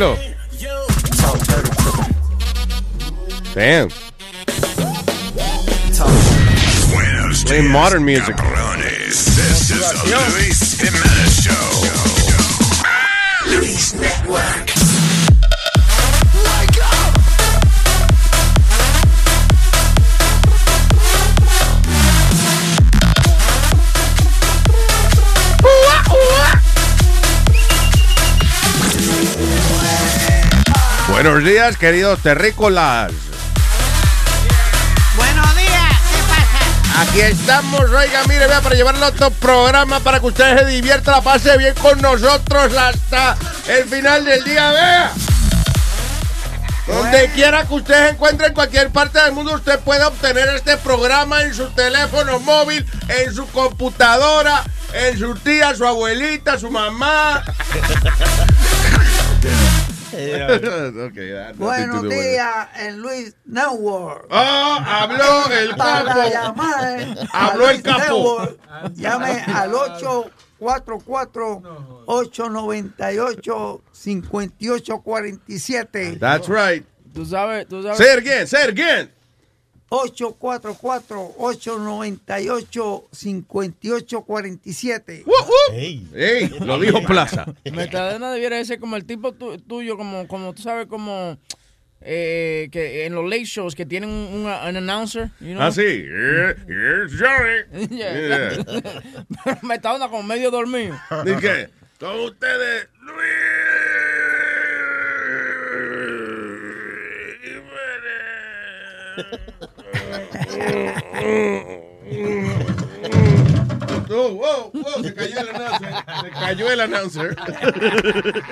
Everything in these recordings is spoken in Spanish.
Is Diablo. you talk dirty to me. Damn. Buenos Playing días, modern music. cabrones. This is the Luis Jimenez Show. Buenos días, queridos terrícolas. Buenos días, ¿qué pasa? Aquí estamos, oiga, mire, vea, para llevarle otro programa para que usted se divierta, la pase bien con nosotros hasta el final del día, vea. Donde quiera que usted se encuentre en cualquier parte del mundo, usted puede obtener este programa en su teléfono móvil, en su computadora, en su tía, su abuelita, su mamá. Buenos días en Luis Network. Oh, habló el Para capo. llamar a Habló el capo. Network, llame al 844-898-5847. That's right. Tú sabes, tú sabes. Say it again, say it again. 844-898-5847. Woo, woo. Ey, lo dijo Plaza. Metadena debiera ser como el tipo tu- tuyo, como, como tú sabes, como eh, que en los late shows que tienen un, un announcer. You know? Ah, sí. Here's Johnny. Yeah. Yeah. Metadona como medio dormido. Dije, con ustedes, Luis. Oh, wow, wow, se cayó el announcer. Se cayó el announcer.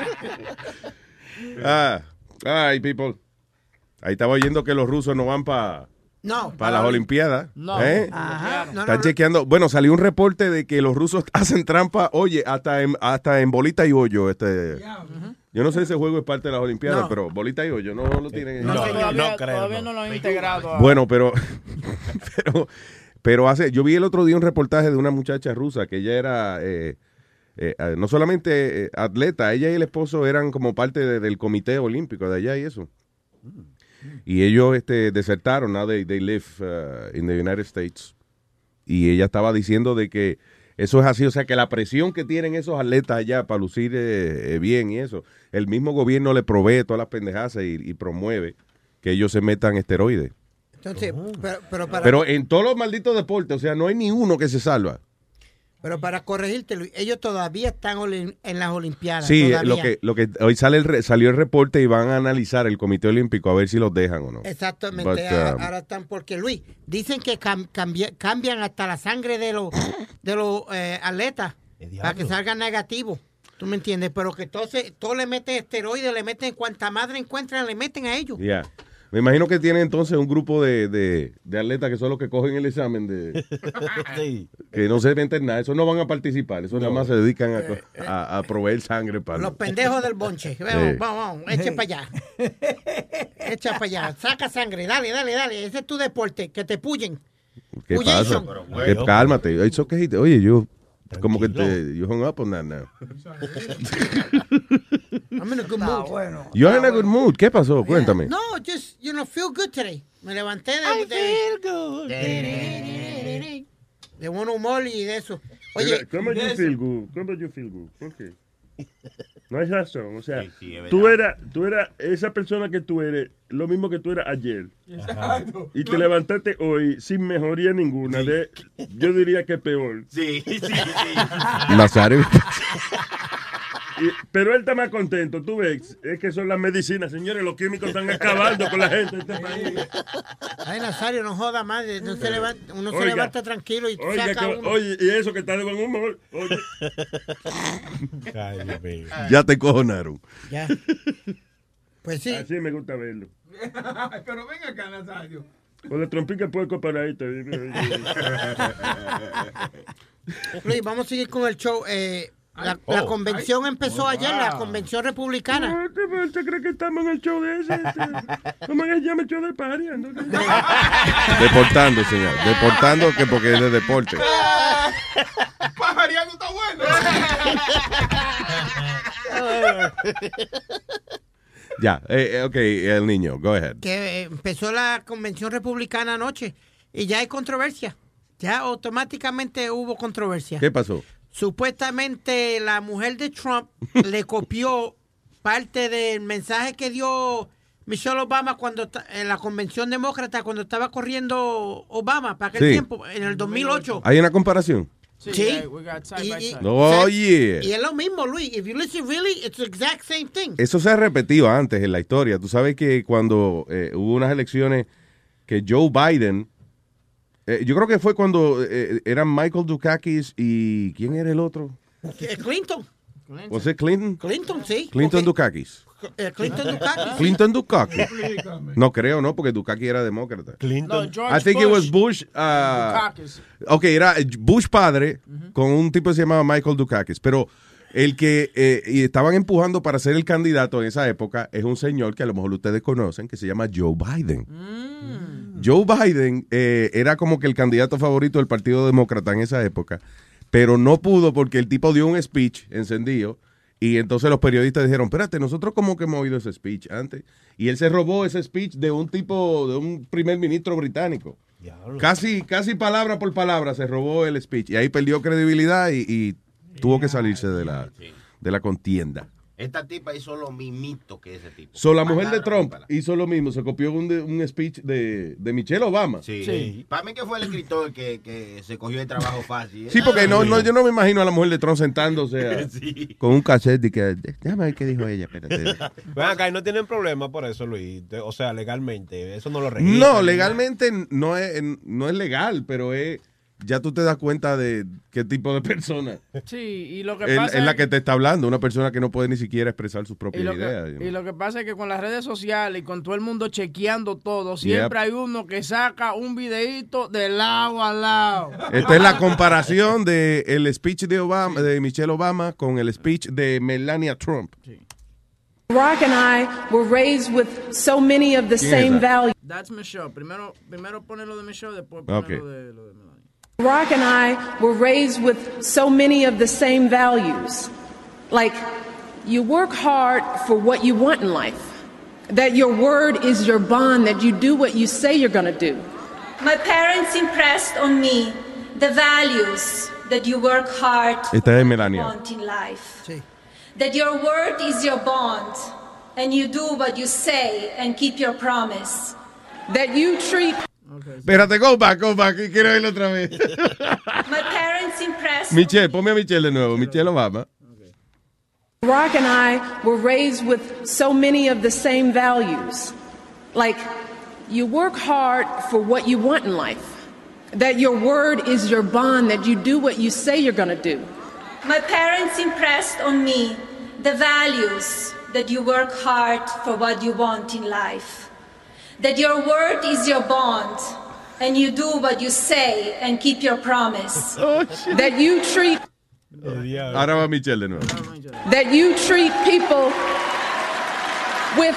ah, ay, people. Ahí estaba oyendo que los rusos no van para No. las Olimpiadas. No. ¿eh? Ajá. No, no, Están no. chequeando. Bueno, salió un reporte de que los rusos hacen trampa, oye, hasta en, hasta en bolita y hoyo. Este, Yo no sé si ese juego es parte de las Olimpiadas, No. pero bolita y hoyo no lo tienen. No, No, todavía, no creo, todavía no. no lo han integrado. a- Bueno, pero, pero, pero hace, yo vi el otro día un reportaje de una muchacha rusa que ella era eh, eh, eh, no solamente eh, atleta, ella y el esposo eran como parte de- del comité olímpico de allá y eso. Y ellos este, desertaron, now they, they live uh, in the United States. Y ella estaba diciendo de que eso es así, o sea, que la presión que tienen esos atletas allá para lucir eh, eh, bien y eso, el mismo gobierno le provee todas las pendejadas y, y promueve que ellos se metan esteroides. Entonces, pero, pero para, Pero en todos los malditos deportes, o sea, no hay ni uno que se salva. Pero para corregirte, Luis, ellos todavía están en las Olimpiadas. Sí, todavía. lo que, lo que hoy sale el re- salió el reporte y van a analizar el Comité Olímpico a ver si los dejan o no. Exactamente, But, ahora, um, ahora están, porque Luis, dicen que cam- cambia- cambian hasta la sangre de los de los eh, atletas para que salgan negativos. ¿Tú me entiendes? Pero que entonces todos le meten esteroides, le meten cuanta madre encuentran, le meten a ellos. Ya. Me imagino que tienen entonces un grupo de, de, de atletas que son los que cogen el examen de Sí. que no se meten nada, esos no van a participar, esos nada más se dedican a, co- a- a proveer sangre para Los pendejos del bonche. Vamos, Sí. vamos, vamos, eche para allá. Echa para allá. Saca sangre, dale, dale, dale. Ese es tu deporte, que te puyen. ¿Qué pasa? Bueno. cálmate. It's okay. Oye, yo como que te you hung up on that now. I'm in a good mood. Bueno. You're in a good mood. ¿Qué pasó? Cuéntame. No, just, you know, feel good today. Me levanté de, de, de buen humor y de eso. Oye, ¿Cómo you feel good? ¿Cómo you feel good? Ok. No hay razón, o sea, Sí, sí, tú eras, tú eras esa persona que tú eres, lo mismo que tú eras ayer. Y te levantaste hoy sin mejoría ninguna, de, yo diría que peor. Sí, sí, sí. Nazario. Pero él está más contento, tú ves, es que son las medicinas, señores, los químicos están acabando con la gente de este país. ay, Nazario, no joda más. No se levanta, uno se levanta tranquilo y Oiga, saca que- uno. oye, y eso que está de buen humor. Oye, Ay, Dios mío. ya te cojonaron. Ya. Pues sí. así me gusta verlo. Pero ven acá, Nazario. Con la trompita puerco para ahí. te- Luis, vamos a seguir con el show. Eh, la, la convención empezó ayer, la convención republicana. No, ¿Usted cree que estamos en el show de ese? Este, ¿Cómo que se llama el show de Pari? ¿no? Deportando, señor. Deportando que porque es de deporte. Pajareando está bueno. Ya. Eh, eh, ok, el niño. Go ahead. Que empezó la convención republicana anoche y ya hay controversia. Ya automáticamente hubo controversia. ¿Qué pasó? Supuestamente la mujer de Trump le copió parte del mensaje que dio Michelle Obama cuando en la convención demócrata cuando estaba corriendo Obama para aquel Sí. tiempo en el 2008. ¿Hay una comparación? Sí, Sí. Oh, yeah. Y es lo mismo, Luis. If you listen really, it's the exact same thing. Eso se ha repetido antes en la historia. Tú sabes que cuando eh, hubo unas elecciones que Joe Biden, eh, yo creo que fue cuando eh, eran Michael Dukakis y ¿quién era el otro? Eh, Clinton. ¿Was it Clinton? Clinton, sí. Clinton Dukakis. eh, Clinton Dukakis. Clinton Dukakis. No creo, no, porque Dukakis era demócrata. No, Clinton. George I think it was Bush. uh, Dukakis. ok, era Bush padre con un tipo que se llamaba Michael Dukakis. Pero el que eh, y estaban empujando para ser el candidato en esa época es un señor que a lo mejor ustedes conocen que se llama Joe Biden. Joe Biden eh, era como que el candidato favorito del Partido Demócrata en esa época, pero no pudo porque el tipo dio un speech encendido. Y entonces los periodistas dijeron, espérate, nosotros como que hemos oído ese speech antes. Y él se robó ese speech de un tipo, de un primer ministro británico. Diablo. Casi, casi palabra por palabra se robó el speech. Y ahí perdió credibilidad y, y tuvo que salirse de la, de la contienda. Esta tipa hizo lo mismito que ese tipo. So, la mujer de Trump hizo lo mismo, se copió un, de- un speech de, de Michelle Obama. Sí. Sí. Para mí que fue el escritor que, que se cogió el trabajo fácil. Sí, porque no, no, yo no me imagino a la mujer de Trump sentándose a- Sí. con un cassette y que, déjame ver qué dijo ella, espérate. Ven acá, y no tienen problema por eso, Luis. O sea, legalmente, eso no lo registra. No, legalmente no es, no es legal, pero es, ya tú te das cuenta de qué tipo de persona Sí, y lo que es, pasa es la que te está hablando, una persona que no puede ni siquiera expresar sus y propias lo, ideas. que, you know. y lo que pasa es que con las redes sociales y con todo el mundo chequeando todo, siempre Yep. hay uno que saca un videíto de lado a lado. Esta es la comparación de el speech de Obama, de Michelle Obama con el speech de Melania Trump. Barack and I were raised with so many of the ¿Quién es same values. That's Michelle. Primero, primero pone lo de Michelle, después pone lo de, lo de. Barack and I were raised with so many of the same values. Like, you work hard for what you want in life. That your word is your bond, that you do what you say you're going to do. My parents impressed on me the values that you work hard Esta es Melania. want in life. Sí. That your word is your bond and you do what you say and keep your promise. That you treat Espérate, go back, go back, quiero oírlo otra vez. My parents impressed Michelle, ponme a Michelle de nuevo, Michelle Obama. Barack and I were raised with so many of the same values. Like, you work hard for what you want in life. That your word is your bond, that you do what you say you're going to do. my parents impressed on me the values that you work hard for what you want in life, that your word is your bond, and you do what you say and keep your promise. Oh, that you treat Ahora va Michelle that you treat people with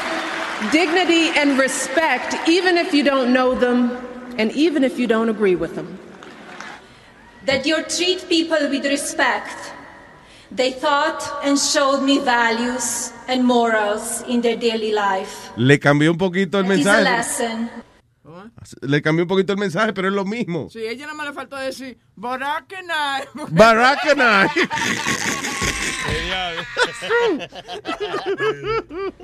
dignity and respect, even if you don't know them and even if you don't agree with them. that you treat people with respect. Le cambió un poquito el It is a mensaje. lesson. Le cambió un poquito el mensaje, pero es lo mismo. Sí, ella nada más le faltó decir Barackana. Baracana.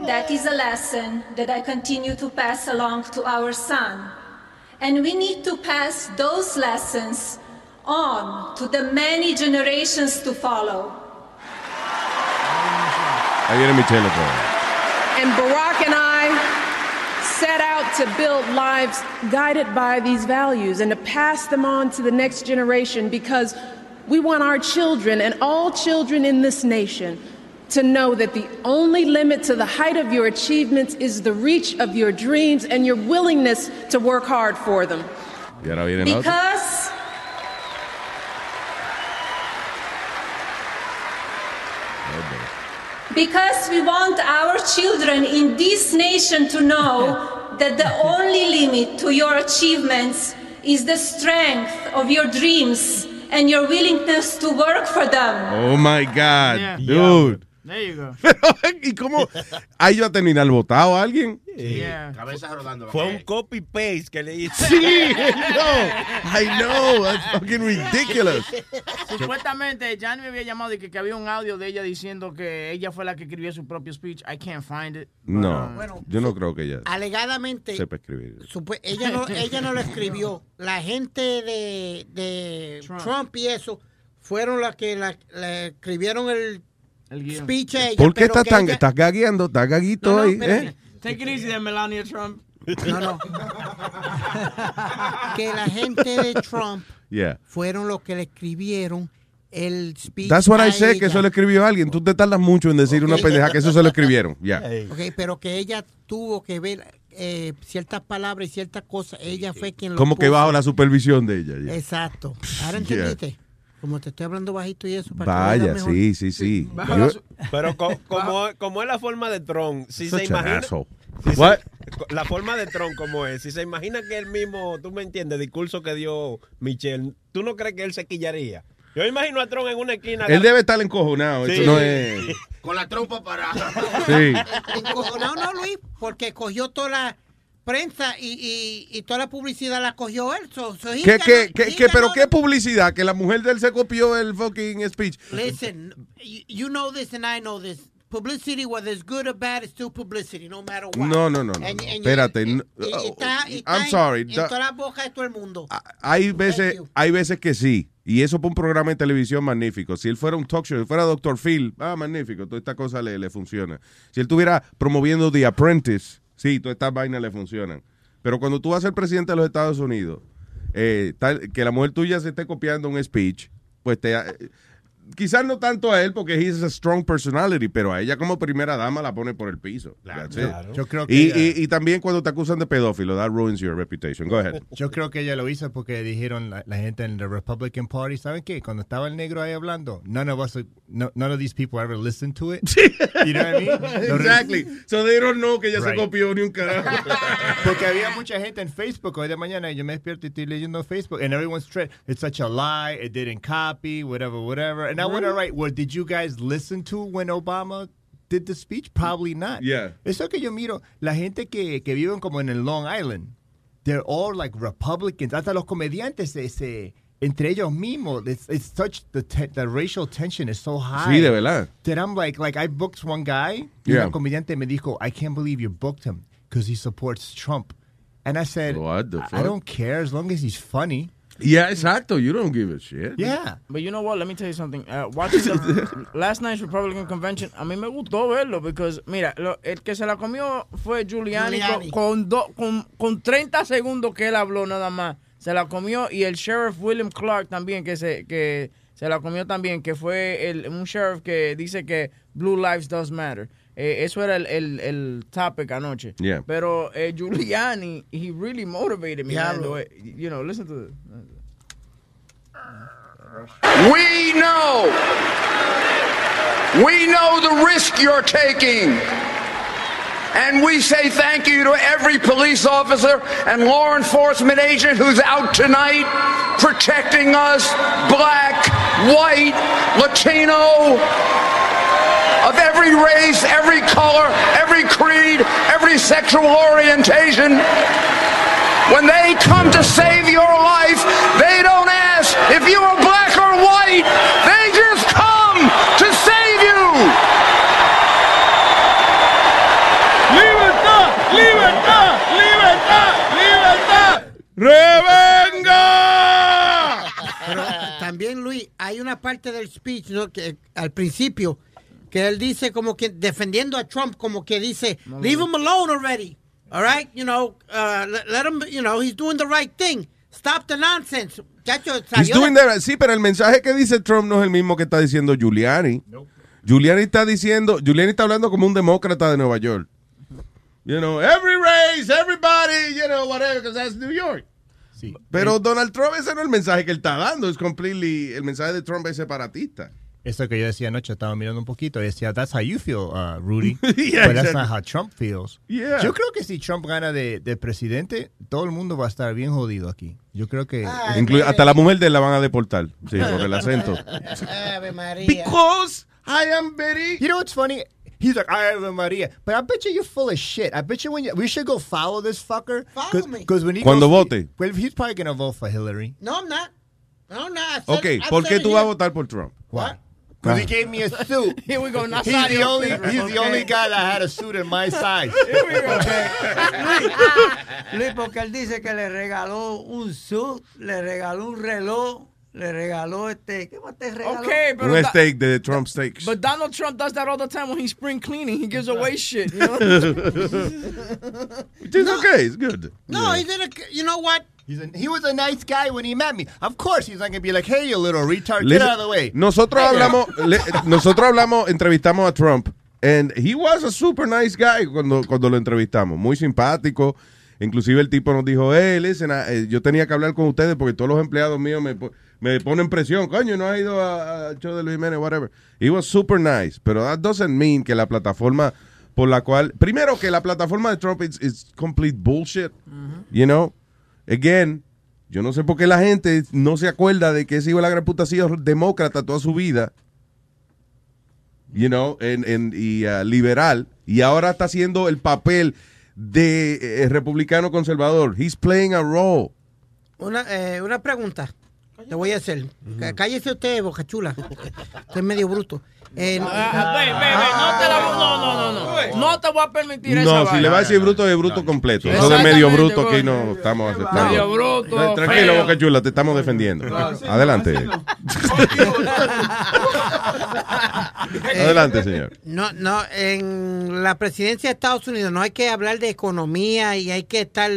That is a lesson that I continue to pass along to our son. And we need to pass those lessons on to the many generations to follow. Michelle otra vez. And Barack and I set out to build lives guided by these values and to pass them on to the next generation because we want our children and all children in this nation to know that the only limit to the height of your achievements is the reach of your dreams and your willingness to work hard for them. Y ahora viene la otra. Because Because we want our children in this nation to know that the only limit to your achievements is the strength of your dreams and your willingness to work for them. Oh my God, Yeah. dude. There you go. ¿Y cómo? Ahí iba a terminar votado a alguien. Yeah. Cabeza rodando. Fue un copy paste que le hice. Sí, no. I know, that's fucking ridiculous. Supuestamente, Johnny me había llamado y que, que había un audio de ella diciendo que ella fue la que escribió su propio speech. I can't find it. No, Bueno, yo no creo que ella Alegadamente, sepa escribir. ella, no, ella no lo escribió. La gente de, de Trump. Trump. y eso fueron las que la, le escribieron el, El guion. speech ella. ¿Por qué estás tan, ella- estás gagueando, estás gaguito No, no, ahí? ¿eh? Take it easy there, Melania Trump. No, no. que la gente de Trump Yeah. fueron los que le escribieron el speech. That's what a I said, que eso lo escribió alguien. Tú te tardas mucho en decir una pendeja que eso se lo escribieron. Ya. Ok, pero que ella tuvo que ver eh, ciertas palabras y ciertas cosas. Ella fue quien lo Como que bajo la supervisión de ella. ya. Exacto. Ahora Yeah. entendiste. Como te estoy hablando bajito y eso. Para Vaya, sí, sí, sí. Yo- Pero co- como, como es la forma de Trump, si se imagina. si se- What? la forma de Trump como es, si se imagina que él mismo, tú me entiendes, discurso que dio Michelle, ¿tú no crees que él se quillaría? Yo imagino a Trump en una esquina. Él debe estar encojonado. Sí. Eso no es. Con la trompa parada. Sí. Encojonado no, Luis, porque cogió toda la prensa y, y, y toda la publicidad la cogió él. So, ¿Qué, qué, qué, pero qué publicidad? Que la mujer de él se copió el fucking speech. Listen, you, know this and I know this. Publicity, whether it's good or bad, it's still publicity, no matter what. No, no, no, no. And- and- Espérate, y- está- está I'm en- sorry, En, da- Ah, todas las bocas de todo el mundo. Hay veces, hay veces que sí. Y eso por un programa de televisión magnífico. Si él fuera un talk show, si fuera Dr. Phil, ah, magnífico, toda esta cosa le, le funciona. Si él estuviera promoviendo The Apprentice, sí, todas estas vainas le funcionan. Pero cuando tú vas a ser presidente de los Estados Unidos, eh, que la mujer tuya se esté copiando un speech, pues te... Quizás no tanto a él porque he's a strong personality, pero a ella como primera dama la pone por el piso. It. claro. Yo creo que y, ella- y- y también cuando te acusan de pedófilo, that ruins your reputation. Go ahead. Yo creo que ella lo hizo porque dijeron la, la gente en the Republican Party, ¿saben qué? Cuando estaba el negro ahí hablando, none of us, no, none of these people ever listened to it. You know what I mean? Exactly. So they don't know que ella se Right. copió ni un carajo. Porque había mucha gente en Facebook hoy de mañana y yo me despierto y estoy leyendo Facebook and everyone's straight. It's such a lie. It didn't copy, whatever, whatever. And I want to write, well, did you guys listen to when Obama did the speech? Probably not. Yeah. Eso que yo miro, la gente que, que viven como en el Long Island, they're all like Republicans. Hasta los comediantes se, se- entre ellos mismos, it's, it's such, the, te- the racial tension is so high. Sí, de verdad. That I'm like, like I booked one guy, Yeah. una comediante me dijo, I can't believe you booked him because he supports Trump. And I said, What the I fuck? don't care as long as he's funny. Yeah, exacto. You don't give a shit. Yeah. But you know what? Let me tell you something. Uh, watching the last night's Republican convention, a mí me gustó verlo because, mira, lo- el que se la comió fue Giuliani, Giuliani. Con, con, do- con, con 30 segundos que él habló nada más. Se la comió y el sheriff William Clark también que se que se la comió también, que fue el, un sheriff que dice que Blue Lives Does Matter. Eh, eso era el, el, el topic anoche. Yeah. Pero eh, Giuliani, he really motivated me. man, Diablo. you know, listen to this. We know. We know the risk you're taking. And we say thank you to every police officer and law enforcement agent who's out tonight protecting us, black, white, Latino, of every race, every color, every creed, every sexual orientation. When they come to save your life, they don't ask if you are black or white. They just come to save you. ¡Libertad! ¡Libertad! ¡Libertad! ¡Libertad! ¡Revenga! Pero también, Luis, hay una parte del speech ¿no? que al principio que él dice como que defendiendo a Trump, como que dice, leave him alone already. All right, you know, uh, let, let him, you know, he's doing the right thing. Stop the nonsense. Chacho, He's doing de- the- sí, pero el mensaje que dice Trump no es el mismo que está diciendo Giuliani. Giuliani está diciendo, Giuliani está hablando como un demócrata de Nueva York. You know, every race, everybody, you know, whatever, because that's New York. Sí. Pero Donald Trump ese no es el mensaje que él está dando, es completely, el mensaje de Trump es separatista. Eso que yo decía anoche, estaba mirando un poquito y decía, that's how you feel, uh, Rudy. Yeah, But that's exactly. not how Trump feels. Yeah. Yo creo que si Trump gana de, de presidente, todo el mundo va a estar bien jodido aquí. Yo creo que... Inclu- hasta la mujer de él la van a deportar, sí, por el acento. Ave María. Because I am very... You know what's funny? He's like, I am Maria. But I bet you you're full of shit. I bet you when you, we should go follow this fucker. Follow me. Because when he Cuando goes- vote. Well, he's probably going to vote for Hillary. No, I'm not. No, I'm not. Said- Ok, ¿por qué tú vas a votar por Trump? Why? Because he gave me a suit. Here we go, He's the Nazario. only he's the only guy that had a suit in my size. Luis, porque él dice que le regaló un suit, le regaló un reloj, le regaló este. ¿Qué más te regaló? Okay, pero Un da- steak de Trump steaks. But Donald Trump does that all the time when he's spring cleaning. He gives away shit, you know? Which is okay, it's good. No, he did a, you know what? A, he was a nice guy when he met me. Of course, he's not gonna be like, "Hey, you little retard, get out of the way." Nosotros Hey, hablamos, le- nosotros hablamos, entrevistamos a Trump, and he was a super nice guy cuando, cuando lo entrevistamos, muy simpático. Inclusive el tipo nos dijo, hey, listen, eh, yo tenía que hablar con ustedes porque todos los empleados míos me, me ponen presión. Coño, no has ido a- al show de Luis Jiménez, whatever. He was super nice, pero that doesn't mean que la plataforma por la cual, primero que la plataforma de Trump is, is complete bullshit, you know. Again, yo no sé por qué la gente no se acuerda de que ese hijo de la gran puta ha sido demócrata toda su vida. You know, en, en- y uh, liberal. Y ahora está haciendo el papel de eh, republicano conservador. He's playing a role. Una, eh, una pregunta. Le voy a hacer. Cá- Cállese usted, boca chula. Usted es medio bruto. Eh, Ah, ve, ve, ve, no te la no, no, no, no. No te voy a permitir esa No, si vaina. le va a decir bruto, es bruto completo. Eso de medio bruto aquí no estamos aceptando. Medio bruto, Tranquilo, feo. boca chula, te estamos defendiendo. Adelante. Adelante, señor. No, no, en la presidencia de Estados Unidos no hay que hablar de economía y hay que estar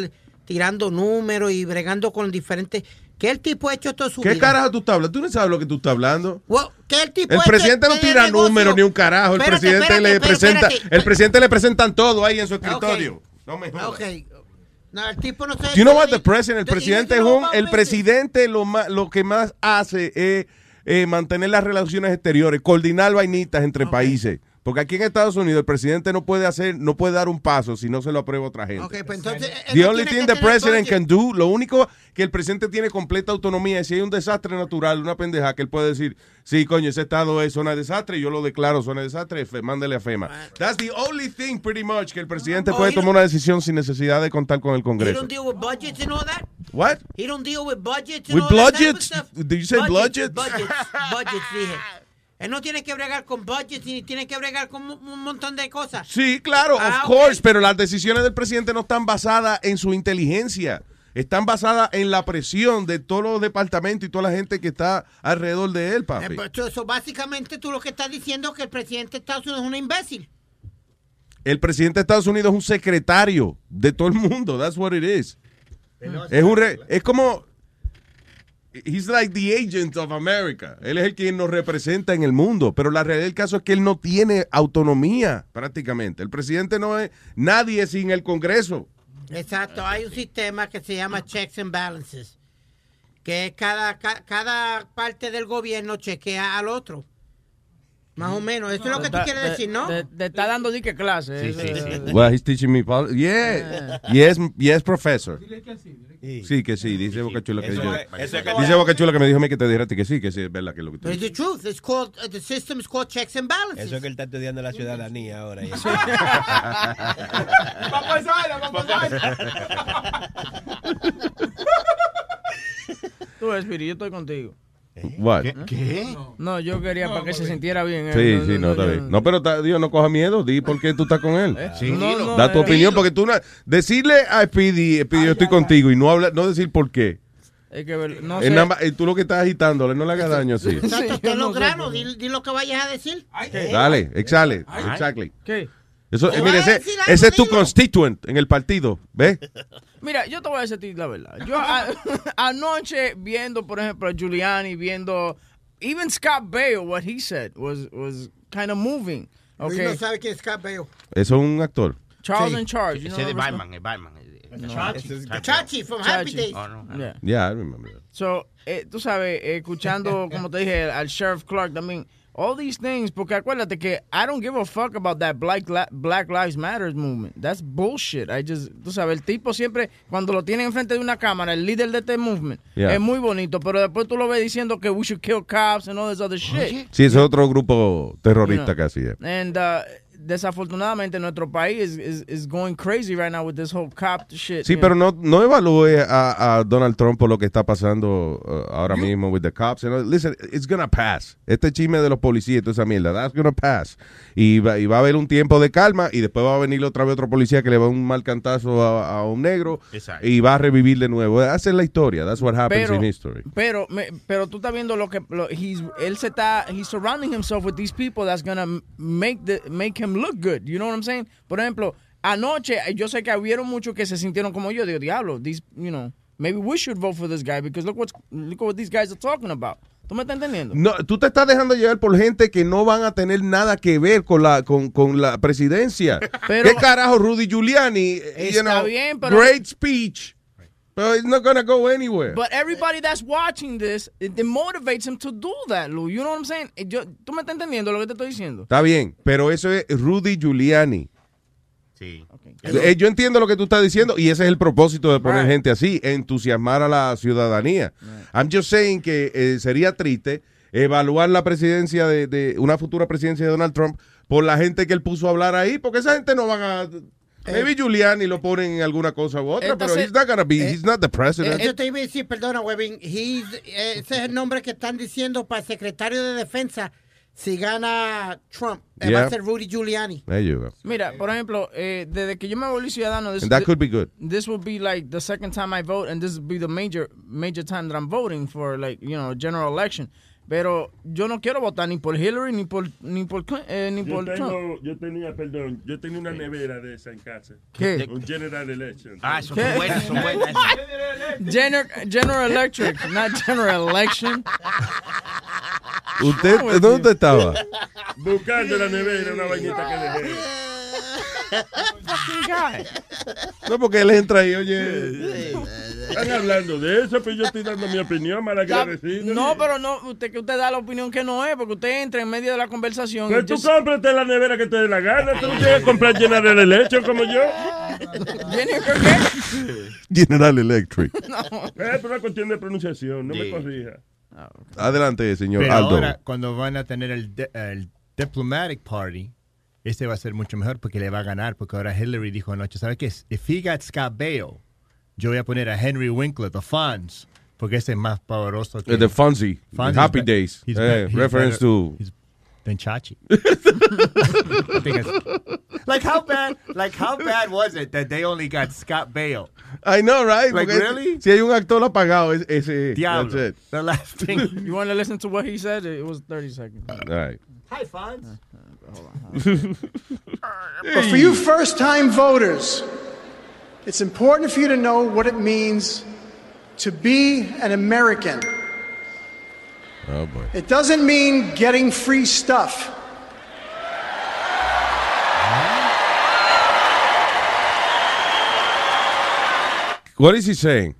tirando números y bregando con diferentes... ¿Qué el tipo ha hecho toda su ¿Qué vida? carajo tú estás hablando? Tú no sabes lo que tú estás hablando. Well, ¿qué el tipo El presidente no tira negocio? números ni un carajo. El Espérate, presidente espérate, le espérate, presenta, el presidente le presentan todo ahí en su escritorio. No me jodas. Ok. No, el tipo no. Do you know what the president? El The- presidente doesn't know el presidente lo más, lo que más hace es eh, mantener las relaciones exteriores, coordinar vainitas entre países. Porque aquí en Estados Unidos el presidente no puede hacer, no puede dar un paso si no se lo aprueba otra gente. Ok, pues entonces... él The only thing que the president can do, lo único que el presidente tiene completa autonomía es si hay un desastre natural, una pendeja, que él puede decir, sí, coño, ese estado es zona de desastre, yo lo declaro zona de desastre, fe- mándele a FEMA. That's the only thing, pretty much, que el presidente Oh, puede he tomar una decisión sin necesidad de contar con el He Congreso. don't deal with budgets and all that? What? He don't deal with budgets and With all that type of budgets? stuff? Did you say budgets? Budgets, budgets, dije. Él no tiene que bregar con budgets ni tiene que bregar con un montón de cosas. Sí, claro, Ah, of course, pero las decisiones del presidente no están basadas en su inteligencia. Están basadas en la presión de todos los departamentos y toda la gente que está alrededor de él, Eh, papi. pues, Eso básicamente tú lo que estás diciendo es que el presidente de Estados Unidos es un imbécil. El presidente de Estados Unidos es un secretario de todo el mundo. That's what it is. Es, un re- es como. He's like the agent of America. Él es el quien nos representa en el mundo, pero la realidad del caso es que él no tiene autonomía prácticamente. El presidente no es nadie sin el Congreso. Exacto, hay un sistema que se llama checks and balances, que cada, ca- cada parte del gobierno chequea al otro. Más o menos, eso es lo que tú quieres decir, ¿no? Te, está dando dique clase. Sí, sí, sí. Well, he's teaching me pol- Yeah. Yes, yes, professor. Sí, que sí, dice Boca Chula que yo. que- Dice Boca Chula que me dijo a mí que te dijera que sí, que sí, es verdad que es lo que tú But it's the truth. It's called, uh, the system is called checks and balances. Eso es que él está estudiando la ciudadanía ahora. Papá Sala, papá Tú, Espiri, yo estoy contigo. What? ¿Qué? No, yo quería para que se sintiera bien. eh, Sí, sí, no, está yo- bien. No, pero está- Dios, no coja miedo. Di por qué tú estás con él. Sí. No, no, da tu eh, opinión, porque tú no, decirle a Speedy, Speedy, yo estoy contigo y no habla, no decir por qué. Es que no sé. nada más- eh, tú lo que estás agitándole, no le hagas daño así. Exacto, Sí, ten yo no los sé, granos, pero- di, di lo que vayas a decir. Dale, exale, exactly. ¿Qué? Eso, ¿Te eh, mire, ese, es tu constituent en el partido, ¿ves? Mira, yo te voy a decir la verdad. Yo a- anoche viendo, por ejemplo, a Giuliani, viendo even Scott Baio, what he said was was kind of moving. Luis Okay. no sabe quién es Scott Baio. Eso es un actor. Charles Sí. in Charge. You Ese know Batman, es Batman. No. Chachi. Chachi from Happy. Days. Oh, no. Yeah. Yeah, I remember that. So, eh, tú sabes, escuchando, como te dije, al Sheriff Clark también, all these things, porque acuérdate que I don't give a fuck about that Black, Black Lives Matter movement. That's bullshit. I just, tú sabes, el tipo siempre, cuando lo tiene enfrente de una cámara, el líder de este movement, Yeah. es muy bonito, pero después tú lo ves diciendo que we should kill cops and all this other shit. Sí, ese es otro grupo terrorista You know. yeah. And uh, desafortunadamente nuestro país is, is, is going crazy right now with this whole cop shit. Sí, pero know. no, no evalúe a, a Donald Trump por lo que está pasando uh, ahora mismo with the cops. You know, listen, it's gonna pass. Este chisme de los policías y toda esa mierda, that's gonna pass. Y va, y va a haber un tiempo de calma y después va a venir otra vez otro policía que le va a un mal cantazo a, a un negro Exacto. y va a revivir de nuevo. Esa es la historia. That's what happens pero, in history. Pero, me- pero tú estás viendo lo que lo- he's, él se está he's surrounding himself with these people that's gonna make the make him look good. You know what I'm saying? Por ejemplo, anoche eh, yo sé que hubieron muchos que se sintieron como yo. Digo, diablo, these, you know, maybe we should vote for this guy because look what's look what these guys are talking about. ¿Tú me estás entendiendo? No, tú te estás dejando llevar por gente que no van a tener nada que ver con la con, con la presidencia. Pero- ¿Qué carajo, Rudy Giuliani? eh, Está you know, bien, pero- great speech, but it's not gonna go anywhere. But everybody that's watching this, it, it motivates him to do that, Lou. You know what I'm saying? Eh, Yo, ¿Tú me estás entendiendo lo que te estoy diciendo? Está bien, pero eso es Rudy Giuliani. Sí. Eh, Yo entiendo lo que tú estás diciendo y ese es el propósito de poner Right. gente así, entusiasmar a la ciudadanía. I'm just saying que eh, sería triste evaluar la presidencia de, de una futura presidencia de Donald Trump por la gente que él puso a hablar ahí, porque esa gente no van a... Maybe Giuliani lo ponen en alguna cosa u otra, pero Entonces, he's not gonna be, he's not the president. Eh, Yo te iba a decir, perdona, Webin, he's, eh, ese es el nombre que están diciendo para el secretario de defensa si gana Trump. eh, Va Yeah. a ser Rudy Giuliani. There you go. Mira, por ejemplo, eh, desde que yo me volví ciudadano, this, And that could be good. this will be like the second time I vote, and this will be the major major time that I'm voting for, like you know, general election. Pero yo no quiero votar ni por Hillary ni por ni por eh, ni Yo, por Trump. tengo, yo tenía, perdón, yo tenía una nevera de esa en casa. ¿Qué? Un General Election. Ah, son buenas, son buenas. General, General Electric, not General Election. ¿Usted, ¿Dónde estaba? Buscando la nevera, una vainita que dejé. No, porque él entra ahí, oye. Están hablando de eso, pero yo estoy dando mi opinión malagradecido. No, pero no, usted que usted da la opinión que no es, porque usted entra en medio de la conversación. Pues y tú just- cómprate la nevera que te dé la gana. Tú no tienes que comprar llenar el leche como yo. General Electric. Es por una cuestión de pronunciación, no me Sí. corrija. Adelante, señor Pero Aldo. ahora, cuando van a tener el, de- el Diplomatic Party, este va a ser mucho mejor porque le va a ganar. Porque ahora Hillary dijo anoche, ¿sabe qué? If he got Scott Baio, yo voy a poner a Henry Winkler, the Fonz, porque ese es más poderoso que... Eh, the Fonzie, Fonzie's Happy Days. he's Eh, be- he's reference better- to- he's- Than Chachi. I think it's- like how bad, like how bad was it that they only got Scott Baio? I know, right? Like, Porque really? Si hay un actor apagado, es- ese. Diablo. That's it. The last thing. You want to listen to what he said? It was 30 seconds. All right. Hi, Fonz. But for you first time voters, it's important for you to know what it means to be an American. Oh, boy. It doesn't mean getting free stuff. What is he saying?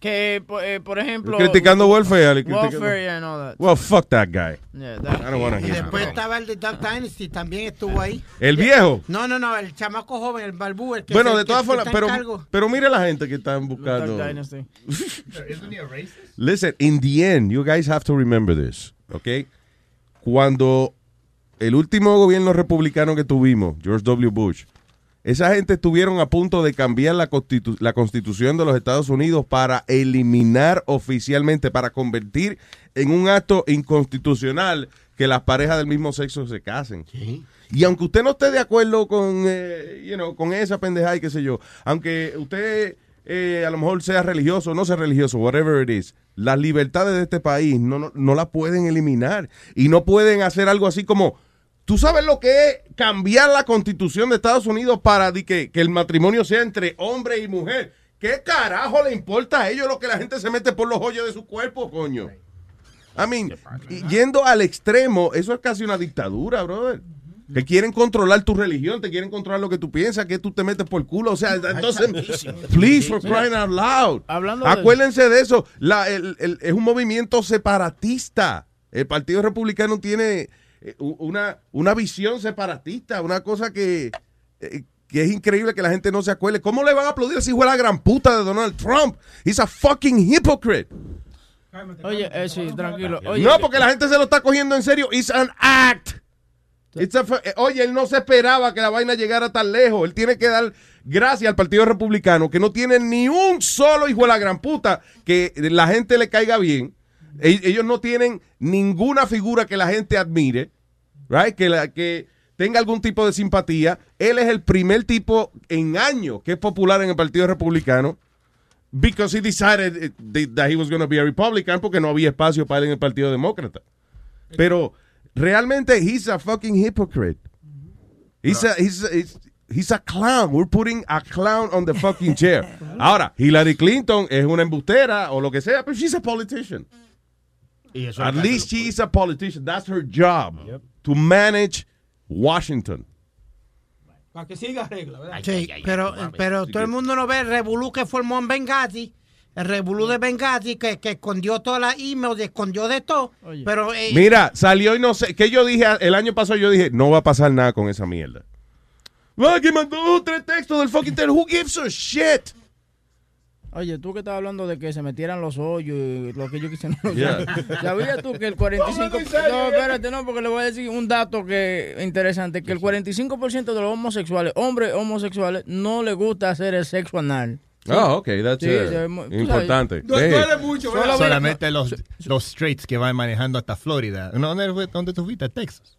Que, eh, por ejemplo... Criticando welfare. Welfare, yeah, and all that. Well, fuck that guy. Yeah, that- I don't wanna Y hear después that. estaba el de Duck Dynasty, también estuvo ahí. ¿El viejo? No, no, no, el chamaco joven, el balbú, el que Bueno, se- de todas formas, está en pero, cargo. pero mire la gente que están buscando. Duck Dynasty. Isn't he a racist? Listen, in the end, you guys have to remember this, ¿ok? Cuando el último gobierno republicano que tuvimos, George W. Bush, esa gente estuvieron a punto de cambiar la, constitu- la constitución de los Estados Unidos para eliminar oficialmente, para convertir en un acto inconstitucional que las parejas del mismo sexo se casen. Y aunque usted no esté de acuerdo con, eh, you know, con esa pendejada y qué sé yo, aunque usted eh, a lo mejor sea religioso o no sea religioso, whatever it is, las libertades de este país no, no, no las pueden eliminar. Y no pueden hacer algo así como, ¿tú sabes lo que es cambiar la constitución de Estados Unidos para que, que el matrimonio sea entre hombre y mujer? ¿Qué carajo le importa a ellos lo que la gente se mete por los hoyos de su cuerpo, coño? I mean, yendo al extremo, eso es casi una dictadura, brother. Que quieren controlar tu religión, te quieren controlar lo que tú piensas, que tú te metes por culo. O sea, entonces, please, for crying out loud. Hablando de- Acuérdense de eso. La- el- el- es un movimiento separatista. El Partido Republicano tiene una, una visión separatista, una cosa que, eh, que es increíble que la gente no se acuerde. ¿Cómo le van a aplaudir a ese hijo de la gran puta de Donald Trump? He's a fucking hypocrite. Oye, eh, sí, tranquilo. Oye, no, porque la gente se lo está cogiendo en serio. It's an act. It's a fu- eh, oye, él no se esperaba que la vaina llegara tan lejos. Él tiene que dar gracias al Partido Republicano, que no tiene ni un solo hijo de la gran puta que la gente le caiga bien. Ellos no tienen ninguna figura que la gente admire, right? que, la, que tenga algún tipo de simpatía. Él es el primer tipo en años que es popular en el Partido Republicano. Because he decided eh, that- that he was going to be a Republican porque no había espacio para él en el Partido Demócrata. Pero realmente he's a fucking hypocrite. He's a, he's a- he's- he's a clown. We're putting a clown on the fucking chair. Ahora, Hillary Clinton es una embustera o lo que sea, pero she's a politician. At least she is a politician. That's her job. To manage Washington. Para que siga regla, ¿verdad? Sí, pero, pero todo el mundo no ve el revolú que formó en Benghazi. El revolú de Benghazi que, que escondió todas las emails, escondió de todo. Pero eh, Mira, salió y no sé. Que yo dije el año pasado, yo dije, no va a pasar nada con esa mierda. Que mandó tres textos del fucking tel. Who gives a shit? Oye, tú que estabas hablando de que se metieran los hoyos y lo que ellos quisieran. Yeah. ¿Sabías tú que el 45... No, espérate, no, porque le voy a decir un dato que interesante, que el 45% de los homosexuales, hombres homosexuales, no les gusta hacer el sexo anal. Ah, ok, that's Sí, uh, importante. sabes. Hey. Solo- Solamente los, los straights que van manejando hasta Florida. No, ¿Dónde, dónde tú fuiste? Texas.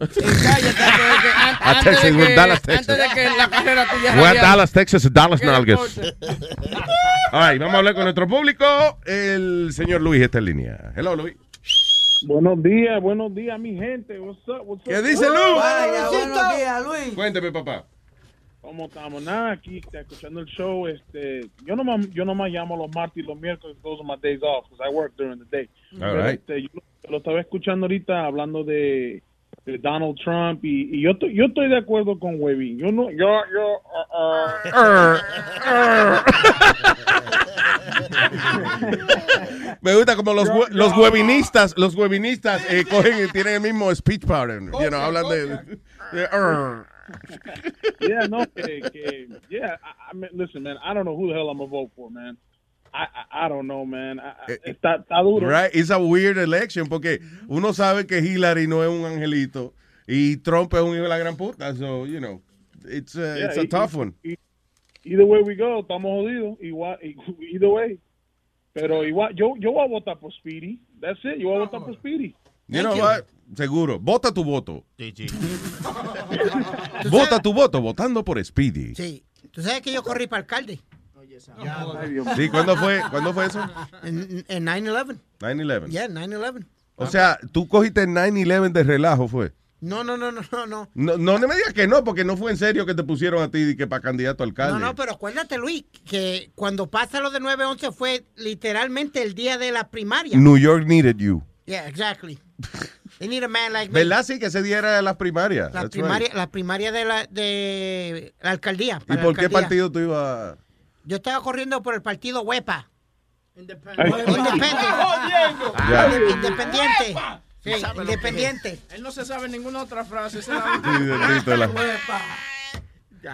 A Texas, we're Dallas, Texas. Antes de que la carrera tuya We're radial- Dallas, Texas, Dallas que Nalgas. right, vamos a hablar con nuestro público. El señor Luis está en línea. Hello, Luis. Buenos días, buenos días, mi gente. What's up, what's up? ¿Qué dice Luis? Vaya, buenos días, Luis. Cuénteme, papá. ¿Cómo estamos? Nada, aquí está escuchando el show. Este, yo no más, yo nomás llamo los martes y los miércoles. Those are my days off because I work during the day. All Pero, right. este, yo lo estaba escuchando ahorita hablando de, de Donald Trump y, y yo, estoy- yo estoy de acuerdo con Webin. Yo no, yo, yo. uh, uh, Me gusta como los, los webinistas, los webinistas eh, cogen y tienen el mismo speech pattern. You know, hablan de... de, "Arr". yeah, no, que, que, yeah. I, I mean, listen, man. I don't know who the hell I'm gonna vote for, man. I, I, don't know, man. I, I- está, está duro. Right? It's a weird election porque uno sabe que Hillary no es un angelito y Trump es un hijo de la gran puta. So, you know, it's a, Yeah, it's a y- tough one. y- Either way we go, estamos jodidos. Igual, either way. Pero igual, yo, yo voy a votar por Speedy. That's it. Yo voy a votar por Speedy. You know what? Seguro. Vota tu voto. Vota tu voto votando por Speedy. Sí. ¿Tú sabes que yo corrí para alcalde? Sí, ¿cuándo fue, ¿cuándo fue eso? En, en 9-11. 9-11. Yeah, 9-11. O sea, tú cogiste el 9-11 de relajo, fue. No, no, no, no, no, no. No, me digas que no, porque no fue en serio que te pusieron a ti que para candidato a alcalde. No, no, pero acuérdate, Luis, que cuando pasa lo de 9-11 fue literalmente el día de la primaria. New York needed you. Yeah, exactly. They need a man like me. ¿Verdad? Sí, que ese día era las primarias. La That's primaria, right. la primaria de la, de la alcaldía. ¿Y la por qué alcaldía. partido tú ibas? Yo estaba corriendo por el partido Huepa. Independiente. Ya. Independiente. Sí, independiente. Él no se sabe ninguna otra frase. Sí, la-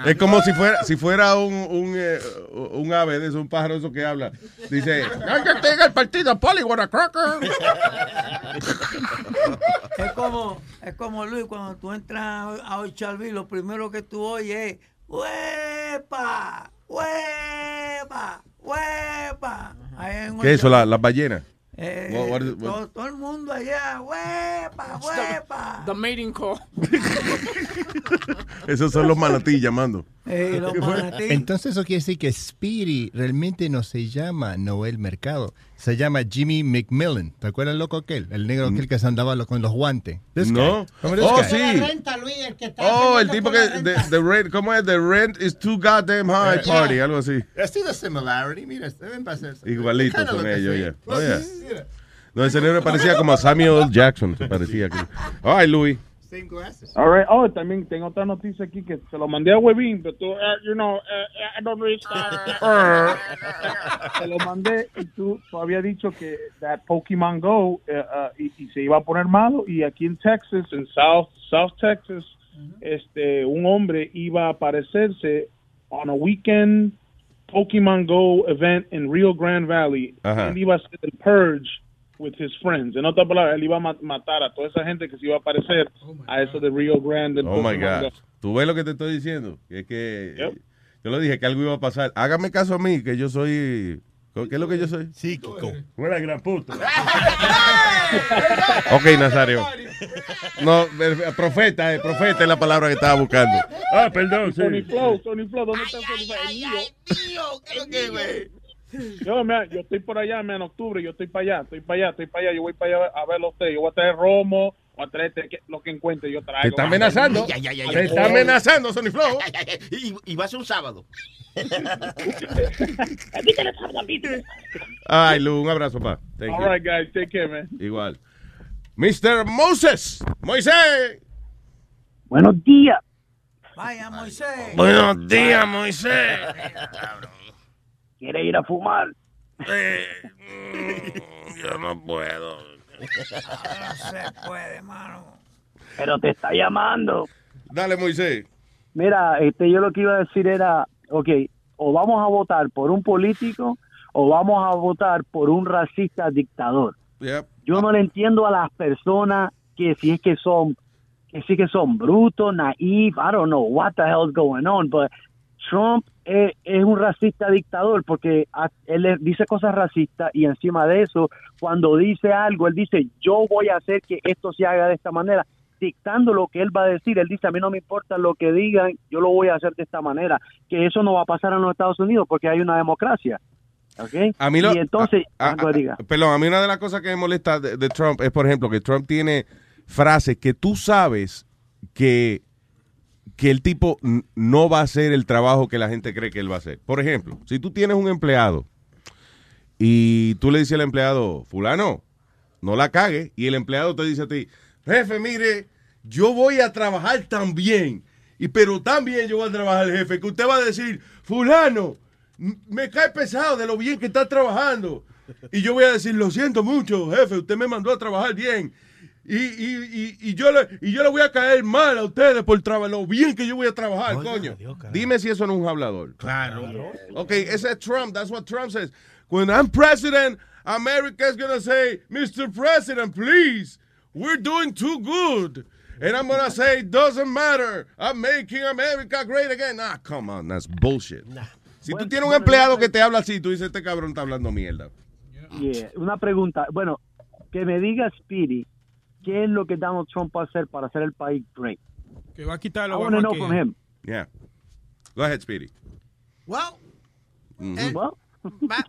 Es como si fuera, si fuera un, un, eh, un ave de eso, un pájaro eso que habla. Dice, "Ay, que tenga el partido Polly a cracker. Es como, es como Luis, cuando tú entras a Ochalví, lo primero que tú oyes es ¡Huepa! ¡Huepa! ¡Huepa! ¿Qué es eso? Ochalví. la- Las ballenas. Eh, What- what is- what- todo, todo el mundo allá, ¡Huepa! ¡Huepa! The mating call. Esos son los manatí llamando. Eh, los manatí. Entonces eso quiere decir que Speedy realmente no se llama Noel Mercado, se llama Jimmy McMillan. ¿Te acuerdas loco aquel? El negro aquel que se andaba lo- con los guantes. This No. guy. Oh, sí. La renta, Luis, el que está Oh, el tipo que, la renta. the, the rent, ¿cómo es? The rent is too goddamn high Yeah. party, algo así. I see the similarity. Mira, deben son look the ellos, ya. Oh, yeah. No, ese negro parecía como a Samuel L. Jackson, se parecía. aquí. Ay, Luis. Same glasses. All right. Oh, también tengo otra noticia aquí que se lo mandé a Webin, pero tú, uh, you know, uh, I don't reach, uh, se lo mandé y tú, tú dicho que that Pokemon Go uh, uh, y, y se iba a poner malo y aquí en Texas, en South South Texas, este un hombre iba a aparecerse on a weekend Pokemon Go event in Rio Grande Valley. Él iba a hacer el purge with his friends. En otras palabras, él iba a ma- matar a toda esa gente que se iba a aparecer a eso de Rio Grande. Oh my God. Go. ¿Tú ves lo que te estoy diciendo? Que es que yo le dije que algo iba a pasar. Hágame caso a mí, que yo soy. ¿Qué es lo que yo soy? Psíquico. Buena gran puta. Ok, Nazario. No, profeta, eh, profeta es la palabra que estaba buscando. Ah, perdón, sí. Tony Flow, Tony Flow, ¿dónde está Tony Flow? El mío. Yo, mira, yo estoy por allá, mira, en octubre, yo estoy para allá, estoy para allá, estoy para allá, yo voy para allá a verlo a usted, yo voy a traer romo, voy a traer este- lo que encuentre, yo traigo. Te está amenazando. Ya, ya, ya, ya. Te está amenazando, Sony Flow. Y, y va a ser un sábado. Ay, Lu, un abrazo, pa. Thank All you. right, guys, take care, man. Igual. Mr. Moses. Moisés. Buenos días. Vaya, Moisés. Buenos días, Moisés. ¿Quiere ir a fumar? Yo no puedo. No se puede, mano. Pero te está llamando. Dale, Moisés. Mira, este, yo lo que iba a decir era, ok, o vamos a votar por un político o vamos a votar por un racista dictador. Yep. Yo no le entiendo a las personas que si es que son, que sí que son brutos, naive, I don't know what the hell's going on, but Trump es, es un racista dictador porque a- él dice cosas racistas y encima de eso, cuando dice algo, él dice, yo voy a hacer que esto se haga de esta manera, dictando lo que él va a decir. Él dice, a mí no me importa lo que digan, yo lo voy a hacer de esta manera. Que eso no va a pasar en los Estados Unidos porque hay una democracia. ¿ok? A mí lo- y entonces, a- a- diga. Perdón, a mí una de las cosas que me molesta de, de Trump es, por ejemplo, que Trump tiene frases que tú sabes que, que el tipo no va a hacer el trabajo que la gente cree que él va a hacer. Por ejemplo, si tú tienes un empleado y tú le dices al empleado, fulano, no la cague, y el empleado te dice a ti, jefe, mire, yo voy a trabajar también, y pero también yo voy a trabajar, jefe, que usted va a decir, fulano, me cae pesado de lo bien que está trabajando. Y yo voy a decir, lo siento mucho, jefe, usted me mandó a trabajar bien. Y, y, y, y yo, le, y yo le voy a caer mal a ustedes por trabajar, lo bien que yo voy a trabajar, coño. Dime si eso no es un hablador. Claro. Ok, ese es Trump. That's what Trump says. When I'm president, America is going to say, Mr. President, please, we're doing too good. And I'm going to say, doesn't matter. I'm making America great again. Ah, come on, that's bullshit. Si tú tienes un empleado que te habla así, tú dices, este cabrón está hablando mierda. Yeah, Una pregunta, bueno, que me diga Speedy, ¿qué es lo que Donald Trump va a hacer para hacer el país great? Que va a quitar I know from him. Yeah. Go ahead, Speedy. Well, Mhm. eh, va,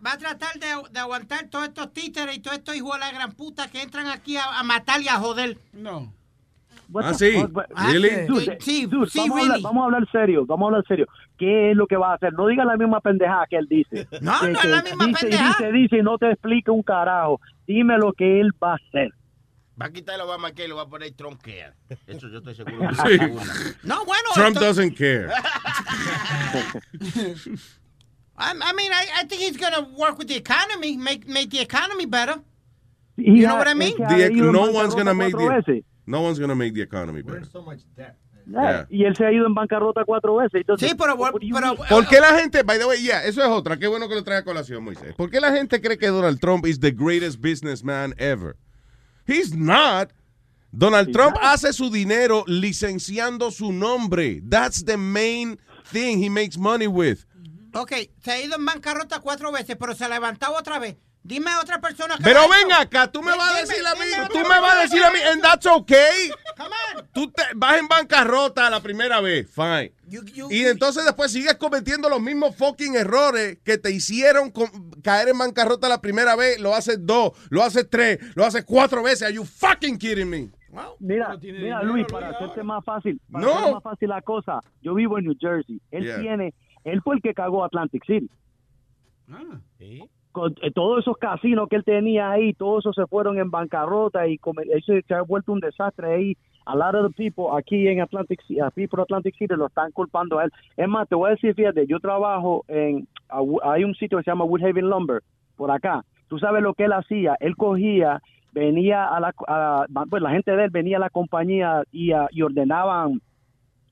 va a tratar de, de aguantar todos estos títeres y todos estos hijos de la gran puta que entran aquí a, a matar y a joder. No. what Ah, sí. Really? Dude, Sí, dude, sí, vamos, a hablar, really. vamos a hablar serio, vamos a hablar serio. ¿Qué es lo que va a hacer? No diga la misma pendejada que él dice. No, Que- no es la misma dice, pendejada. dice, dice y no te explica un carajo. Dime lo que él va a hacer. Va a quitar el Obamacare y lo va a poner Trump Care. Eso yo estoy seguro. Sí. No, bueno. Trump esto- doesn't care. I, I mean, I, I think he's going to work with the economy, make make the economy better. You know ha- what I es mean? The- no one's bancarrota gonna make the veces. no one's gonna make the economy better. Yeah, Y él se ha ido en bancarrota cuatro veces. Entonces, Sí, pero, pero? ¿Por qué la gente, by the way, yeah, eso es otra, qué bueno que lo trae a colación, Moisés. ¿Por qué la gente cree que Donald Trump is the greatest businessman ever? He's not. Donald Trump hace su dinero licenciando su nombre. That's the main thing he makes money with. Ok, se ha ido en bancarrota cuatro veces, pero se ha levantado otra vez. Dime a otra persona que Pero ven acá, tú me vas a decir a mí, dime tú me vas a decir a mí, and that's okay. Come on. Tú te vas en bancarrota la primera vez, fine. You- you- Y entonces después sigues cometiendo los mismos fucking errores que te hicieron caer en bancarrota la primera vez. Lo haces dos, lo haces tres, lo haces cuatro veces. Are you fucking kidding me? Mira, mira Luis, para hacerte más fácil, para No. hacer más fácil la cosa, yo vivo en New Jersey. Él Yeah. tiene, él fue el que cagó Atlantic City. Con eh, todos esos casinos que él tenía ahí, todos esos se fueron en bancarrota y eso se ha vuelto un desastre ahí. A lot of the people aquí en Atlantic City, a people Atlantic City lo están culpando a él. Es más, te voy a decir, fíjate, yo trabajo en, hay un sitio que se llama Woodhaven Lumber, por acá. Tú sabes lo que él hacía. Él cogía, venía a la, a- pues la gente de él venía a la compañía y, ah, y ordenaban,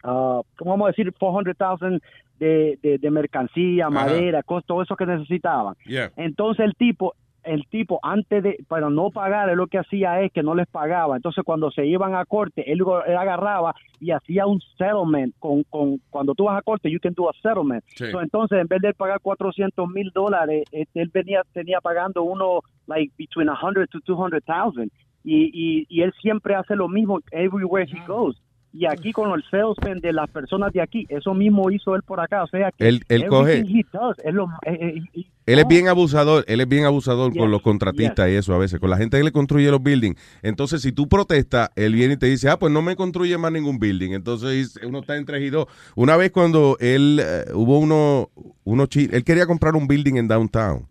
ah, ¿cómo vamos a decir? 400,000 de, de, de mercancía, Ajá. madera, todo eso que necesitaban. Yeah. Entonces el tipo, el tipo antes de, para no pagar, él lo que hacía es que no les pagaba. Entonces cuando se iban a corte, él, él agarraba y hacía un settlement. Con, con, cuando tú vas a corte, you can do a settlement. Sí. So, entonces en vez de pagar 400 mil dólares, este, él venía, tenía pagando uno, like, between 100 to 200,000. Y, y, y él siempre hace lo mismo everywhere he goes. Y aquí con el salesman de las personas de aquí, eso mismo hizo él por acá. O sea, que Él- él coge- does, lo- eh, eh, eh, Él es bien abusador, él es bien abusador Yes, con los contratistas y eso a veces, con la gente que le construye los buildings. Entonces, si tú protestas, él viene y te dice, ah, pues no me construye más ningún building. Entonces, uno está entre y dos. Una vez cuando él, eh, hubo uno, uno él quería comprar un building en downtown,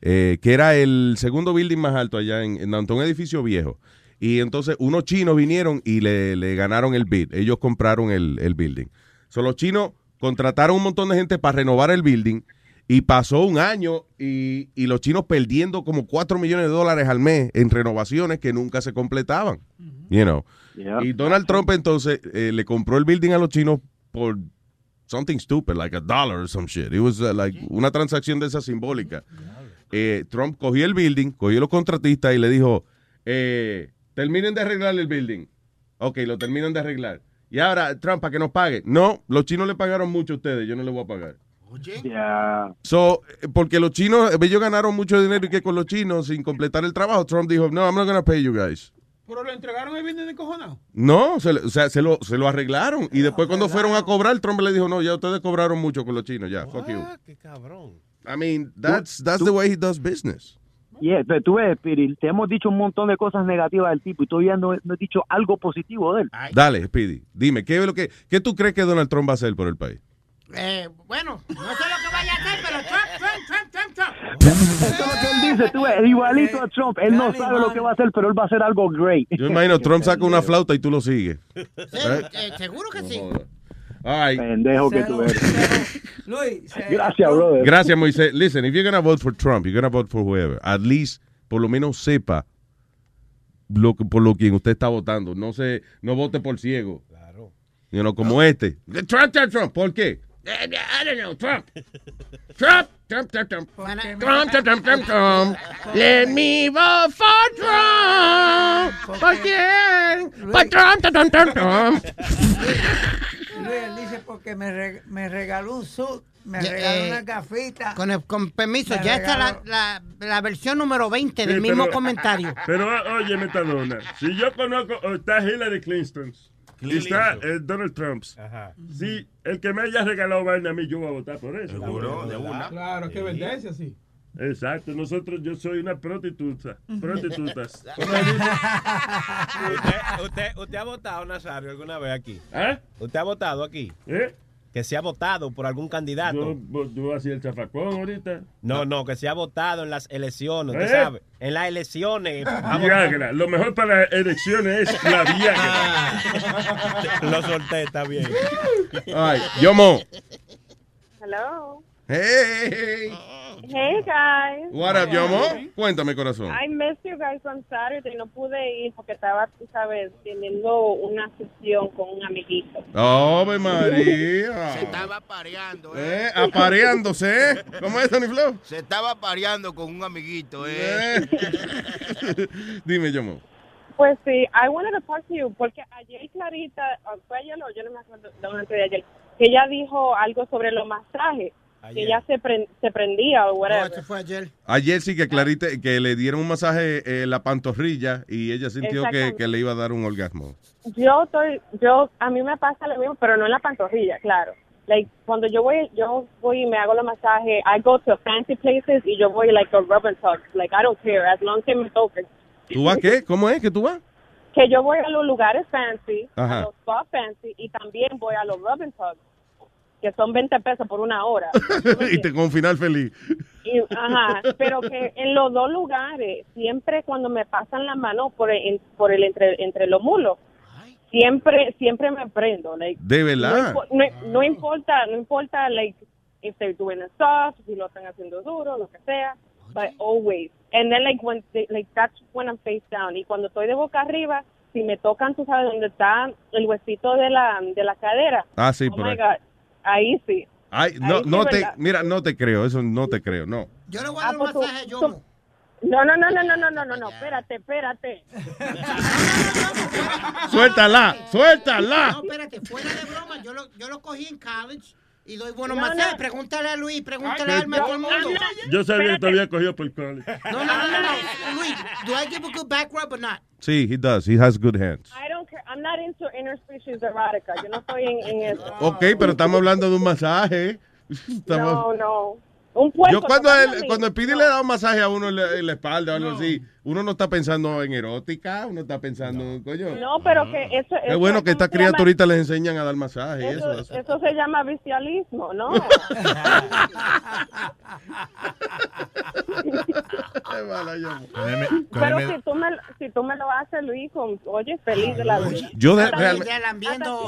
eh, que era el segundo building más alto allá en, en downtown, un edificio viejo. Y entonces unos chinos vinieron y le, le ganaron el bid. Ellos compraron el, el building. So, los chinos contrataron un montón de gente para renovar el building y pasó un año y, y los chinos perdiendo como 4 millones de dólares al mes en renovaciones que nunca se completaban. You know. Yeah. Y Donald Trump entonces eh, le compró el building a los chinos por something stupid, like a dollar or some shit. It was uh, like una transacción de esa simbólica. Eh, Trump cogió el building, cogió los contratistas y le dijo, eh, terminen de arreglar el building. Ok, lo terminan de arreglar. Y ahora, Trump, para que nos pague. No, los chinos le pagaron mucho a ustedes, yo no les voy a pagar. yeah. So, eh, porque los chinos, eh, ellos ganaron mucho dinero y que con los chinos, sin completar el trabajo, Trump dijo, no, I'm not gonna pay you guys. Pero le entregaron el business de cojonado. No, se o sea, se lo, se lo arreglaron. Y después cuando fueron a cobrar, Trump le dijo, no, ya ustedes cobraron mucho con los chinos, ya, fuck you. Qué cabrón. I mean, that's, that's the way he does business. Yeah, pero tú ves, Piri, te hemos dicho un montón de cosas negativas del tipo y todavía no, no he dicho algo positivo de él. Dale, Speedy, dime, ¿qué, es lo que, ¿qué tú crees que Donald Trump va a hacer por el país? Eh, bueno, no sé lo que vaya a hacer, pero Trump, Trump, Trump, Trump, Trump. Eso es lo que él dice, tú ves, igualito a Trump. Él no sabe lo que va a hacer, pero él va a hacer algo great. Yo imagino, Trump saca una flauta y tú lo sigues. Eh, eh, seguro que sí. All right. Pendejo que tú eres. Luis, Gracias, brother. Gracias, Moisés. Listen, if you're gonna vote for Trump, you're gonna vote for whoever. At least, por lo menos sepa lo que, por lo que usted está votando. No se, no vote por ciego. Claro. You know, como este. Trump, Trump, Trump. ¿Por qué? Eh, I don't know, Trump. Trump, Trump, Trump, Trump. Trump, Trump, Trump, Trump, Trump. Let me vote for Trump. ¿Por quién? For Trump, Trump, Trump, Trump. Luis, él dice porque me, reg- me regaló un suit, me Ya, regaló eh, una gafita. Con, el- con permiso, Me ya está la, regaló- la, la versión número 20 Sí, del mismo pero- comentario. Pero o- oye, Metadona, si yo conozco, o está Hillary Clinton y está eh, Donald Trump, si el que me haya regalado vaina a mí, yo voy a votar por eso. Seguro, de una. Claro, que venderse así. Exacto, nosotros, yo soy una prostituta. Prostitutas. ¿Usted, usted, usted ha votado, Nazario, alguna vez aquí? ¿Eh? ¿Usted ha votado aquí? ¿Eh? Que se ha votado por algún candidato. Yo, yo hacía el chafacón ahorita. No, no, que se ha votado en las elecciones, usted ¿Eh? sabe. En las elecciones. Viagra. Lo mejor para las elecciones es la Viagra. Lo solté, está bien. Ay, Yomo. Hello. Hey. Hey guys. What up, Yomo? Cuéntame, corazón. I missed you guys on Saturday. No pude ir porque estaba, tú sabes, teniendo una sesión con un amiguito. ¡Ave María! Se estaba pareando, Eh, apareándose, ¿eh? ¿Cómo es, Tony Flow? Se estaba pareando con un amiguito, ¿eh? Dime, Yomo. Pues sí, I wanted to talk to you porque ayer Clarita, o fue ayer o yo no me acuerdo de antes de ayer, que ella dijo algo sobre los masajes, que ella se, pre- se prendía o whatever. fue ayer. Ayer sí que Clarita, que le dieron un masaje en la pantorrilla y ella sintió que, que le iba a dar un orgasmo. Yo estoy, yo, a mí me pasa lo mismo, pero no en la pantorrilla, claro. Like, cuando yo voy, yo voy y me hago los masajes, I go to fancy places y yo voy like a rub and tug. Like, I don't care, as long as me toquen. ¿Tú vas qué? ¿Cómo es que tú vas? Que yo voy a los lugares fancy, Ajá. a los spa fancy y también voy a los rub and tug, que son 20 pesos por una hora. y te con un final feliz. Y- ajá, pero que en los dos lugares, siempre cuando me pasan la mano por el, por el entre, entre los mulos, siempre siempre me prendo. Like, De no, verdad. impo- no, no importa, no importa, like, if they're doing it soft, si lo están haciendo duro, lo que sea, but always. And then, like, when, they- like, that's when I'm face down. Y cuando estoy de boca arriba, si me tocan, tú sabes, donde está el huesito de la, de la cadera. Ah, sí, oh por my ahí. God, ahí sí. Ay, no, Ahí sí, no te, ¿verdad? mira, no te creo, eso no te creo, no. Yo le voy Ah, a dar un pues tú- masaje a tú-. No, no, no, no, no, no, no, no, no, espérate, espérate. Suéltala, suéltala. No, espérate, fuera de broma, yo lo, yo lo cogí en college y doy buenos No, masajes. no. Pregúntale a Luis, pregúntale a Ay, Alma, a todo el mundo. Yo sabía que te había cogido por el college. No, no, no, no, no. Luis, do I give a good back rub or not? Sí, he does, he has good hands. I don't care. I'm not into interspecies erotica. Yo no estoy en, en eso. Ok, pero estamos hablando de un masaje. Estamos- No, no. Un puerco. Yo cuando el, cuando el Pidi le da un masaje a uno en la, en la espalda o algo así, uno no está pensando en erótica, uno está pensando, coño. No, pero que eso. Qué eso bueno que ¿cómo estas criaturitas les enseñan a dar masaje Eso, eso. eso. eso se llama bestialismo, ¿no? Pero si tú, me, si tú me lo haces, Luis, con, oye, feliz de la vida. Yo de- realmente-.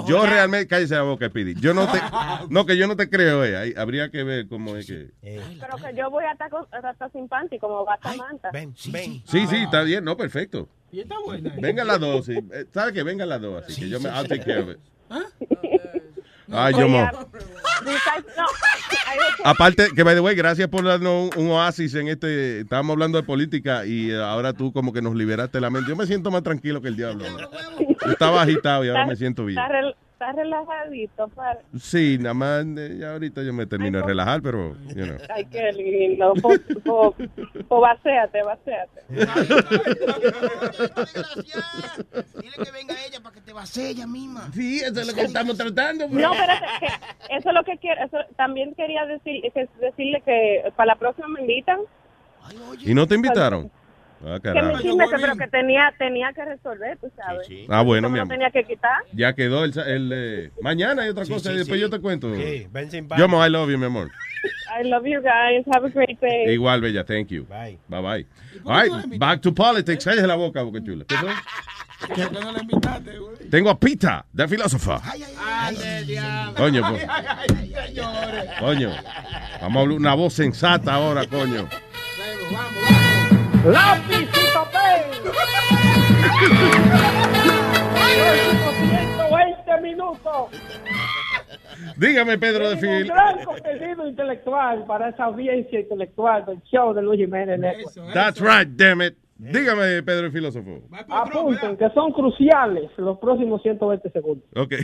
Yo realmente, cállese la boca, Pidi. Yo no te, no, que yo no te creo, eh. Ahí habría que ver cómo es que. Pero que yo voy hasta, con- hasta sin panty, como Batamanta. Ven, ven. Sí, sí, está bien, no, perfecto. Y está buena. Vengan las dos, sí. Eh, ¿Sabe que Vengan las dos, así que yo me, I'll take care of it. Ay, yo mo. No. Aparte, que by the way, gracias por darnos un, un oasis en este. Estábamos hablando de política y ahora tú como que nos liberaste la mente. Yo me siento más tranquilo que el diablo. ahora. Yo estaba agitado y ahora me siento bien. Está, está relajadito, para. Sí, nada más, eh, ya ahorita yo me termino de relajar, pero, you know. Ay, qué lindo. Po, vacéate, vacéate. Dile que venga ella para que te vacíe ella misma. Sí, eso es lo que estamos tratando. No, espérate, que eso es lo que quiero. Eso, también quería decir, que, decirle que para la próxima me invitan. ¿Y no te invitaron? Ah, Que me chisme, pero que tenía, tenía que resolver, tú sabes. Ah, bueno, mi lo amor. tenía que quitar. Ya quedó el... el, eh, mañana hay otra cosa y después sí. yo te cuento. Sí, ven sin Yo, mo, I love you, mi amor. I love you guys. Have a great day. Igual, bella, thank you. Bye. Bye, bye. All right, back to politics. Cállese la boca, boca chula. ¿Qué fue? ¿Por qué no la invitaste, güey? Tengo a Pita, de filósofa. Pues. Ay, ay. Coño. Vamos a hablar una voz sensata ahora, coño. ¡Lápiz y papel! 120 minutos. Dígame, Pedro de Un Fil. gran contenido intelectual para esa audiencia intelectual del show de Luis Jiménez Network. That's right, damn it. Dígame, Pedro el filósofo. Apunten que son cruciales los próximos 120 segundos. Ok.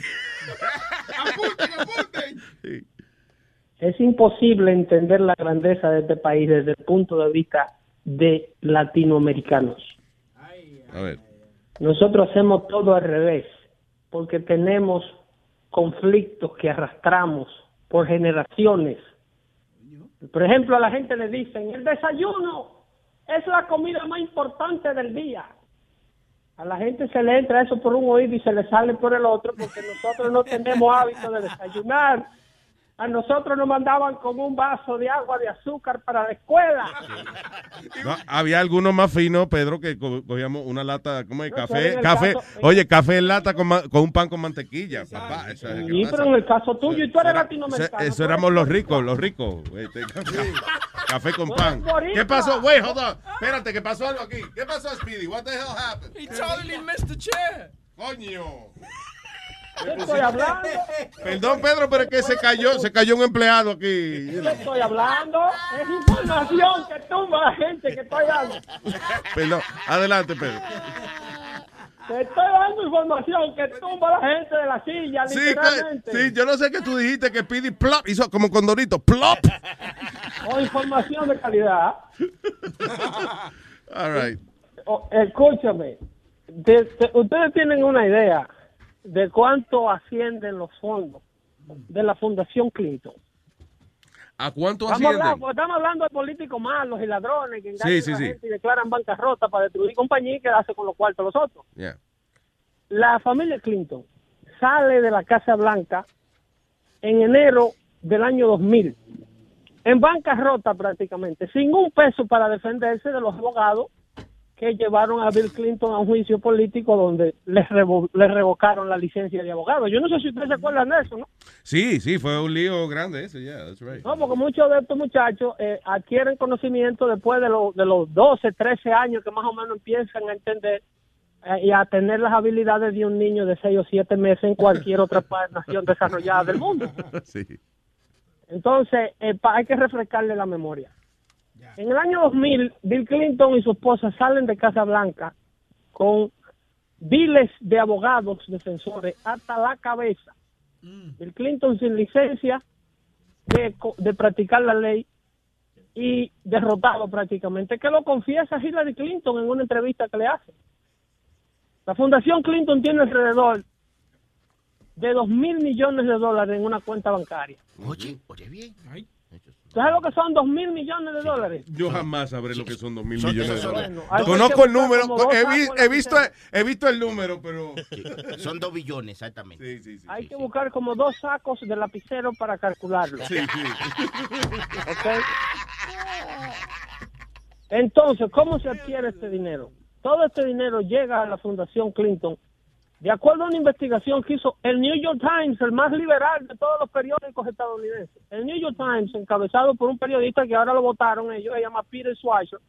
Es imposible entender la grandeza de este país desde el punto de vista de latinoamericanos. A ver. Nosotros hacemos todo al revés, porque tenemos conflictos que arrastramos por generaciones Por ejemplo, a la gente le dicen, el desayuno es la comida más importante del día. A la gente se le entra eso por un oído y se le sale por el otro porque nosotros no tenemos hábito de desayunar. A nosotros nos mandaban con un vaso de agua de azúcar para la escuela. No, había algunos más finos, Pedro, que co- cogíamos una lata, ¿cómo es? No, Café, caso- Oye, café en lata con, ma- con un pan con mantequilla, papá. Eso, es- ¿qué Sí, pasa? pero en el caso tuyo, y tú eres Eso, latinoamericano. eso éramos los ricos, los ricos. Este, café con pan. ¿Qué pasó? Wait, hold on. Espérate, ¿qué pasó algo aquí? ¿Qué pasó, Speedy? What the hell happened? He totally missed the chair. Coño. ¿Qué estoy hablando? Perdón, Pedro, pero es que se cayó, se cayó un empleado aquí. ¿Qué estoy hablando? Es información que tumba a la gente que estoy dando. Perdón. Adelante, Pedro. Te estoy dando información que tumba a la gente de la silla, Sí, literalmente. que- sí, yo no sé qué tú dijiste que Speedy plop hizo como condorito, plop. O información de calidad. All right. O- escúchame. De- de- ustedes tienen una idea de cuánto ascienden los fondos de la Fundación Clinton. ¿A cuánto Estamos ascienden? hablando, estamos hablando de políticos malos y ladrones que engañan Sí, sí, a la sí. gente y declaran bancarrota para destruir compañía y quedarse con los cuartos los otros. Yeah. La familia Clinton sale de la Casa Blanca en enero del año 2000, en bancarrota prácticamente, sin un peso para defenderse de los abogados que llevaron a Bill Clinton a un juicio político donde les, revo- les revocaron la licencia de abogado. Yo no sé si ustedes se acuerdan de eso, ¿no? Sí, sí, fue un lío grande ese, yeah, that's right. No, porque muchos de estos muchachos eh, adquieren conocimiento después de, los de los 12, 13 años que más o menos empiezan a entender eh, y a tener las habilidades de un niño de 6 o 7 meses en cualquier otra nación desarrollada del mundo. sí. Entonces, eh, pa- hay que refrescarle la memoria. En el año 2000, Bill Clinton y su esposa salen de Casa Blanca con miles de abogados defensores hasta la cabeza. Bill Clinton sin licencia de, co- de practicar la ley y derrotado prácticamente, que lo confiesa Hillary Clinton en una entrevista que le hace. La Fundación Clinton tiene alrededor de dos mil millones de dólares en una cuenta bancaria. Oye, oye bien. ¿Sabes lo que son dos mil millones de dólares? Yo jamás sabré lo que son dos mil millones de dólares. Bueno, Conozco el número, he, vi- visto, he visto el número, pero... Son dos billones, exactamente. Sí, sí, sí. Hay que buscar como dos sacos de lapicero para calcularlo. Sí, sí. ¿ok? Entonces, ¿cómo se adquiere este dinero? Todo este dinero llega a la Fundación Clinton de acuerdo a una investigación que hizo el New York Times, el más liberal de todos los periódicos estadounidenses. El New York Times, encabezado por un periodista que ahora lo votaron, ellos se llama Peter Schweizer.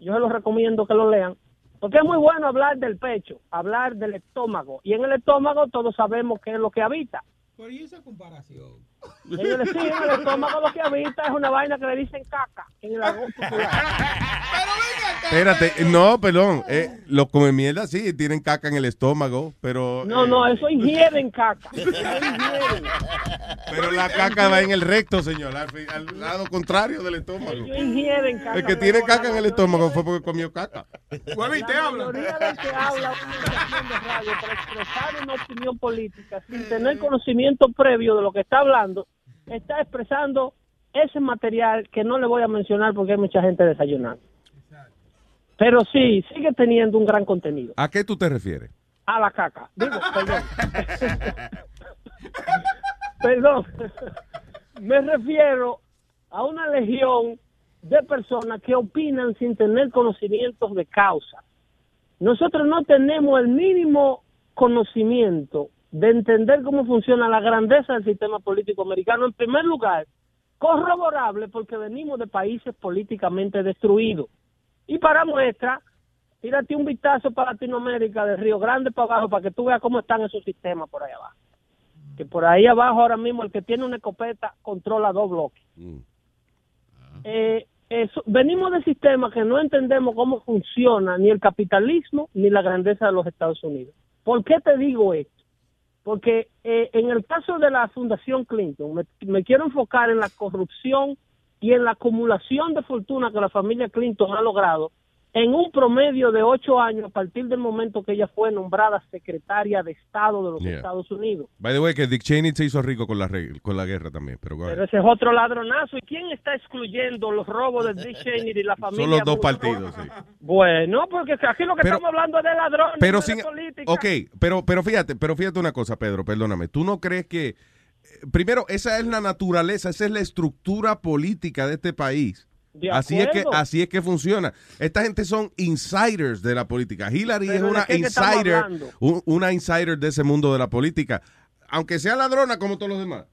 Yo se los recomiendo que lo lean. Porque es muy bueno hablar del pecho, hablar del estómago. Y en el estómago todos sabemos qué es lo que habita. Por ahí esa comparación. En el, sí, en el estómago lo que habita es una vaina que le dicen caca en el argot popular. Espérate, no, perdón. Eh, los come mierda sí tienen caca en el estómago, pero No, eh, no, eso ingieren caca. Eso ingieren. pero la caca va en el recto, señor, al, al lado contrario del estómago. Ellos ingieren caca. El que tiene caca en el estómago fue porque comió caca. Huevín, te La habla. mayoría del que habla una estación de radio para expresar una opinión política sin tener conocimiento previo de lo que está hablando, está expresando ese material que no le voy a mencionar porque hay mucha gente desayunando. Pero sí, sigue teniendo un gran contenido. ¿A qué tú te refieres? A la caca. Digo, perdón. perdón. Me refiero a una legión de personas que opinan sin tener conocimientos de causa. Nosotros no tenemos el mínimo conocimiento de entender cómo funciona la grandeza del sistema político americano. En primer lugar, corroborable porque venimos de países políticamente destruidos. Y para muestra, tírate un vistazo para Latinoamérica, de Río Grande para abajo, para que tú veas cómo están esos sistemas por ahí abajo. Que por ahí abajo ahora mismo el que tiene una escopeta controla dos bloques. Eh, eso- venimos de sistemas que no entendemos cómo funciona ni el capitalismo ni la grandeza de los Estados Unidos. ¿Por qué te digo esto? Porque eh, en el caso de la Fundación Clinton, me, me quiero enfocar en la corrupción y en la acumulación de fortuna que la familia Clinton ha logrado en un promedio de ocho años a partir del momento que ella fue nombrada secretaria de Estado de los Yeah. Estados Unidos. By the way, que Dick Cheney se hizo rico con la, re- con la guerra también. Pero. Pero ese es otro ladronazo. ¿Y quién está excluyendo los robos de Dick Cheney y la familia? Son los dos partidos, sí. Bueno, porque aquí lo que Pero- estamos hablando es de ladrones, Pero no sin, de política. ok, pero, pero fíjate, pero fíjate una cosa, Pedro, perdóname. ¿Tú no crees que, eh, primero, esa es la naturaleza, esa es la estructura política de este país? Así es, que, así es que funciona. Esta gente son insiders de la política. Hillary Pero es ¿de una insider, un- una insider de ese mundo de la política. Aunque sea ladrona como todos los demás.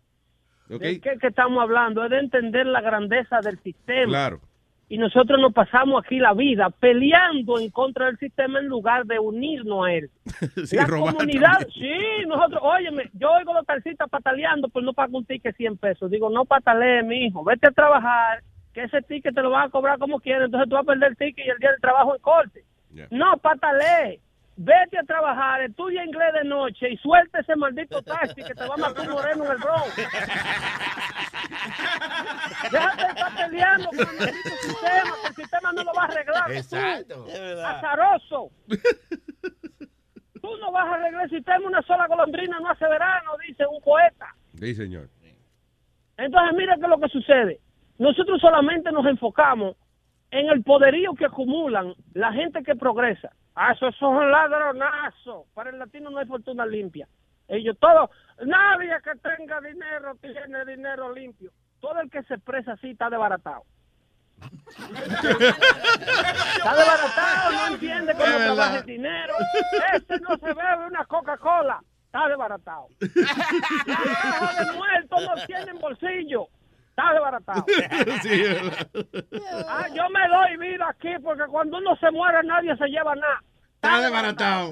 ¿De qué que estamos hablando? Es de entender la grandeza del sistema. Claro. Y nosotros nos pasamos aquí la vida peleando en contra del sistema en lugar de unirnos a él. Sí, la comunidad, también. sí, nosotros, óyeme, yo oigo los taxistas pataleando, pues no pago un ticket 100 pesos. Digo, no patalee, mi hijo, vete a trabajar, que ese ticket te lo van a cobrar como quieras, entonces tú vas a perder el ticket y el día del trabajo en corte. No, patalee. Vete a trabajar, estudia inglés de noche y suelta ese maldito taxi que te va a matar un moreno en el Bronx. Déjate de estar peleando con el maldito sistema, que el sistema no lo va a arreglar. Exacto. Tú, azaroso. Tú no vas a arreglar el sistema, una sola golondrina no hace verano, dice un poeta. Sí, señor. Entonces, mira qué es lo que sucede. Nosotros solamente nos enfocamos en el poderío que acumulan la gente que progresa. Ah, eso, eso es un ladronazo. Para el latino no hay fortuna limpia. Ellos todos, nadie que tenga dinero tiene dinero limpio. Todo el que se expresa así está desbaratado. Está desbaratado, no entiende cómo trabaja el dinero. Este no se bebe una Coca-Cola. Está desbaratado. La caja de muertos no tienen bolsillo. Está desbaratado. Ah, yo me doy vida aquí porque cuando uno se muere nadie se lleva nada. Está desbaratado.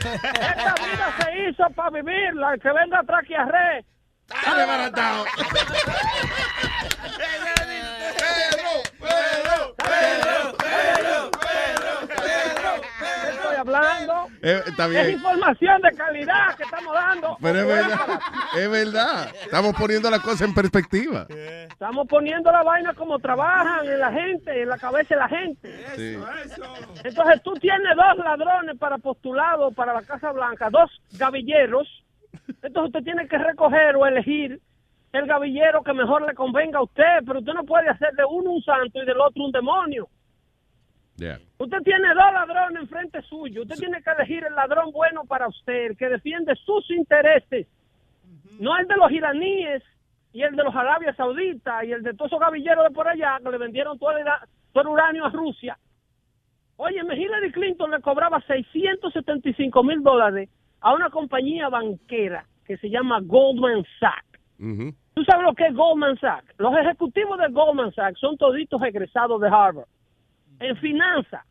Esta vida se hizo para vivirla. El que venga atrás que arre. Está desbaratado. Estoy hablando. Eh, está bien. Es información de calidad que estamos dando. Pero es verdad, es verdad. Estamos poniendo las cosas en perspectiva. Estamos poniendo la vaina como trabajan en la gente, en la cabeza de la gente. Sí. Entonces tú tienes dos ladrones para postulado para la Casa Blanca, dos gavilleros. Entonces usted tiene que recoger o elegir el gavillero que mejor le convenga a usted, pero usted no puede hacer de uno un santo y del otro un demonio. Yeah. Usted tiene dos ladrones enfrente suyo. Usted tiene que elegir el ladrón bueno para usted, el que defiende sus intereses, no el de los iraníes y el de los Arabia Saudita y el de todos esos gavilleros de por allá que le vendieron todo el, ira- todo el uranio a Rusia. Oye, Hillary Clinton le cobraba 675 mil dólares a una compañía banquera que se llama Goldman Sachs. Ujú. ¿Tú sabes lo que es Goldman Sachs? Los ejecutivos de Goldman Sachs son toditos egresados de Harvard. En finanzas.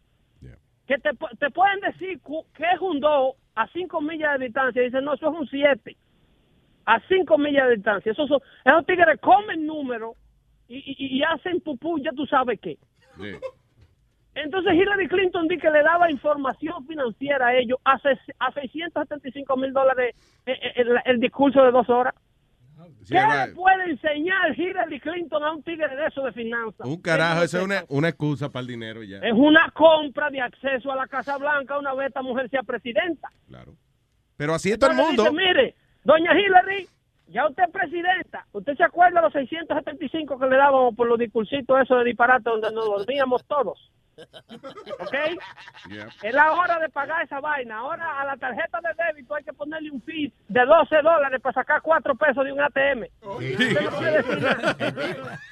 Que te, pu- te pueden decir que es un 2 a 5 millas de distancia. Dicen, no, eso es un 7. A 5 millas de distancia. Esos, son, esos tigres comen números y, y- y hacen pupú, ya tú sabes qué. Entonces Hillary Clinton di que le daba información financiera a ellos a, ses- a 675 mil dólares eh, eh, el, el discurso de dos horas. Sí, ¿Qué le puede enseñar Hillary Clinton a un tigre de eso de finanzas? Un carajo, eso es una, excusa para el dinero ya. Es una compra de acceso a la Casa Blanca una vez esta mujer sea presidenta. Pero así es todo el mundo. dice, mire, doña Hillary, ya usted es presidenta. ¿Usted se acuerda de los 675 que le dábamos por los discursitos esos de disparate donde nos dormíamos todos? ¿Ok? Es la hora de pagar esa vaina. Ahora a la tarjeta de débito hay que ponerle un fee de 12 dólares para sacar 4 pesos de un ATM. Usted no puede decir nada.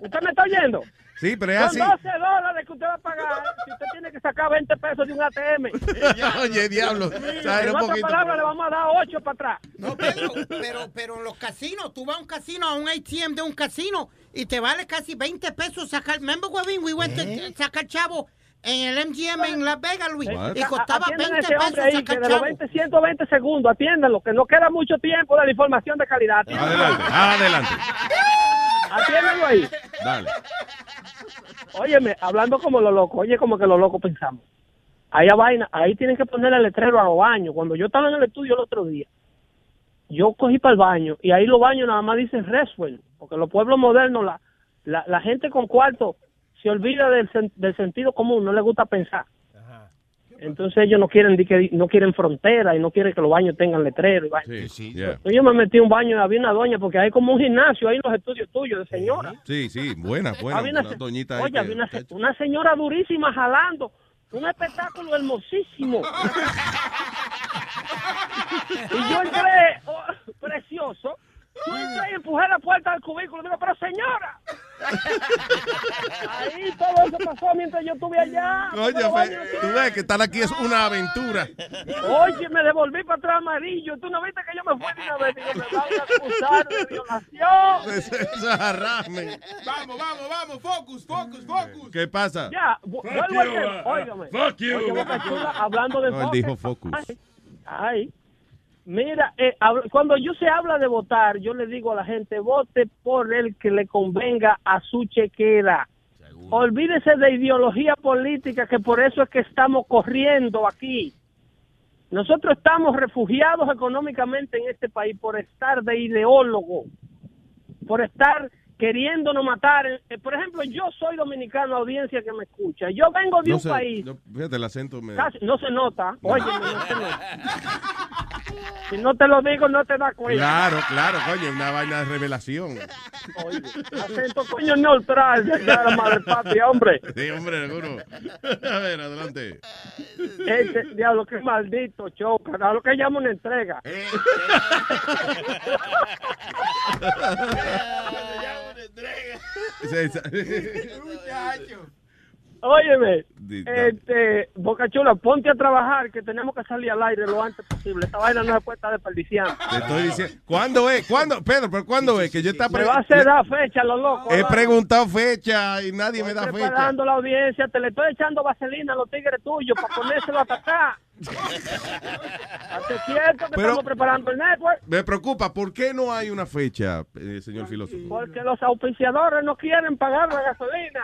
¿Usted me está oyendo? Sí, pero es Son así. 12 dólares que usted va a pagar si usted tiene que sacar 20 pesos de un ATM. Oye, diablo. En otras palabras, le vamos a dar 8 para atrás. No, Pedro, pero, pero en los casinos, tú vas a un casino, a un ATM de un casino, y te vale casi 20 pesos sacar. Remember, Webin, we went ¿Eh? to sacar chavo en el MGM en Las Vegas, Luis, What? y costaba Atiendan 20 a ese pesos ahí, que sacar de los chavo. 20, 120 segundos, atiéndanlo, que no queda mucho tiempo de la información de calidad. Adelante, adelante. Atiéndanlo ahí. Dale. Óyeme, hablando como lo loco, oye como que lo loco pensamos. Ahí a vaina, ahí tienen que ponerle el letrero a los baños. Cuando yo estaba en el estudio el otro día, yo cogí para el baño y ahí los baños nada más dicen reswell, porque los pueblos modernos, la, la, la gente con cuarto se olvida del, sen- del sentido común, no le gusta pensar. Entonces ellos no quieren di que- no quieren frontera y no quieren que los baños tengan letrero. y. Yeah. Entonces Yo me metí a un baño y había una doña porque hay como un gimnasio ahí en los estudios tuyos de señora. Sí, sí, buena, buena. Había una, doñita oye, había una, una señora durísima jalando. Un espectáculo hermosísimo. y yo entré, oh, precioso. Yo entré y empujé la puerta del cubículo. Digo, pero señora. Ahí todo eso pasó mientras yo estuve allá. Oye, Fe, tú ves que estar aquí es una aventura. Oye, me devolví para atrás amarillo. Tú no viste que yo me fui de una vez. Digo, me van a acusar de violación. Ese es. Vamos, vamos, vamos, focus, focus, focus. ¿Qué pasa? Ya, vuelvo al you, tema. uh, Óigame. fuck you. Oye, Boca Chula, hablando de No, él dijo focus. Ay, ay. Mira, eh, cuando yo se habla de votar, yo le digo a la gente, vote por el que le convenga a su chequera. Olvídese de ideología política, que por eso es que estamos corriendo aquí. Nosotros estamos refugiados económicamente en este país por estar de ideólogo, por estar queriéndonos matar. Eh, Por ejemplo, yo soy dominicano, audiencia que me escucha. Yo vengo de No un sé, país no, fíjate, el acento me... Casi- no se nota. Oye, no se nota. Si no te lo digo, no te das cuenta. Claro, claro, coño, una vaina de revelación. Oye, acento coño neutral de allá de la madre patria, hombre. Sí, hombre, seguro. A ver, adelante. Ese diablo, qué maldito choca. A lo que llama una entrega. Sí, sí. Óyeme, este, Boca Chula, ponte a trabajar que tenemos que salir al aire lo antes posible. Esta vaina no se puede estar desperdiciando. Te estoy diciendo. ¿Cuándo es? ¿Cuándo? Pedro, pero ¿cuándo es? Que yo está Me va a hacer dar fecha, los locos. He preguntado fecha y nadie me da fecha. preparando la audiencia, te le estoy echando vaselina a los tigres tuyos para ponérselo hasta acá. Hace cierto que Pero- estamos preparando el network Me preocupa, ¿por qué no hay una fecha, eh, señor filósofo? porque los auspiciadores no quieren pagar la gasolina.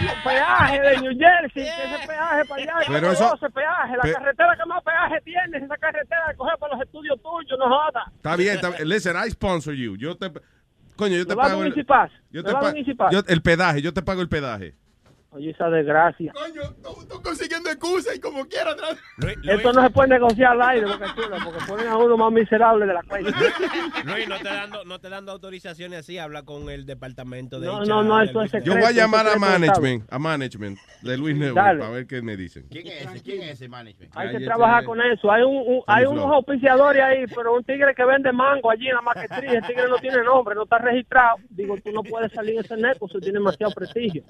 y los peajes de New Jersey, que ese peaje para allá, Pero eso- ese peaje, la pe- carretera que más peaje tiene, es esa carretera de coger para los estudios tuyos, no joda. Está bien, está bien. Listen, I sponsor you. Yo te... Coño, yo te ¿Me va a dar pago el... Yo ¿Me te va a dar pa- un Easy Pass? yo- el pedaje, yo te pago el pedaje. Oye, esa desgracia. Coño, tú, tú consiguiendo excusas y como quieras. Esto no se puede negociar al aire, Chula, porque ponen a uno más miserable de la cuenta. Luis, no te dando, no te dando autorizaciones así, habla con el departamento de No, HR no, no, esto es business. Yo voy a Secreto, llamar a secreto de management, a management de Luis Dale. para ver qué me dicen. ¿Quién es ese? ¿Quién es ese management? Hay que trabajar con eso. Hay un, un- hay unos auspiciadores ahí, pero un tigre que vende mango allí en la maquetría, el tigre no tiene nombre, no está registrado. Digo, tú no puedes salir en ese neto, eso tiene demasiado prestigio.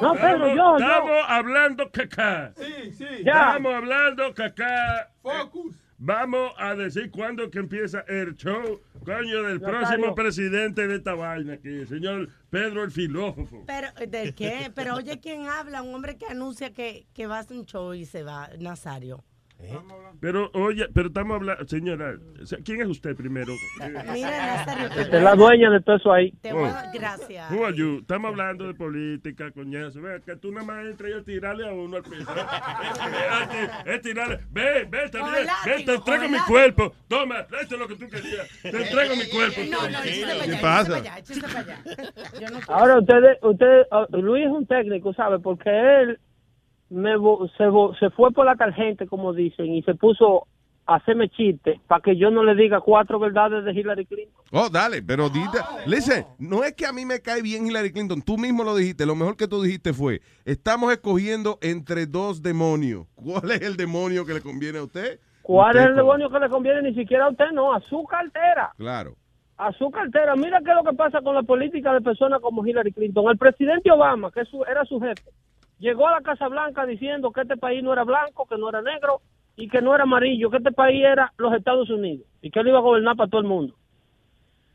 No, Pedro, yo, Estamos yo. hablando caca. Sí, sí. Ya. Estamos hablando caca. Focus. Vamos a decir cuándo que empieza el show, coño, del próximo presidente de esta vaina aquí, el señor Pedro el filósofo. Pero, ¿de qué? Pero oye, ¿quién habla? Un hombre que anuncia que, que va a hacer un show y se va, Nazario. Pero, oye, pero estamos hablando, señora, ¿quién es usted primero? Mira, Nazario, te Esta es la dueña de todo eso ahí. Te voy a- gracias. Who are you? Estamos hablando de política, coñazo. Ve, que tú nada más entras y a tirarle a uno al piso. es, tirarle. Ve, ve, está Con bien. látigo, Ve, te entrego mi cuerpo. Toma, esto es lo que tú querías. Te entrego mi cuerpo. No, no, ¿Qué allá, pasa? allá. Yo no Ahora, ustedes, ustedes, ah, Luis es un técnico, ¿sabe? Porque él me se, se fue por la tangente, como dicen, y se puso a hacerme chiste para que yo no le diga cuatro verdades de Hillary Clinton. Oh, dale, pero dite, listen, no es que a mí me cae bien Hillary Clinton, tú mismo lo dijiste, lo mejor que tú dijiste fue, estamos escogiendo entre dos demonios. ¿Cuál es el demonio que le conviene a usted? ¿Cuál Usted es el demonio que le conviene? Ni siquiera a usted, no, a su cartera. Claro. a su cartera. Mira qué es lo que pasa con la política de personas como Hillary Clinton. El presidente Obama, que su- era su jefe, llegó a la Casa Blanca diciendo que este país no era blanco, que no era negro y que no era amarillo, que este país era los Estados Unidos y que él iba a gobernar para todo el mundo.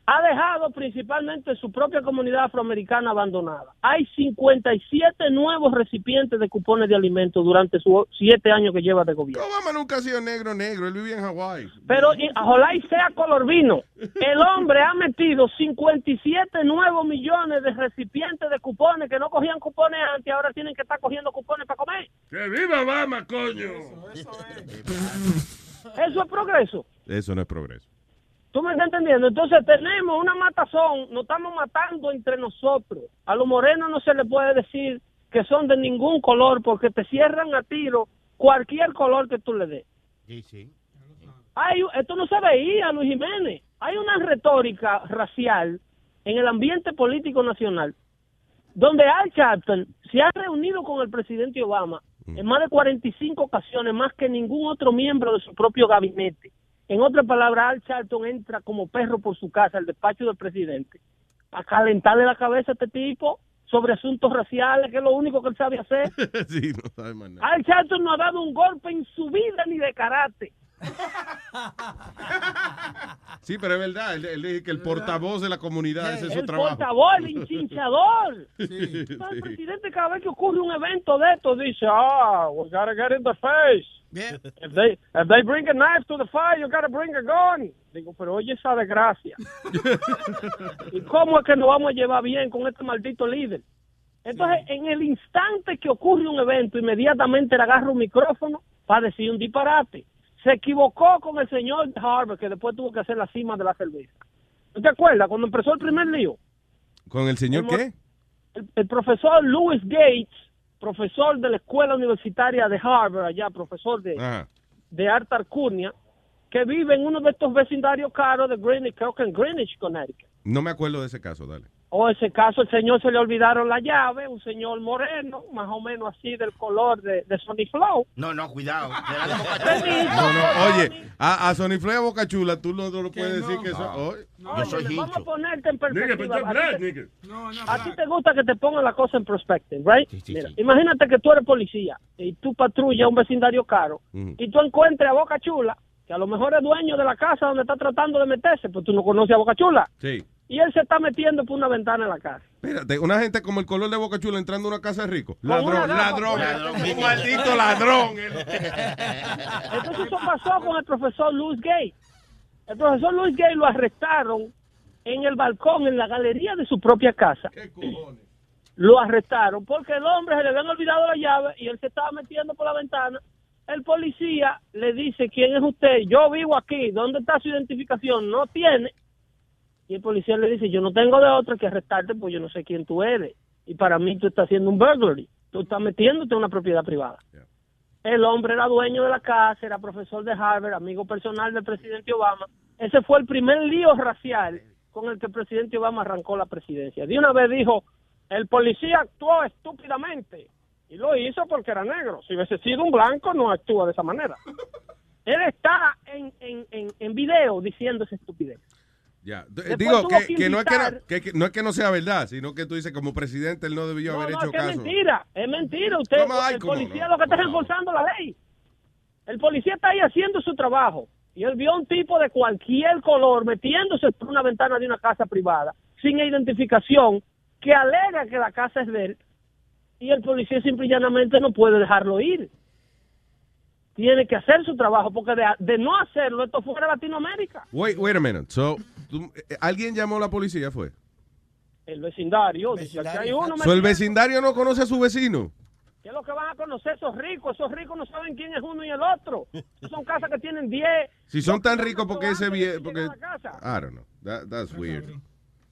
Ha dejado principalmente su propia comunidad afroamericana abandonada. Hay 57 nuevos recipientes de cupones de alimentos durante sus siete años que lleva de gobierno. Obama nunca ha sido negro, negro, él vivía en Hawái. Pero y- ojalá y sea color vino. El hombre ha metido 57 nuevos millones de recipientes de cupones que no cogían cupones antes, ahora tienen que estar cogiendo cupones para comer. ¡Que viva Obama, coño! Eso es progreso. Eso no es progreso. ¿Tú me estás entendiendo? Entonces tenemos una matazón, nos estamos matando entre nosotros. A los morenos no se les puede decir que son de ningún color porque te cierran a tiro cualquier color que tú le des. Sí, sí. Hay, esto no se veía, Luis Jiménez. Hay una retórica racial en el ambiente político nacional donde Al Sharpton se ha reunido con el presidente Obama en más de 45 ocasiones, más que ningún otro miembro de su propio gabinete. En otras palabras, Al Sharpton entra como perro por su casa al despacho del presidente a calentarle la cabeza a este tipo sobre asuntos raciales, que es lo único que él sabe hacer. sí, no sabe más nada. Al Sharpton no ha dado un golpe en su vida ni de karate. Sí, pero es verdad. Él, él dice que el portavoz de la comunidad, ese es su el trabajo. portavoz, el hinchinchador. Sí, El presidente cada vez que ocurre un evento de esto dice, ah, we gotta get in the face. If they, if they bring a knife to the fire, you gotta bring a gun. Digo, pero oye esa desgracia. ¿Y cómo es que nos vamos a llevar bien con este maldito líder? Entonces, en el instante que ocurre un evento, inmediatamente le agarra un micrófono para decir un disparate. Se equivocó con el señor Harvard, que después tuvo que hacer la cima de la cerveza. ¿No te acuerdas? Cuando empezó el primer lío, ¿Con el señor qué? el, el profesor Louis Gates, profesor de la escuela universitaria de Harvard, allá, profesor de, Ajá. de arte Arcunia, que vive en uno de estos vecindarios caros de Greenwich, creo que en Greenwich, Connecticut. No me acuerdo de ese caso, dale. O ese caso, el señor se le olvidaron la llave, un señor moreno, más o menos así del color de, de Sony Flow. No, no, cuidado. No, no, oye, a, a Sony Floyd a Boca Chula, tú no, no lo puedes decir que eso. oye. Oye, vamos a ponerte en perspectiva. A ti te- nigga. A ti te gusta que te pongan la cosa en perspective, right? Mira, imagínate que tú eres policía y tú patrullas un vecindario caro y tú encuentres a Boca Chula, que a lo mejor es dueño de la casa donde está tratando de meterse, pues tú no conoces a Boca Chula. Sí. Y él se está metiendo por una ventana en la casa. Espérate, una gente como el color de Boca Chula entrando a una casa de rico. Ladrón, ladrón, ladrón, un maldito ladrón. Entonces eso pasó con el profesor Louis Gay. El profesor Louis Gay lo arrestaron en el balcón, en la galería de su propia casa. Lo arrestaron porque el hombre se le habían olvidado la llave y él se estaba metiendo por la ventana. El policía le dice, ¿quién es usted? Yo vivo aquí. ¿Dónde está su identificación? No tiene. Y el policía le dice, yo no tengo de otra que arrestarte porque yo no sé quién tú eres. Y para mí tú estás haciendo un burglary. Tú estás metiéndote en una propiedad privada. El hombre era dueño de la casa, era profesor de Harvard, amigo personal del presidente Obama. Ese fue el primer lío racial con el que el presidente Obama arrancó la presidencia. De una vez dijo, el policía actuó estúpidamente. Y lo hizo porque era negro. Si hubiese sido un blanco, no actúa de esa manera. Él está en, en, en, en video diciendo esa estupidez. Ya. Después Digo que, no es que, no, que- que no es que no sea verdad, sino que tú dices como presidente él no debió No, haber hecho que es caso. mentira, es mentira. Usted, ¿Cómo hay? el ¿Cómo policía lo que está reforzando la ley. El policía está ahí haciendo su trabajo y él vio a un tipo de cualquier color metiéndose por una ventana de una casa privada sin identificación que alega que la casa es de él y el policía simple y llanamente no puede dejarlo ir. Tiene que hacer su trabajo porque de, de no hacerlo esto fuera Latinoamérica. Wait, wait a minute. So, tú- eh, ¿Alguien llamó a la policía, fue? El vecindario, dice, aquí hay uno So, el vecindario no conoce a su vecino. ¿Qué es lo que van a conocer esos ricos? Esos ricos no saben quién es uno y el otro. Son casas que tienen 10. Si son tan ricos, ¿por qué ese bien vie- porque I don't know. That, that's weird.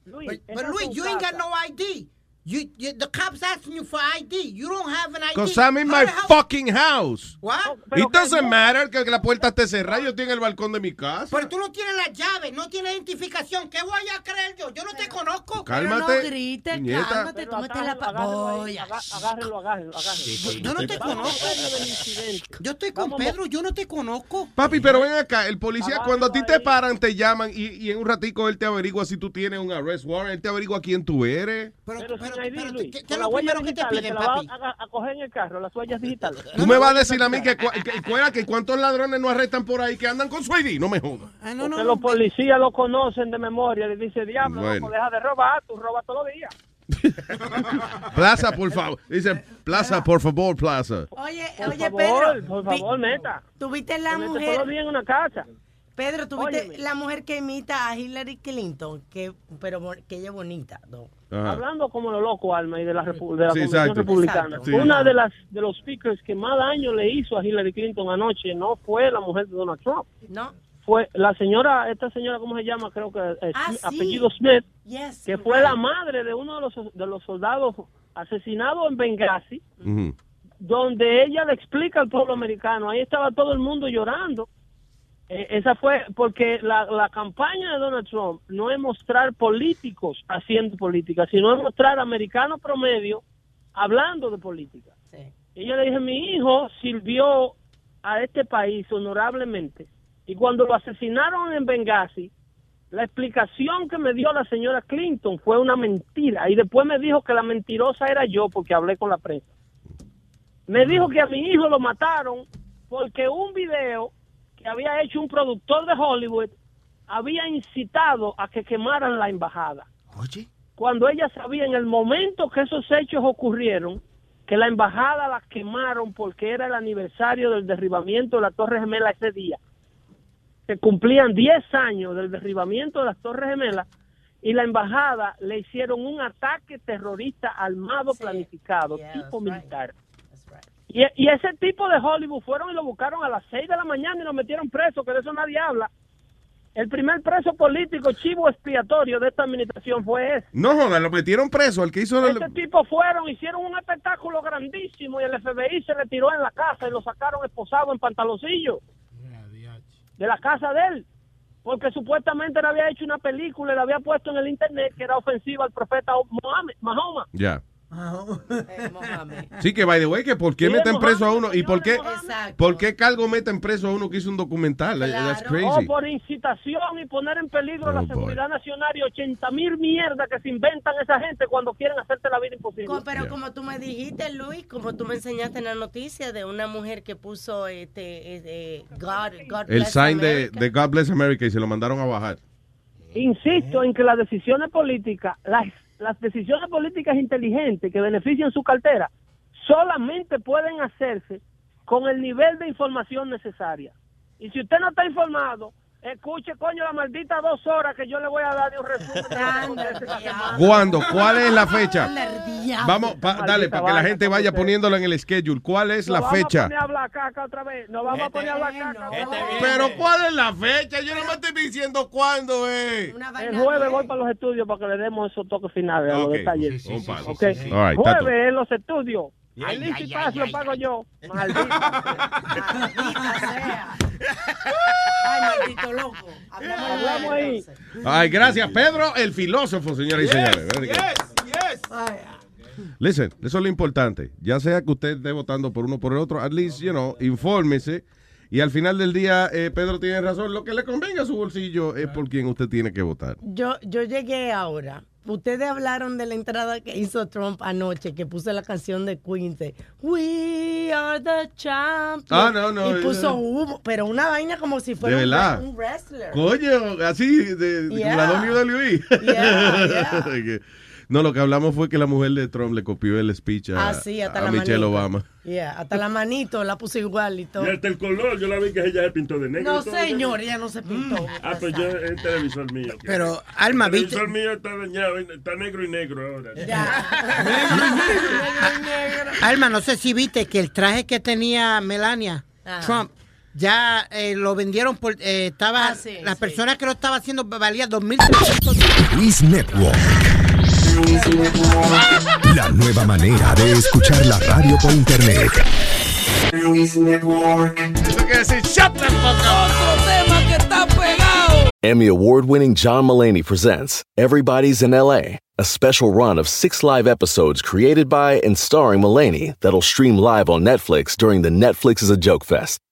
But, but Luis, you ain't got no ID. You, you, the cops asking you for ID. You don't have an ID. Because I'm in my fucking house. What? It doesn't matter que la puerta esté cerrada. Yo estoy en el balcón de mi casa. Pero tú no tienes la llave, no tienes identificación. ¿Qué voy a creer yo? Yo no te conozco. Cálmate, Pero no grites, cálmate, tómate la Agárrenlo, agárrenlo, agárrenlo, agárrenlo. Yo no te conozco. hablar del incidente. Yo estoy con Vamos Pedro, yo no te conozco. Papi, pero ven acá, el policía, cuando a ti te paran, te llaman y, y en un ratico él te averigua si tú tienes un arrest warrant, él te averigua quién tú eres. Pero, Pero ID, Luis. ¿qué- qué es la lo huella primero que te piden, la papi? a, a coger en el carro, las huellas digitales. Tú me vas a decir a mí que, que, cuántos ladrones no arrestan por ahí que andan con su ID. No me jodas. Ah, Porque los policías lo conocen de memoria. Le dice, diablo, Bueno. loco, deja de robar, tú robas todos los días. Plaza, por favor. Dice, plaza, por favor, plaza. Oye, Por oye, favor, Pedro. por favor, neta. ¿Tuviste la mujer? todo bien en una casa. Pedro, ¿tuviste la mujer que imita a Hillary Clinton? Que, pero que ella es bonita, ¿no? Ajá. Hablando como lo loco, Alma, y de la, repu- de la Sí, Convención exacto. Republicana. Exacto. Sí. Una de las de los speakers que más daño le hizo a Hillary Clinton anoche no fue la mujer de Donald Trump. No. fue la señora, esta señora, ¿cómo se llama? Creo que eh, Ah, Smith- sí. apellido Smith, Yes, que fue right. la madre de uno de los, de los soldados asesinados en Benghazi, donde ella le explica al pueblo americano, ahí estaba todo el mundo llorando. Eh, esa fue porque la, la campaña de Donald Trump no es mostrar políticos haciendo política, sino es mostrar americanos promedio hablando de política. Y yo le dije, mi hijo sirvió a este país honorablemente. Y cuando lo asesinaron en Benghazi, la explicación que me dio la señora Clinton fue una mentira. Y después me dijo que la mentirosa era yo porque hablé con la prensa. Me dijo que a mi hijo lo mataron porque un video que había hecho un productor de Hollywood había incitado a que quemaran la embajada. Cuando ella sabía en el momento que esos hechos ocurrieron, que la embajada la quemaron porque era el aniversario del derribamiento de la Torre Gemela ese día. Se cumplían 10 años del derribamiento de las Torres Gemelas y la embajada le hicieron un ataque terrorista armado planificado, tipo militar. Y, y ese tipo de Hollywood fueron y lo buscaron a las 6 de la mañana y lo metieron preso, que de eso nadie habla. El primer preso político, chivo expiatorio de esta administración fue ese. No joda, lo metieron preso, el que hizo el- Ese tipo fueron, hicieron un espectáculo grandísimo y el FBI se le tiró en la casa y lo sacaron esposado en pantaloncillo de la casa de él. Porque supuestamente le había hecho una película y le había puesto en el internet que era ofensiva al profeta Mohammed, Mahoma. Ya. Eh, Sí, que by the way, que por qué Sí, meten Mohammed, preso a uno y por qué, Exacto. por qué cargo meten preso a uno que hizo un documental. That's O crazy. por incitación y poner en peligro Oh, la boy. seguridad nacional y 80 mil mierdas que se inventan esa gente cuando quieren hacerte la vida imposible. Pero como tú me dijiste, Luis, como tú me enseñaste en la noticia de una mujer que puso este, eh, eh, God, God El bless sign de, de God Bless America y se lo mandaron a bajar. Insisto en que las decisiones políticas, las, las decisiones políticas inteligentes que benefician su cartera, solamente pueden hacerse con el nivel de información necesaria. Y si usted no está informado, escuche, coño, la maldita dos horas que yo le voy a dar de un resumen. ¿Cuándo? ¿Cuál es la fecha? Vamos, pa- dale, para que la gente vaya poniéndolo en el schedule. ¿Cuál es la Nos vamos a fecha? poner a hablar caca otra vez. Nos vamos a poner a hablar caca otra vez. Pero ¿cuál es la fecha? Yo no me estoy diciendo cuándo es. El jueves voy para los estudios para que le demos esos toques finales a los detalles. Sí, sí, sí, Ok. sí, sí. All right, Tato. jueves en los estudios. El Easy ay, Pass lo ay, pago yo. Maldito. Maldita sea. Ay, maldito loco. Hablamos, Hablamos ahí. Ay, gracias, Pedro, el filósofo, señoras y señores. Listen, eso es lo importante. Ya sea que usted esté votando por uno o por el otro, at least, you know, infórmese. Y al final del día, eh, Pedro tiene razón. Lo que le convenga a su bolsillo es por quien usted tiene que votar. Yo, yo llegué ahora. Ustedes hablaron de la entrada que hizo Trump anoche, que puso la canción de de We are the champions. Ah, no, no, Y puso humo, pero una vaina como si fuera un, wrestler. Coño, así, de, de- Yeah. como la WWE. Yeah, yeah. No, lo que hablamos fue que la mujer de Trump le copió el speech a, Ah, sí, hasta a la Michelle manito. Obama. Yeah, hasta la manito la puso igual y todo. Y hasta el color, yo la vi que ella se pintó de negro. No, y señor, ella no se pintó. Ah, pues yo, es el televisor mío. Pero, Alma, El ¿viste? televisor mío está dañado, está negro y negro ahora. Alma, no sé si viste que el traje que tenía Melania Ajá. Trump ya eh, lo vendieron por eh, estaba Ah, sí, las sí. personas que lo estaba haciendo valía 2300 Luis Network. La nueva manera de escuchar la radio por internet. Luis Network. Eso quiere decir, shut the fuck Otro tema que está pegado. Emmy award winning John Mullaney presents Everybody's in LA, a special run of six live episodes created by and starring Mullaney that'll stream live on Netflix during the Netflix is a Joke Fest.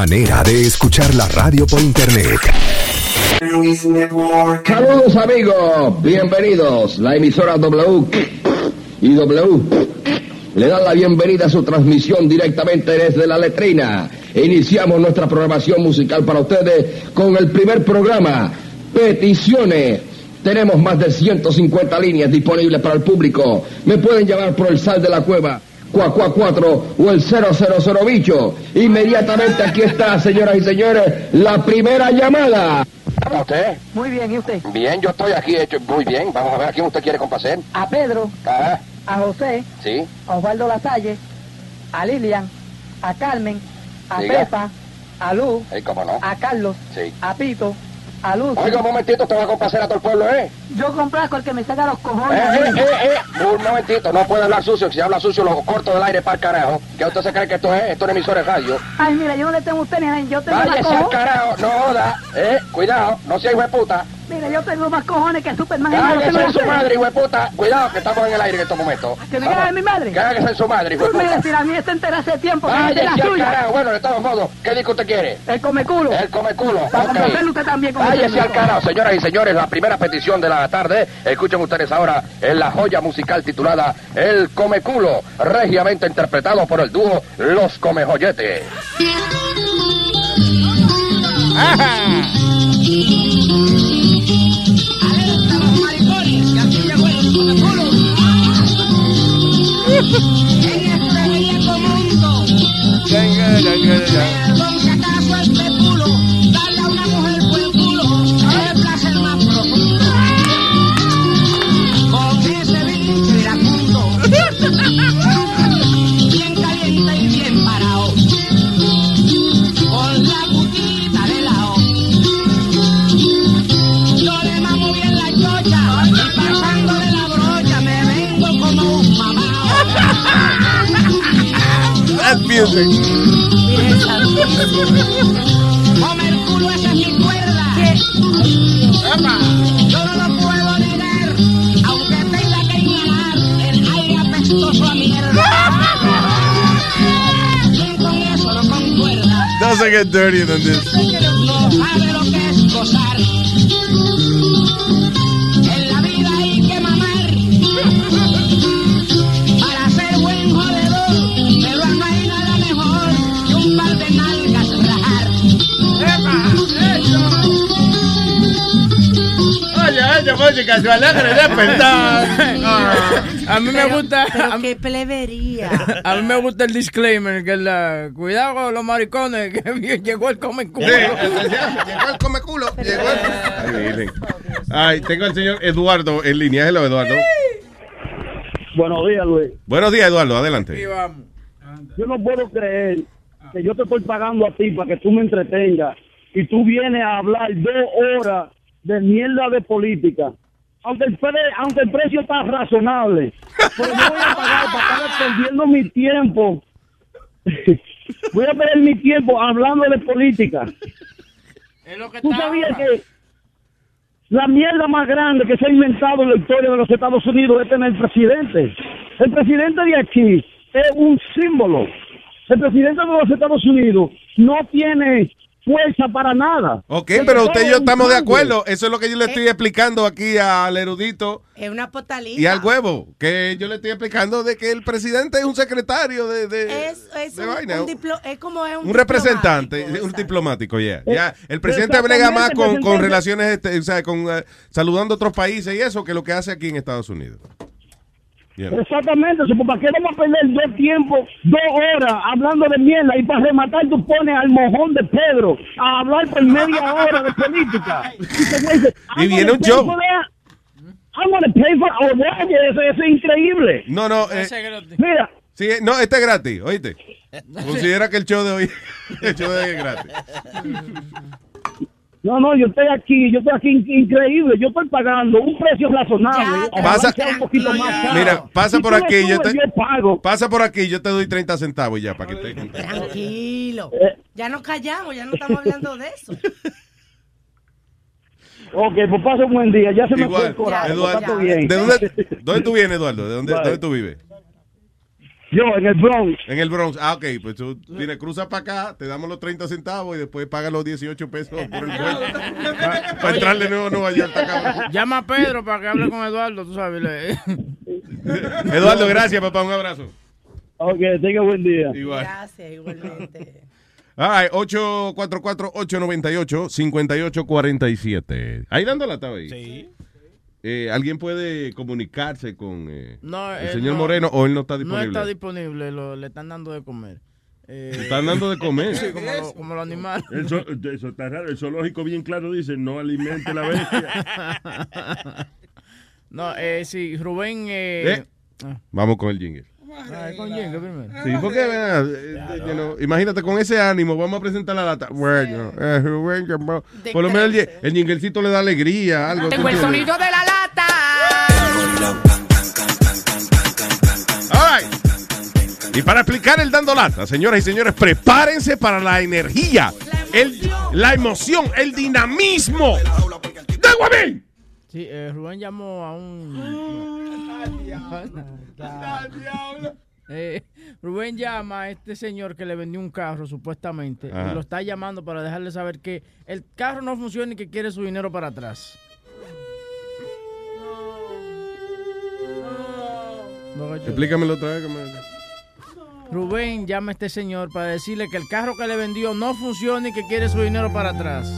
Manera de escuchar la radio por internet. Saludos amigos, bienvenidos. La emisora W y W le dan la bienvenida a su transmisión directamente desde la letrina. Iniciamos nuestra programación musical para ustedes con el primer programa, Peticiones. Tenemos más de 150 líneas disponibles para el público. Me pueden llamar por el sal de la cueva. 4 o el 000 bicho. Inmediatamente aquí está, señoras y señores, la primera llamada. ¿A usted? Muy bien, ¿y usted? Bien, yo estoy aquí hecho muy bien. Vamos a ver a quién usted quiere complacer. A Pedro, Ah, a José, sí. a Osvaldo Lasalle, a Lilian, a Carmen, a Diga. Pepa, a Luz, Sí, cómo no. a Carlos, Sí. a Pito, a Luz. Oiga, un momentito, te va a complacer a todo el pueblo, ¿eh? Yo complazco el que me saca los Eh, cojones. eh, eh, eh. Un momentito, no puede hablar sucio. Si habla sucio, lo corto del aire para el carajo. ¿Qué usted se cree que esto es? Esto es emisora de radio. Ay, mira, yo no le tengo a usted ni a yo tengo más Váyase al cojones. carajo, no joda. Eh, cuidado, no sea hijo de puta. Mira, yo tengo más cojones que Superman. Cállese en su madre, hijo de puta. Cuidado, que estamos en el aire en estos momentos. ¿Que me cagas en mi madre? Cállese en su madre, hijo de Tú me puta. decir a mí está entera hace tiempo que no es de Váyase la al suya. carajo. Bueno, de todos modos, ¿qué disco usted quiere? El come culo. El come culo. Para ok. complacerle usted también con Váyase al carajo, señoras y señores, la primera petición de la tarde. Escuchen ustedes ahora en la joya musical titulada El Come Culo, regiamente interpretado por el dúo Los Come Joyetes. Perdón si El culo, esa es mi cuerda. Yo no lo puedo negar, aunque tenga que inhalar el aire apestoso a mierda. ¿Quién con eso no concuerda? Doesn't get dirtier than this. No sabe lo que es gozar. Música, se alegre despertar. A mí me gusta. Pero a mí- qué plebería. A mí me gusta el disclaimer, que la, cuidado con los maricones, que llegó el come culo. Sí, llegó el come culo. Llegó el... Ay, Virgen. Ay, tengo al señor Eduardo en línea. Hello, Eduardo. Buenos días, Luis. Buenos días, Eduardo. Adelante. Yo no puedo creer que yo te estoy pagando a ti para que tú me entretengas y tú vienes a hablar dos horas de mierda de política. Aunque el, pre- aunque el precio está razonable, pero yo voy a pagar para estar perdiendo mi tiempo. voy a perder mi tiempo hablando de política. ¿Tú sabías que la mierda más grande que se ha inventado en la historia de los Estados Unidos es tener presidente? El presidente de aquí es un símbolo. El presidente de los Estados Unidos no tiene fuerza para nada. Ok, pero usted y yo estamos de acuerdo. Eso es lo que yo le estoy explicando aquí al erudito Es una potalita. y al huevo. Que yo le estoy explicando de que el presidente es un secretario de, de- Es, es de un, vaina. un diplo- es como es un, un representante, un diplomático, ya. Ya, el presidente brega más con, con relaciones, este, o sea, con eh, saludando a otros países y eso que lo que hace aquí en Estados Unidos. Yeah. Exactamente, pues, ¿para qué vamos a perder dos tiempos, dos horas hablando de mierda y para rematar tú pones al mojón de Pedro a hablar por media hora de política? Y, te dice, Y "I'm viene un pay show. I'm gonna pay for oh, eso, eso es increíble. No, no. eh, Mira, sí, no, este es gratis, oíste. Considera que el show de hoy, el show de hoy es gratis. No, no, yo estoy aquí, yo estoy aquí in- increíble, yo estoy pagando un precio razonable. Pasa- sea un poquito más caro. Mira, pasa Si por aquí, yo te, yo pago. pasa por aquí, yo te doy 30 centavos ya para que te Tranquilo. Eh. Ya nos callamos, ya no estamos hablando de eso. Ok, pues pasa un buen día, ya se me fue el coraje, Eduardo, bien. ¿de dónde, dónde tú vienes, Eduardo? ¿De dónde, Bye. dónde tú vives? Yo, en el Bronx. En el Bronx. Ah, ok. Pues tú tienes, cruza para acá, te damos los 30 centavos y después pagas los 18 pesos por el vuelo. para entrar de nuevo a Nueva York. Llama a Pedro para que hable con Eduardo, tú sabes. le- Eduardo, gracias, papá. Un abrazo. Ok, tenga buen día. Igual. Gracias, igualmente. Right, 844-898-5847. Ahí dando la tabla ahí. Sí. Eh, ¿Alguien puede comunicarse con eh, No, el él señor no- Moreno o él no está No disponible? está disponible, lo- le están dando de comer. Eh, ¿Le están dando de comer? Sí, como, lo- como los animales. Eso está raro. El zoológico bien claro dice, no alimente la bestia. no, eh, sí, Rubén... Eh, Eh, Vamos con el jingle. Ay, con Jenga primero. Sí, porque ven, eh, you know, imagínate con ese ánimo, vamos a presentar la lata. Bueno, eh, por lo menos el, jinglecito le da alegría, algo. Tengo el ¿tú entiendes? sonido de la lata. All right. Y para explicar el dando lata, señoras y señores, prepárense para la energía, el, la emoción, el dinamismo. ¡De Guamín! Sí, eh, Rubén llamó a un... Eh, Rubén llama a este señor que le vendió un carro, supuestamente, Ajá. y lo está llamando para dejarle saber que el carro no funciona y que quiere su dinero para atrás. Explícamelo otra vez. que me- Rubén llama a este señor para decirle que el carro que le vendió no funciona y que quiere su dinero para atrás.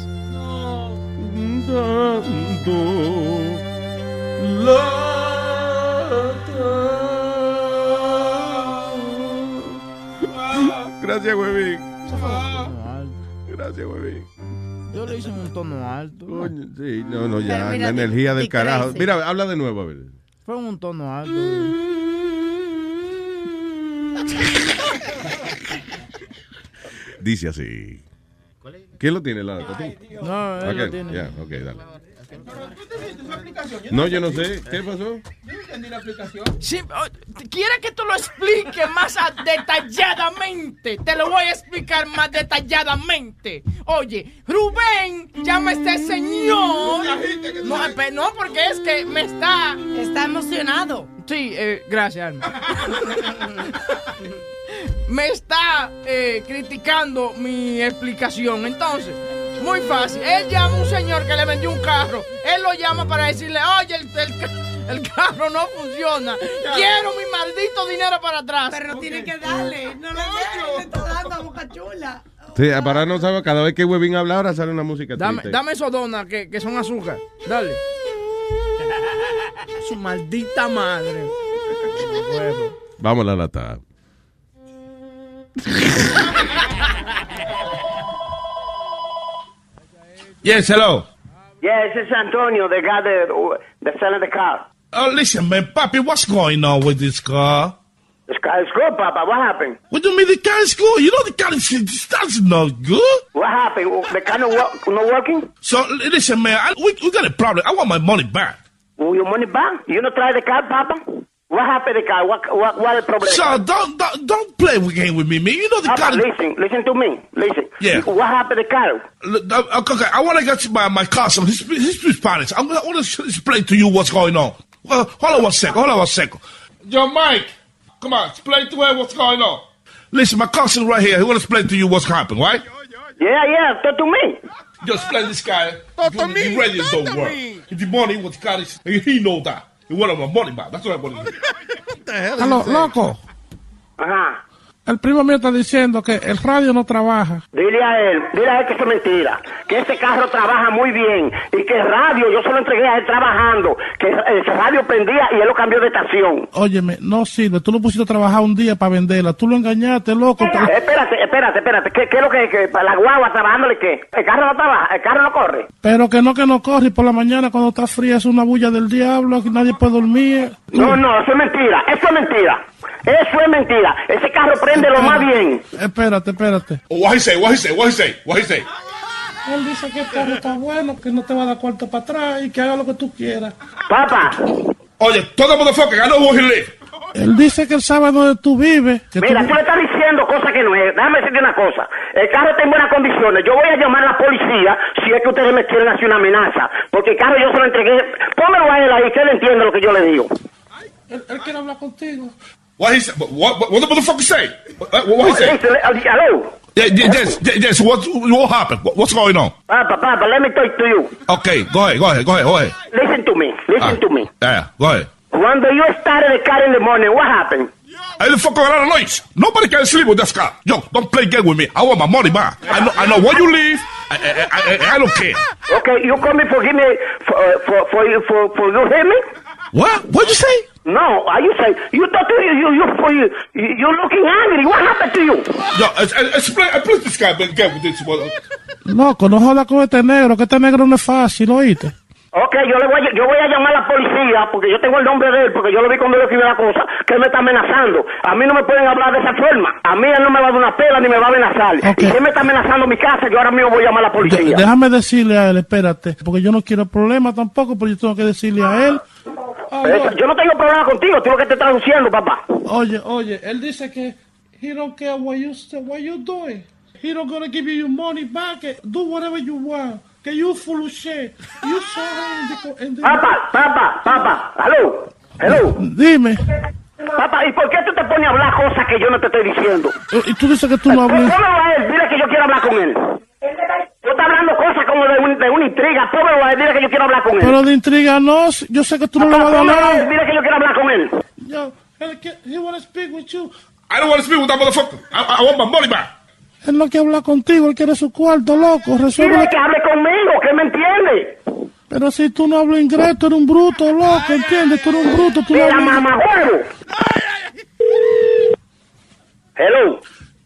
Gracias, huevín. Gracias, huevín. Yo lo hice en un tono alto. Coño, sí, no, no, ya, mira, la energía del carajo. Mira, habla de nuevo, a ver. Fue en un tono alto. Dice así. ¿Quién lo tiene? La, ¿tú? No, él lo Ok, tiene. Ya, ok, dale. No, yo no sé. ¿Qué pasó? Sí, oh, ¿Quiere que te lo explique más detalladamente? Te lo voy a explicar más detalladamente. Oye, Rubén, llama a este señor. No, no, porque es que me está... Está emocionado. Sí, eh, gracias, Alma. me está eh, criticando mi explicación. Entonces, muy fácil. Él llama a un señor que le vendió un carro. Él lo llama para decirle, oye, el, el ca- el carro no funciona. Quiero mi maldito dinero para atrás. Pero tiene que darle. No le dejes, le está dando a boca chula. Sí, para no saber, cada vez que Webin habla ahora sale una música Dame, triste. dame esos donas que, que son azúcar. Dale. Su maldita madre. Vamos a la lata. Yes, hello. Yes, it's Antonio, the guy that, that's selling the car. Oh, listen, man, Papi, what's going on with this car? This car is good, Papa. What happened? What do you mean the car is good? You know the car is that's not good. What happened? The car not, work, not working? So listen, man, I, we, we got a problem. I want my money back. Oh, Your money back? You not try the car, Papa? What happened to the car? What, what, what is the problem? So don't don't, don't play with game with me, man. You know the Papa, car. listen, listen to me. Listen. Yeah. What happened to the car? L- uh, Okay, okay, I want to get to my my cousin. He's he's speaks Spanish. I'm gonna, I want to explain to you what's going on. Uh, hold on one second. Hold on one second. Yo, Mike, come on, explain to her what's going on. Listen, my cousin right here. He want to explain to you what's happened, right? Yeah, yeah. Talk to me. Just explain this guy. Talk to me. The radio don't work. The money was got his, he know that. He wanted my money back. That's what I want to do. Aló, loco. Ajá. El primo mío está diciendo que el radio no trabaja. Dile a él, dile a él que eso es mentira, que ese carro trabaja muy bien y que el radio, yo se lo entregué a él trabajando, que ese radio prendía y él lo cambió de estación. Óyeme, no sirve. Tú lo pusiste a trabajar un día para venderla. Tú lo engañaste, loco. Eh, Espérate, espérate, espérate, ¿qué, qué es lo que, que para la guagua trabajándole qué? El carro no trabaja, el carro no corre. Pero que no, que no corre. Y por la mañana cuando está fría es una bulla del diablo. Que nadie puede dormir. No, no, eso es mentira, eso es mentira, eso es mentira, ese carro prende lo más bien. Espérate, espérate. What he say? What he say? What he say? What he say? Él dice que el carro está bueno, que no te va a dar cuarto para atrás y que haga lo que tú quieras. Papá. Oye, todo motherfucker, he live. Él dice que él sabe dónde tú vives. Que Mira, tú- tú le estás diciendo cosas que no es. Déjame decirte una cosa. El carro está en buenas condiciones. Yo voy a llamar a la policía si es que ustedes me quieren hacer una amenaza. Porque el carro yo se lo entregué. Pónmelo a él ahí, que él entiende lo que yo le digo. él, él quiere hablar contigo. What he say? What, what, what the motherfucker say? What, what he say? Uh, hello? Yes, yes, yes. What, what happened? What's going on? Papa, Papa, let me talk to you. Okay, go ahead, go ahead, go ahead, go ahead. Listen to me. Listen Ah. to me. Yeah, go ahead. When you started the car in the morning, what happened? Hey, the fuck a lot of noise. Nobody can sleep with this car. Yo, don't play game with me. I want my money back. I know, I know where you live. I, I, I, I don't care. Okay, you coming for give me for uh, for for you for for you hear me? What? What'd you say? No, are you say you to you you you for you you looking angry? What happened to you? Yo, explain, explain this guy, man, get with this one. Loco, no jodas con este negro, que este negro no es fácil, ¿oíste? Ok, yo le voy a, yo voy a llamar a la policía porque yo tengo el nombre de él porque yo lo vi cuando yo escribí la cosa que él me está amenazando. A mí no me pueden hablar de esa forma. A mí él no me va a dar una pela ni me va a amenazar. Y si él me está amenazando mi casa, yo ahora mismo voy a llamar a la De- policía. déjame decirle a él, espérate, porque yo no quiero problemas tampoco, pero yo tengo que decirle a él. Eso- yo no tengo problema contigo, tú lo que te estás diciendo, papá. Oye, oye, él dice que he don't care what you what you doing. He don't gonna give you your money back. Do whatever you want. Que you full of shit. You saw her in the, in the- Papá, papá, papá, hello, hello. Dime. Papá, ¿y por qué tú te pones a hablar cosas que yo no te estoy diciendo? Eh, Y tú dices que tú no Póngalo hablas. a él, dile que yo quiero hablar con él. Tú estás hablando cosas como de, un- de una intriga, póngalo a él, dile que yo quiero hablar con él. Pero de intriga no, yo sé que tú no le vas a Póngalo nada. dile que yo quiero hablar con él. Yo, he wanna speak with you. I don't want to speak with that motherfucker. I, I want my money back. Él no quiere hablar contigo, él quiere su cuarto, loco. Resuelve. Dile que hable conmigo. Pero si tú no hablas inglés, tú eres un bruto, loco, ¿entiendes? Tú eres un bruto, tú no hablas mamajuego. Hello.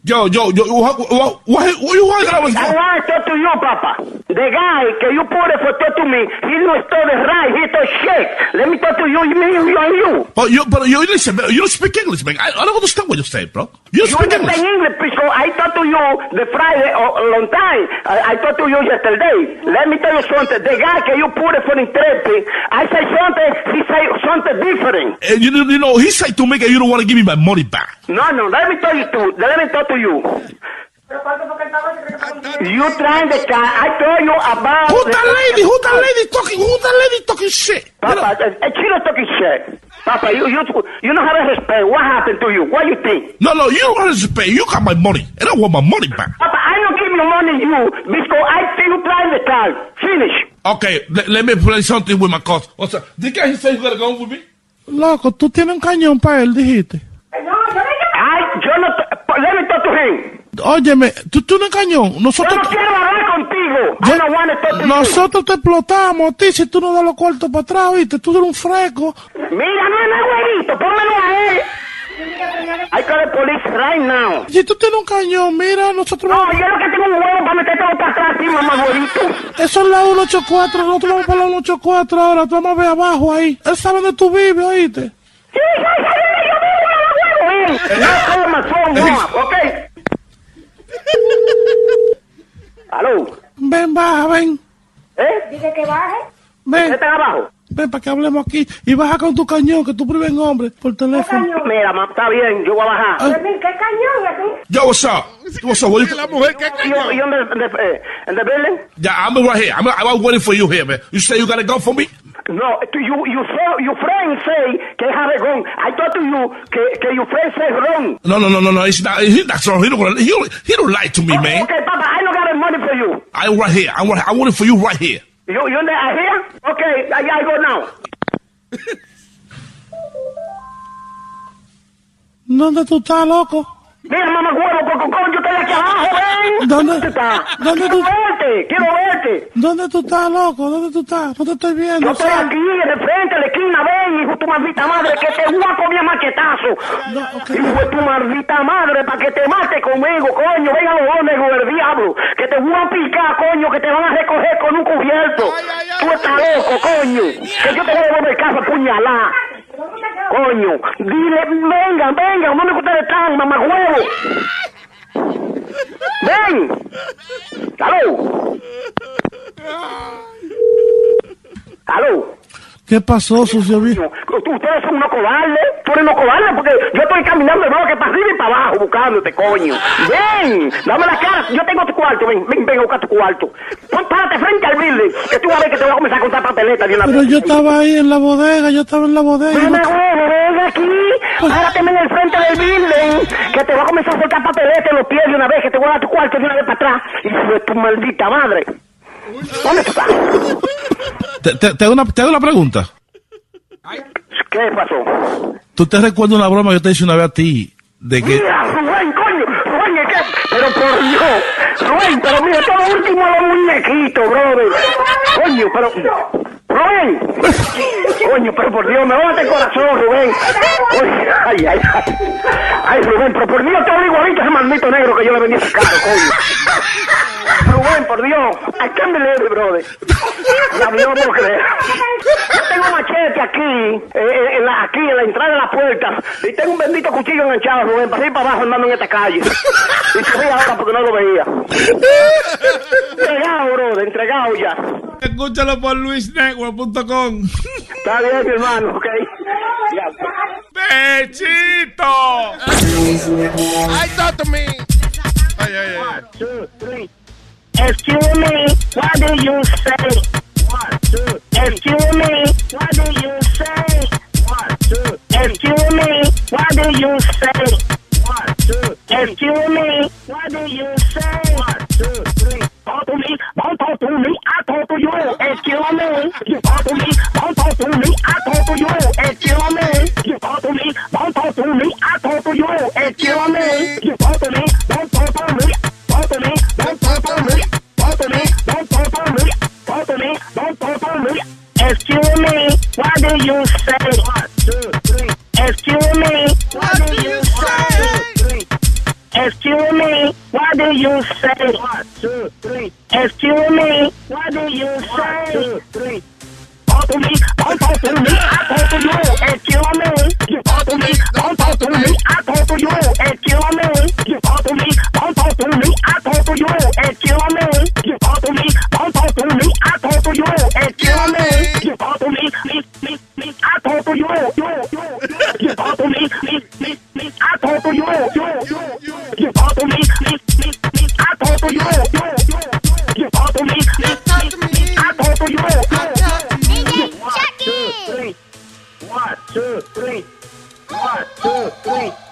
Yo, yo, yo, what, what, what, what you want that was I want to talk to you, Papa. The guy que you put it for talk to me, he no stole the right, he stole shit. Let me talk to you, me, you and you. But you, but you listen, you don't speak English, man. I, I don't understand what you're saying, bro. You don't You speak English. English because I talked to you the Friday a a long time. I, I talked to you yesterday. Let me tell you something. The guy que you put it for interpret, I say something, he say something different. And you, you know, he said to me that you don't want to give me my money back. No, no, let me tell you too. Let me talk to you. You trying to car. I told you about. Who that lady? Who that lady talking? Who that lady talking shit? Papa, uh, she not talking shit. Papa, you you you don't have a respect. What happened to you? What you think? No, no, you don't want to pay. You got my money, and I want my money back. Papa, I don't give you money you because I see you trying the car. Finish. Okay, let, let me play something with my cost. What's up? The guy he said you gotta go with me. Loco, tú tienes un cañón para él, dijiste. Óyeme, tú tienes un cañón. Nosotros, Yo no quiero hablar contigo. To you. nosotros te explotamos a ti si tú no das los cuartos para atrás, ¿viste? Tú eres un fresco. Mira, no es güerito, pónmelo a él. I call the police right now. Si tú tienes un cañón, mira, nosotros No, yo lo que tengo un huevo para meterte para atrás, sí, mamá güerito. Eso es la 184, nosotros vamos para la 184 ahora, tú vamos a ver abajo ahí. Él sabe dónde tú vives, ¿oíste? Sí, sí, sí, yo vivo en el huevo, él. No my phone, no, ok. Aló. Ven, baja, ven. ¿Eh? Dice que baje. Ven. ¿Está abajo? Ven para que hablemos aquí. Y baja con tu cañón, que tú prives en hombre, por teléfono. Mira, ma, está bien, yo voy a bajar. Ah. ¿Qué cañón Yo, what's up? What's up? What you, La mujer, ¿qué cañón? ¿Y dónde, dónde, eh, en the building? yeah, I'm right here. I'm, I'm waiting for you here, man. You say you got a gun for me? No, you, you say, your friend say que have a gun. I thought to you que, que your friend say wrong. No, no, no, no, no. It's not. He, that's wrong. He don't. He don't, he don't lie to me, man. Okay, Papa, I don't got money for you. I'm right here. I'm right. I want it for you right here. You, you there, here? Okay, I, I go now. ¿Dónde tú estás, loco? Mira, mamá huevo, coco, coño, yo estoy aquí abajo, ven. ¿Dónde? tú estás? ¿Dónde quiero tú- verte, quiero verte. ¿Dónde tú estás, loco? ¿Dónde tú estás? No te estoy viendo. Yo estoy sal. aquí, de frente, a la esquina, ven, hijo de tu maldita madre, que te voy a comer maquetazo. Hijo de tu maldita madre, para que te mate conmigo, coño, venga los dos negros del diablo, que te voy a picar, coño, que te van a recoger con un cubierto. Tú estás loco, coño, que yo te voy a devolver casa puñalá. Coño, dile, venga, venga, ¿dónde ustedes están, mamá huevo? Ven. Aló. Aló. ¿Qué pasó, tú- ustedes son unos cobardes. Tú eres unos cobardes porque yo estoy caminando de bloque para arriba y para abajo buscándote, coño. Ven, dame la cara. Yo tengo tu cuarto. Ven, ven, ven a buscar tu cuarto. Pon, párate frente al building que tú vas a ver que te voy a comenzar a contar papeletas de una Pero vez. yo estaba ahí en la bodega, yo estaba en la bodega. Dame huevo, ven aquí. Párate en el frente del building que te voy a comenzar a soltar papeletas en los pies de una vez que te voy a dar tu cuarto de una vez para atrás. Hijo de tu maldita madre. ¿Dónde tú estás? Te, te- te hago una, te hago una pregunta. ¿Qué pasó? ¿Tú te recuerdas una broma que yo te hice una vez a ti? De que. Mira, Rubén, coño, Rubén, ¿qué? Pero por Dios, Rubén, pero mira, todo último los muñequitos, brother. Coño, pero... Rubén, coño, pero por Dios, me bate el corazón, Rubén. Oye, ay, ay, ay. Ay, Rubén, pero por Dios, todo igualito ese maldito negro que yo le vendí ese caro, coño. Rubén, por Dios, I can't believe it, brother. La no puedo creer. Yo tengo un machete aquí, eh, en la, aquí en la entrada de la puerta, y tengo un bendito cuchillo enganchado, Rubén, para ir para abajo andando en esta calle. Y te vi ahora porque no lo veía. Entregado, brother, entregado ya. Escúchalo por luisnetwork.com. Está bien, mi hermano, ok. ¡Bechito! I talk to me. Ay, ay, ay. One, two, three. Excuse me, what do you say? One, two. Excuse me, what do you say? One, two. Excuse me, what do you say? One, two. Excuse me, what do you say? One, two, three. Talk to me, don't talk to me, I talk to you. Excuse me, you talk to me, don't talk to me, I talk to you. Excuse me, you talk to me, don't talk to me, I talk to you. Excuse me, you talk to me, don't me. Excuse me, what do you say? One, two, three. Excuse me, what do you say? Excuse me, what do you say? One, two, three. Excuse me, what do you say? One, two, three. Talk to me, don't talk to me, I talk to you. Excuse me, you talk to me, don't talk to me, I talk to you. Excuse me, you talk to me, don't talk to me, I talk to you. Excuse me, you talk to me, don't talk to me, I talk talk to you. You, you, you talk to me, me, me, me, I talk to you. You, you, you talk to me, me, me, me, I talk to you. You, you, you talk to me, me, me, me, I talk to you. One, two, three. One, two, three. One, two, three.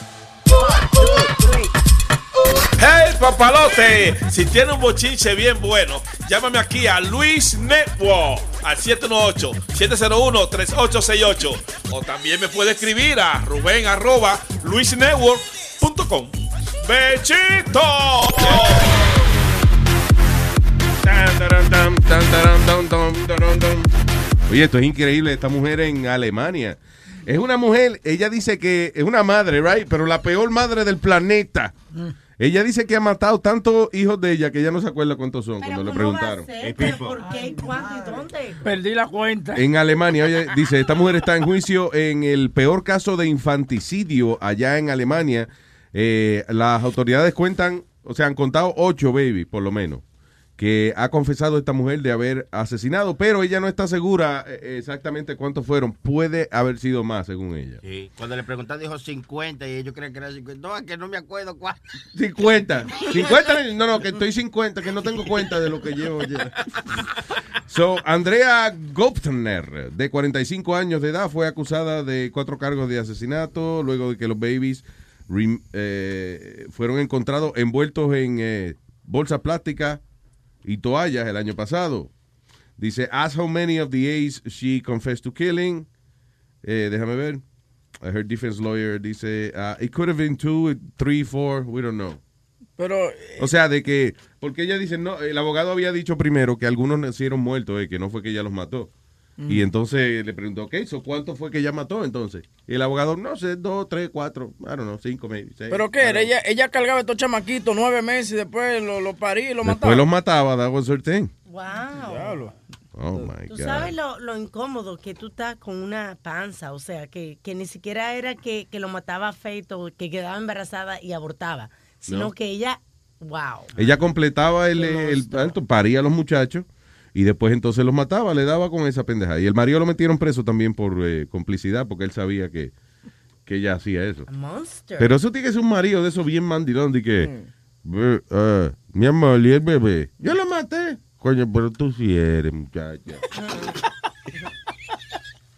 Papalote! Si tiene un bochinche bien bueno, llámame aquí a Luis Network al 718-701-3868. O también me puede escribir a Rubén arroba luisnetwork.com. ¡Bechito! Oye, esto es increíble. Esta mujer en Alemania. Es una mujer, ella dice que es una madre, right? Pero la peor madre del planeta. Ella dice que ha matado tantos hijos de ella que ella no se acuerda cuántos son cuando le preguntaron. ¿Por qué? ¿Cuándo y dónde? Perdí la cuenta. En Alemania, oye, dice, esta mujer está en juicio en el peor caso de infanticidio allá en Alemania. Eh, las autoridades cuentan, o sea, han contado ocho babies, por lo menos, que ha confesado esta mujer de haber asesinado, pero ella no está segura eh, exactamente cuántos fueron. Puede haber sido más, según ella. Sí, cuando le preguntaron dijo 50 y ellos creen que era 50. No, es que no me acuerdo cuál. 50. 50, no, no, que estoy 50, que no tengo cuenta de lo que llevo ya. So, Andrea Goptner, de 45 años de edad, fue acusada de cuatro cargos de asesinato luego de que los babies eh, fueron encontrados envueltos en eh, bolsas plásticas y toallas el año pasado. Dice, as how many of the A's she confessed to killing. Eh, déjame ver. Her defense lawyer dice, uh, it could have been two, three, four, we don't know. Pero O sea, de que, porque ella dice, no, el abogado había dicho primero que algunos nacieron muertos, eh, que no fue que ella los mató. Mm. Y entonces le preguntó, ok, so ¿cuánto fue que ella mató entonces? Y el abogado, no sé, dos, tres, cuatro, I don't know, cinco, maybe, seis. ¿Pero qué era? Ella, ella cargaba estos chamaquitos nueve meses y después lo, lo parí y lo mataba. Después los mataba, that was her thing. Wow. Oh my Tú God. sabes lo, lo incómodo que tú estás con una panza, o sea, que, que ni siquiera era que, que lo mataba feito, que quedaba embarazada y abortaba, sino No. que ella, wow. Ella completaba el, el, alto, paría a los muchachos Y después entonces los mataba, le daba con esa pendeja. Y el marido lo metieron preso también por eh, complicidad porque él sabía que, que ella hacía eso. Monster. Pero eso tiene que ser un marido de esos bien mandilón de que, "Ve, ah, mi amor, y el bebé. Yo lo maté. Coño, pero tú sí eres, muchacha.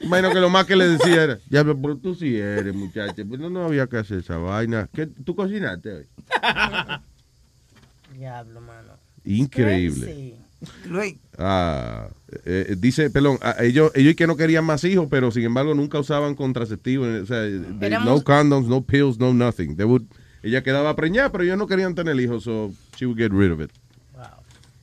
Bueno, que lo más que le decía era, ya, pero tú sí eres, muchacha. Pero no había que hacer esa vaina. ¿Qué, ¿Tú cocinaste hoy? Diablo, mano. Increíble. Luis. Ah, eh, dice, perdón, ellos, ellos que no querían más hijos, pero sin embargo nunca usaban contraceptivos. O sea, they- no Éramos- condoms, no pills, no nothing. They would, ella quedaba preñada, pero ellos no querían tener hijos, so she would get rid of it.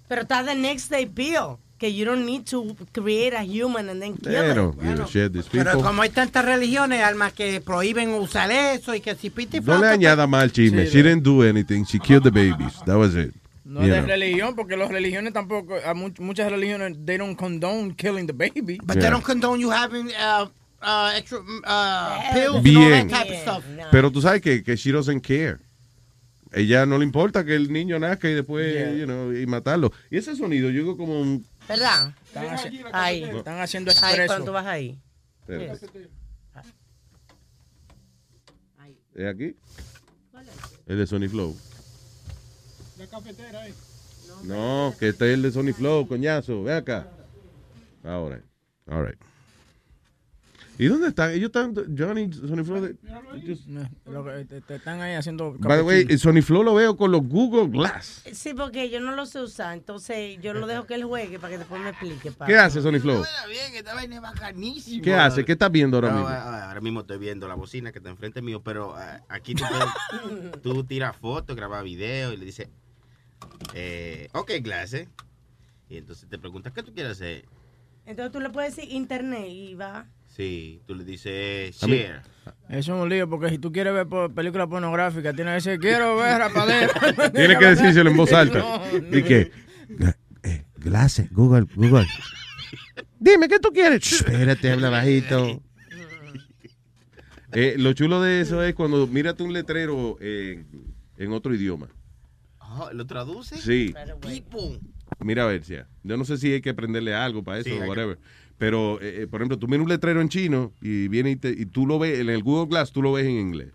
Pero está the next day pill. Que you don't need to create a human and then kill They it. a shit, these Pero people. como hay tantas religiones, Alma, que prohíben usar eso y que si piti No le añada más al chisme. Sí, She didn't do anything. She killed the babies. That was it. No You de know. religión, porque las religiones tampoco, a much- muchas religiones, they don't condone killing the baby. But they don't condone you having uh, uh, extra uh, pills and all Bien. that type of stuff. Pero tú sabes que, que she doesn't care. Ella no le importa que el niño nazca y después, Yeah. you know, y matarlo. Y ese sonido, yo digo como un... ¿Verdad? Están, haci- Ahí. están haciendo Ahí, expreso. cuando tú vas ahí. Espérate. ¿Es aquí? El de Sony Flow. Cafetera ahí. No, que este es el de Sony Flow, coñazo. Ve acá. Ahora. All right. ¿Y dónde están? Ellos están, Johnny, Sony Flow. de- just- No, lo que- te, te están ahí haciendo. By the way. Sony Flow lo veo con los Google Glass. Sí, porque yo no lo sé usar, entonces yo lo dejo que él juegue para que después me explique. papi. ¿Qué hace Sony Flow? bien, esta vaina es bacanísima. ¿Qué hace? ¿Qué estás viendo ahora No, mismo? ah, ahora mismo estoy viendo la bocina que está enfrente mío, pero ah, aquí tú, puedes- tú tiras fotos, grabas video y le dices, eh, ok, clase. Y entonces te preguntas, ¿qué tú quieres hacer? Entonces tú le puedes decir internet y va. Sí, tú le dices, share. Eso es un lío, porque si tú quieres ver por- películas pornográficas, tienes que decir, quiero ver rapadera. Tienes que decírselo en voz alta. No, no. ¿Y qué? Glass, Google, Google. Dime, ¿qué tú quieres? Shh, espérate, habla bajito. Eh, lo chulo de eso es cuando mírate un letrero en, en otro idioma. ¿Lo traduce? Sí. Pipo. Mira a ver si. Yo no sé si hay que aprenderle algo para eso Sí, o que- whatever. Pero, eh, eh, por ejemplo, tú miras un letrero en chino y viene y, te- y tú lo ves en el Google Glass, tú lo ves en inglés.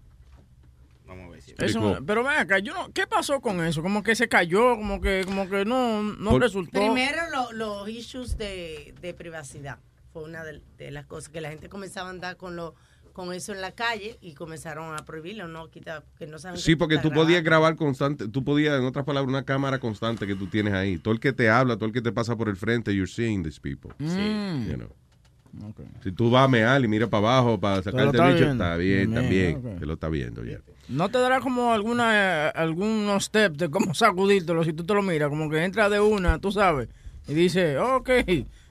Vamos a ver si. Eso, pero ven acá, yo no, ¿qué pasó con eso? Como que se cayó, como que, como que no, no Por- resultó. Primero lo- los issues de, de privacidad. Fue una de, de las cosas que la gente comenzaba a andar con lo, con eso en la calle y comenzaron a prohibirlo, ¿no? Quita, que no saben que Sí, porque tú podías grabar constante, tú podías, en otras palabras, una cámara constante que tú tienes ahí. Todo el que te habla, todo el que te pasa por el frente, you're seeing these people. Mm. You know. Si tú vas a mear y mira para abajo para sacarte el bicho, está bien, también. ok. Que lo está viendo, ya. ¿No te dará como alguna, eh, algunos steps de cómo sacudírtelo si tú te lo miras? Como que entra de una, tú sabes, y dice, ok,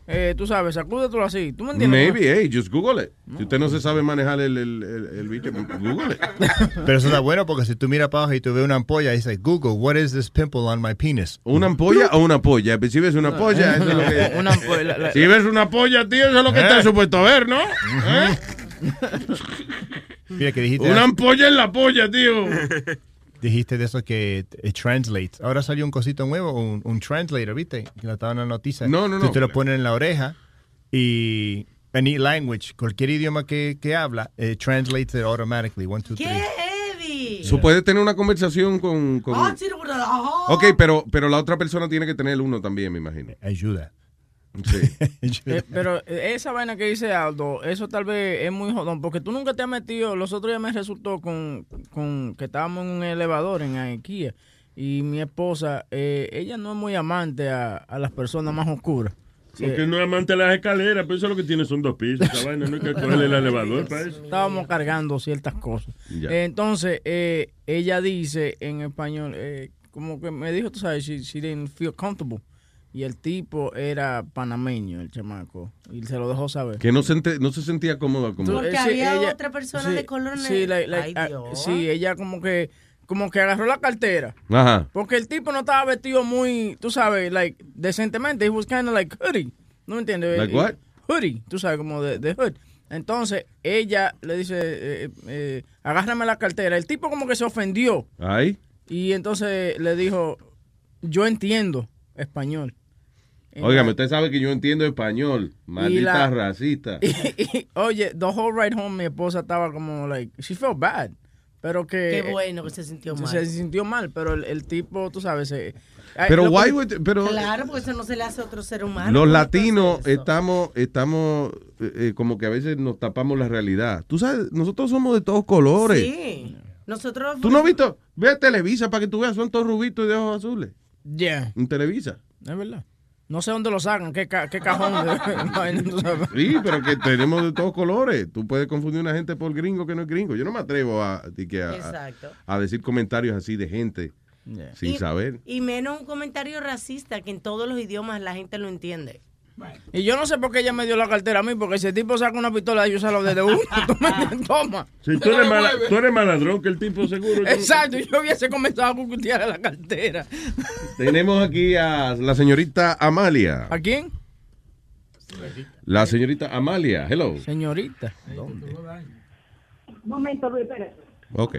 eh, tú sabes, sacúdetelo así. ¿Tú me entiendes? Maybe, hey, just Google it. Si usted no se sabe manejar el, el, el, el bicho, Google it. Pero eso está bueno porque si tú miras para abajo y tú ves una ampolla, dice Google, what is this pimple on my penis? ¿Una ampolla o una polla? Pues Si ves una polla, eso es lo que... Una ampolla, la- la- Si ves una polla, tío, eso es lo que ¿Eh? está supuesto a ver, ¿no? ¿Eh? Mira que dijiste. Una ampolla en la polla, tío. Dijiste de eso que it translates. Ahora salió un cosito nuevo, un, un translator, ¿viste? Que lo estaba en la noticia. No, no, Tú no. te lo pones en la oreja y any language, cualquier idioma que, que habla, it translates it automatically. One, two, ¡Qué three. heavy! Tú puedes tener una conversación con... con- Ah, sí, bueno, ajá. Ok, pero, pero la otra persona tiene que tener uno también, me imagino. Ayuda. Sí. Eh, pero eh, esa vaina que dice Aldo, eso tal vez es muy jodón, porque tú nunca te has metido, los otros días me resultó con, con que estábamos en un elevador en IKEA y mi esposa, eh, ella no es muy amante a, a las personas más oscuras. Porque no es amante de las escaleras, pero eso lo que tiene son dos pisos. Esa vaina no hay que cogerle el elevador para eso. Estábamos cargando ciertas cosas. Eh, entonces, eh, ella dice en español, eh, como que me dijo, tú sabes, she, she didn't feel comfortable. Y el tipo era panameño, el chamaco. Y se lo dejó saber. Que no se, ente- no se sentía cómoda como... Porque Eh, sí, había ella- otra persona sí, de color sí, negro. Ay, sí, ella como que como que agarró la cartera. Ajá. Porque el tipo no estaba vestido muy, tú sabes, like, decentemente. He was kind of like hoodie. ¿No me entiendes? Like what? Hoodie, tú sabes, como de, de hood. Entonces, ella le dice, eh, eh, agárrame la cartera. El tipo como que se ofendió. Ahí. Y entonces le dijo, yo entiendo español. Óigame, usted sabe que yo entiendo español. Maldita la- racista. Y, oye, the whole ride home mi esposa estaba como like she felt bad, pero que Qué bueno que se sintió mal. se sintió mal, pero el, el tipo, tú sabes, se, ay, Pero lo why would- pero Claro, porque eso no se le hace a otro ser humano. los ¿Cómo latinos estamos, estamos eh, eh, como que a veces nos tapamos la realidad. Tú sabes, nosotros somos de todos colores. Sí. Nosotros. ¿Tú no has visto? Ve a Televisa para que tú veas, son todos rubitos y de ojos azules. Yeah. En Televisa. Es verdad. No sé dónde lo sacan, qué, ca- qué cajón. de-. Sí, pero que tenemos de todos colores. Tú puedes confundir a una gente por gringo que no es gringo. Yo no me atrevo a, a, Exacto. a decir comentarios así de gente sin Y- saber. Y menos un comentario racista que en todos los idiomas la gente lo entiende. Y yo no sé por qué ella me dio la cartera a mí, porque si el tipo saca una pistola, yo salgo desde uno. Tú me entiendes, Toma. Si tú eres, mala- tú eres maladrón que el tipo seguro. Exacto, yo hubiese comenzado a cucutear la cartera. Tenemos aquí a la señorita Amalia. ¿A quién? La señorita Amalia. Hello. Señorita. Un momento, Luis, espérate. Ok.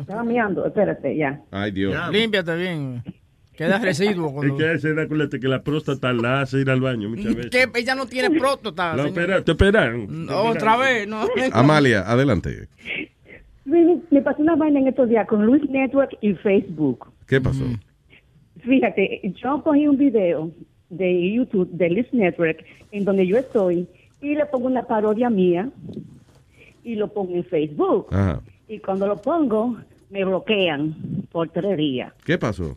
Estaba mirando, espérate, ya. Ay, Dios. Límpiate bien. Queda residuo. Es Cuando... que a esa edad, acuérdate que la próstata la hace ir al baño muchas veces. Que ella no tiene próstata. La opera- te operaron. No, Otra vez, no. Amalia, adelante. Me pasó una vaina en estos días con Luis Network y Facebook. ¿Qué pasó? Fíjate, yo cogí un video de YouTube de Luis Network en donde yo estoy y le pongo una parodia mía y lo pongo en Facebook. Ajá. Y cuando lo pongo, me bloquean por tres días. ¿Qué pasó?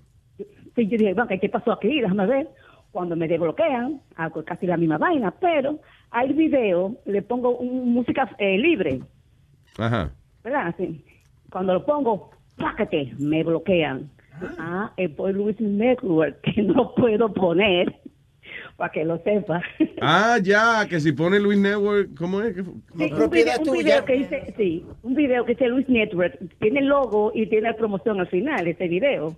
Sí, yo dije, bueno, ¿qué pasó aquí? Déjame ver. Cuando me desbloquean, hago casi la misma vaina, pero al video le pongo un- música eh, libre, Ajá. ¿verdad? Sí. Cuando lo pongo, pácate, me bloquean. Ah, es por Luis Network, que no puedo poner, para que lo sepa. Ah, ya, que si pone Luis Network, ¿cómo es? Sí, un, video, un video que dice, sí, un video que dice Luis Network, tiene el logo y tiene la promoción al final, ese video.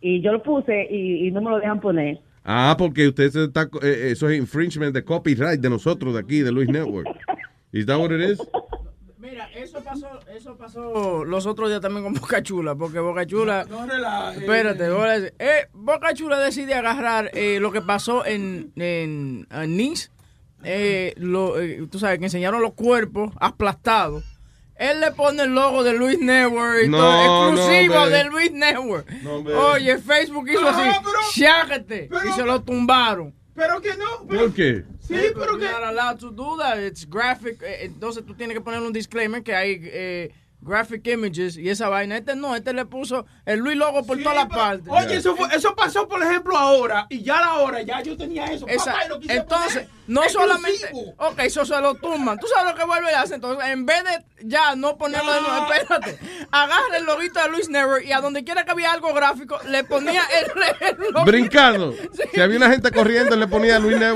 Y yo lo puse y, y no me lo dejan poner. Ah, porque usted se está, eh, eso es infringement de copyright de nosotros de aquí, de Luis Network. ¿Is that what it is? Mira, eso pasó, eso pasó los otros días también con Boca Chula, porque Boca Chula. Espérate, voy a decir, eh, Boca Chula decide agarrar eh, lo que pasó en, en, en Nice. eh, lo, eh, tú sabes que enseñaron los cuerpos aplastados. Él le pone el logo de Luis Network, y No, todo, exclusivo de Luis Network. No. Oye, Facebook hizo así, pero- y se lo tumbaron. Pero que no. ¿Por qué? Sí, pero que... Not allowed to do that. It's graphic. eh, Entonces tú tienes que poner un disclaimer que hay eh, graphic images y esa vaina. Este no, este le puso el Luis Logo por todas las partes. Oye, eso, fue, eso pasó, por ejemplo, ahora. Y ya a la hora, ya yo tenía eso. Esa- Papá, y lo quise entonces, poner no solamente. Ok, eso se lo tumban. Tú sabes lo que vuelve y hace. Entonces, en vez de ya no ponerlo de nuevo, espérate. Agarra el loguito de Luis Network y a donde quiera que había algo gráfico, le ponía el, el loguito. Brincando. Si había una gente corriendo, le ponía Luis le-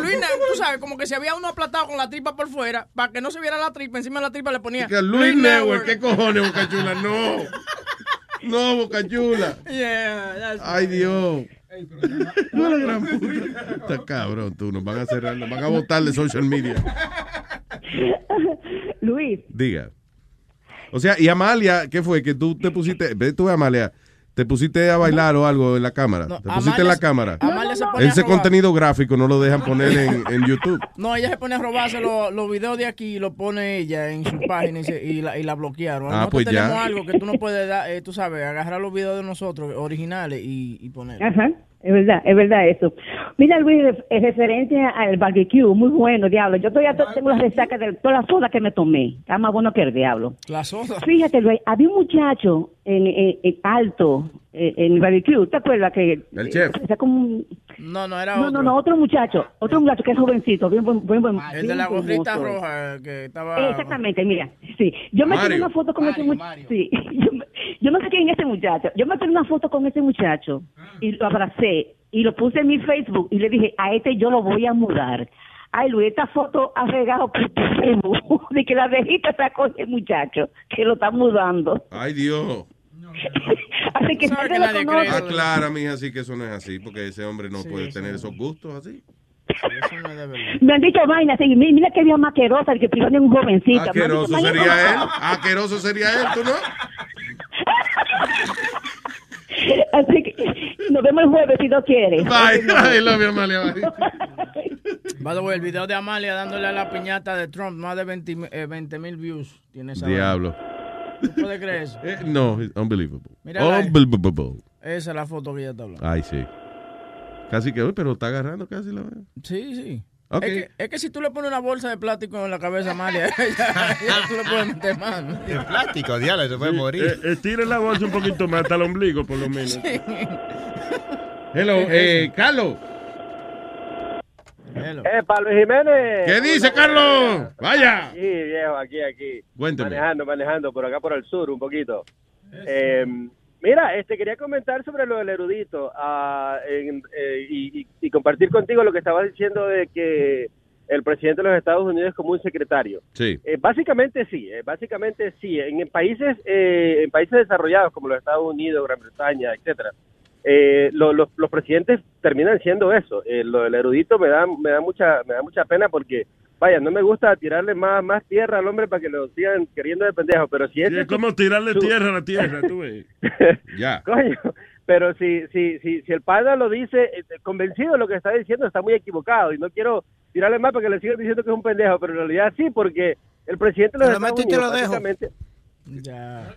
Luis Network, tú sabes, como que si había uno aplatado con la tripa por fuera, para que no se viera la tripa, encima de la tripa le ponía Que Luis Network, ¿qué cojones, Boca Chula? No. No, Boca Chula. Yeah, that's Ay, Dios. No, la gran puta. Está cabrón, tú. Nos van a cerrar, nos van a votar de social media. Luis, Diga. O sea, y Amalia, ¿qué fue? Que tú te pusiste, ve tú, Amalia, te pusiste a bailar o algo en la cámara. No, te pusiste en la cámara. Se pone Ese contenido gráfico no lo dejan poner en, en YouTube. No, ella se pone a robarse los, videos de aquí y lo pone ella en su página y, se- y la, y la bloquearon. Ah, Nosotros pues ya. tenemos algo que tú no puedes dar, eh, tú sabes, agarrar los videos de nosotros originales y, y poner. Ajá, es verdad, es verdad eso. Mira, Luis, en referencia al barbecue, muy bueno, diablo. Yo todavía to- tengo la resaca de toda la soda que me tomé. Está más bueno que el diablo. La soda. Fíjate, Luis, había un muchacho en, en- en alto eh, en el barbecue. ¿Te acuerdas que? El chef. o sea, como un- No, no, era no, otro. no, no, otro muchacho. Otro muchacho que es jovencito, bien, buen, buen, buen- El de la bien gorrita roja eh, que estaba... Exactamente, mira, sí. Yo me tomé una foto con ese muchacho. Sí. Yo, me- yo no sé quién es ese muchacho. Yo me tomé una foto con ese muchacho y lo abracé y lo puse en mi Facebook y le dije, a este yo lo voy a mudar. Ay, Luis, esta foto ha regado por tu Facebook de que la viejita sacó ese muchacho que lo está mudando. Ay, Dios. Así que nadie lo conoce. Aclara, mija, así que eso no es así, porque ese hombre no puede tener esos gustos así. Me han dicho vainas, mira que vieja maquerosa, el que privó de un jovencito. Aqueroso sería él. Aqueroso sería él, ¿tú no? Así que, Nos vemos el jueves si Dios quiere. Bye. I love you, Amalia. By the way, el video de Amalia dándole a la piñata de Trump, más de 20 mil views. Tiene esa Diablo. ¿Tú puedes creer eso? Eh, no, it's unbelievable. Mírala. Unbelievable. Esa es la foto que ella está hablando. Ay, sí. Casi que, uy, pero está agarrando casi la Sí, sí. Ok. Es, que, es que si tú le pones una bolsa de plástico en la cabeza a Amalia, ya, ya tú le puedes meter mano. El plástico, diablo, se puede morir. Eh, estire la bolsa un poquito más, hasta el ombligo, por lo menos. Hello, eh, Carlos. Eh, Pablo Jiménez. ¿Qué dice, Carlos? Vaya. Sí, viejo, aquí, aquí. Cuénteme. Manejando, manejando, por acá por el sur un poquito. Eh, mira, este quería comentar sobre lo del erudito ah, en- eh, y, y- y compartir contigo lo que estabas diciendo de que el presidente de los Estados Unidos es como un secretario. Sí. Eh, básicamente sí, eh, básicamente sí. En, en países eh, en países desarrollados como los Estados Unidos, Gran Bretaña, etcétera, eh, lo- los- los presidentes terminan siendo eso. Eh, lo del erudito me da me da mucha me da mucha pena porque vaya, no me gusta tirarle más más tierra al hombre para que lo sigan queriendo de pendejo, pero si es como tirarle su- tierra a la tierra, tú ves. Ya. Coño, pero si, si, si, si el padre lo dice eh, convencido de lo que está diciendo, está muy equivocado. Y no quiero tirarle más para que le sigan diciendo que es un pendejo, pero en realidad sí, porque el presidente de los lo Estados te dejo. Ya.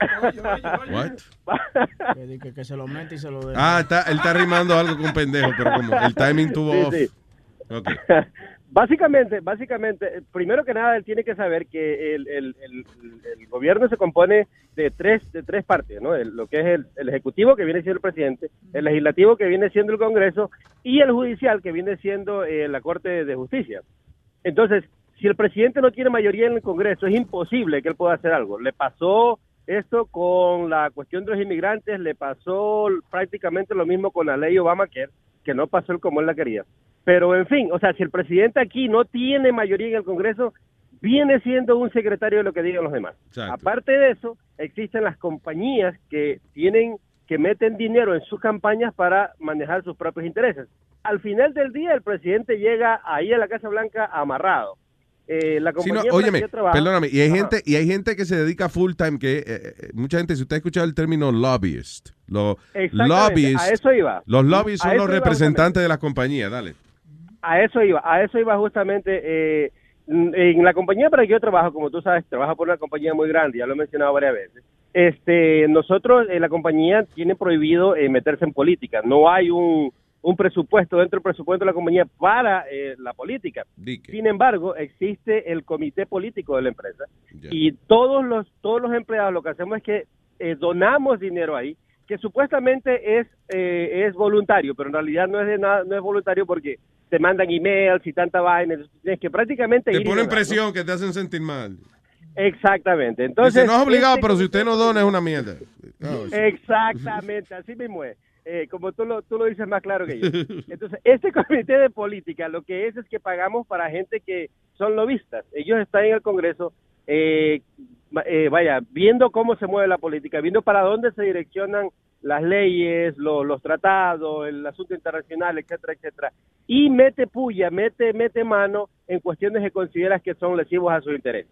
What? Que, se lo mete y se lo deja. Ah, está, él está rimando algo con pendejo, pero como el timing tuvo Sí, off. sí. Ok. Básicamente, básicamente, primero que nada, él tiene que saber que el, gobierno se compone de tres, de tres partes, ¿no? Lo que es el, el ejecutivo, que viene siendo el presidente, el legislativo, que viene siendo el Congreso, y el judicial, que viene siendo eh, la Corte de Justicia. Entonces, si el presidente no tiene mayoría en el Congreso, es imposible que él pueda hacer algo. Le pasó esto con la cuestión de los inmigrantes, le pasó prácticamente lo mismo con la ley Obamacare, que no pasó como él la quería. Pero, en fin, o sea, si el presidente aquí no tiene mayoría en el Congreso, viene siendo un secretario de lo que digan los demás. Exacto. Aparte de eso, existen las compañías que tienen que meten dinero en sus campañas para manejar sus propios intereses. Al final del día, el presidente llega ahí a la Casa Blanca amarrado. Eh, la Sí, compañía no, la que óyeme, trabajo- perdóname, y hay Ajá. gente y hay gente que se dedica full time que eh, eh, mucha gente si usted ha escuchado el término lobbyist, los lobbyists, a eso iba. los lobbyists son los representantes de las compañías, dale. A eso iba, a eso iba justamente. eh, en la compañía para la que yo trabajo, como tú sabes, trabajo por una compañía muy grande, ya lo he mencionado varias veces. Este, nosotros, eh, la compañía tiene prohibido eh, meterse en política. No hay un, un presupuesto dentro del presupuesto de la compañía para eh, la política. Sin embargo, existe el comité político de la empresa y todos los todos los empleados lo que hacemos es que eh, donamos dinero ahí que supuestamente es eh, es voluntario, pero en realidad no es de nada, no es voluntario porque te mandan emails y tanta vaina, tienes que prácticamente Te ir ponen presión que te hacen sentir mal. Exactamente. Entonces, Dice, no es obligado, este pero si usted no dona es una mierda. Oh. Exactamente, así mismo es. Eh, como tú lo, tú lo dices más claro que yo. Entonces, este comité de política lo que es es que pagamos para gente que son lobistas. Ellos están en el Congreso, eh, eh, vaya, viendo cómo se mueve la política, viendo para dónde se direccionan las leyes, lo- los tratados, el asunto internacional, etcétera, etcétera. Y mete puya, mete, mete mano en cuestiones que consideras que son lesivos a su interés.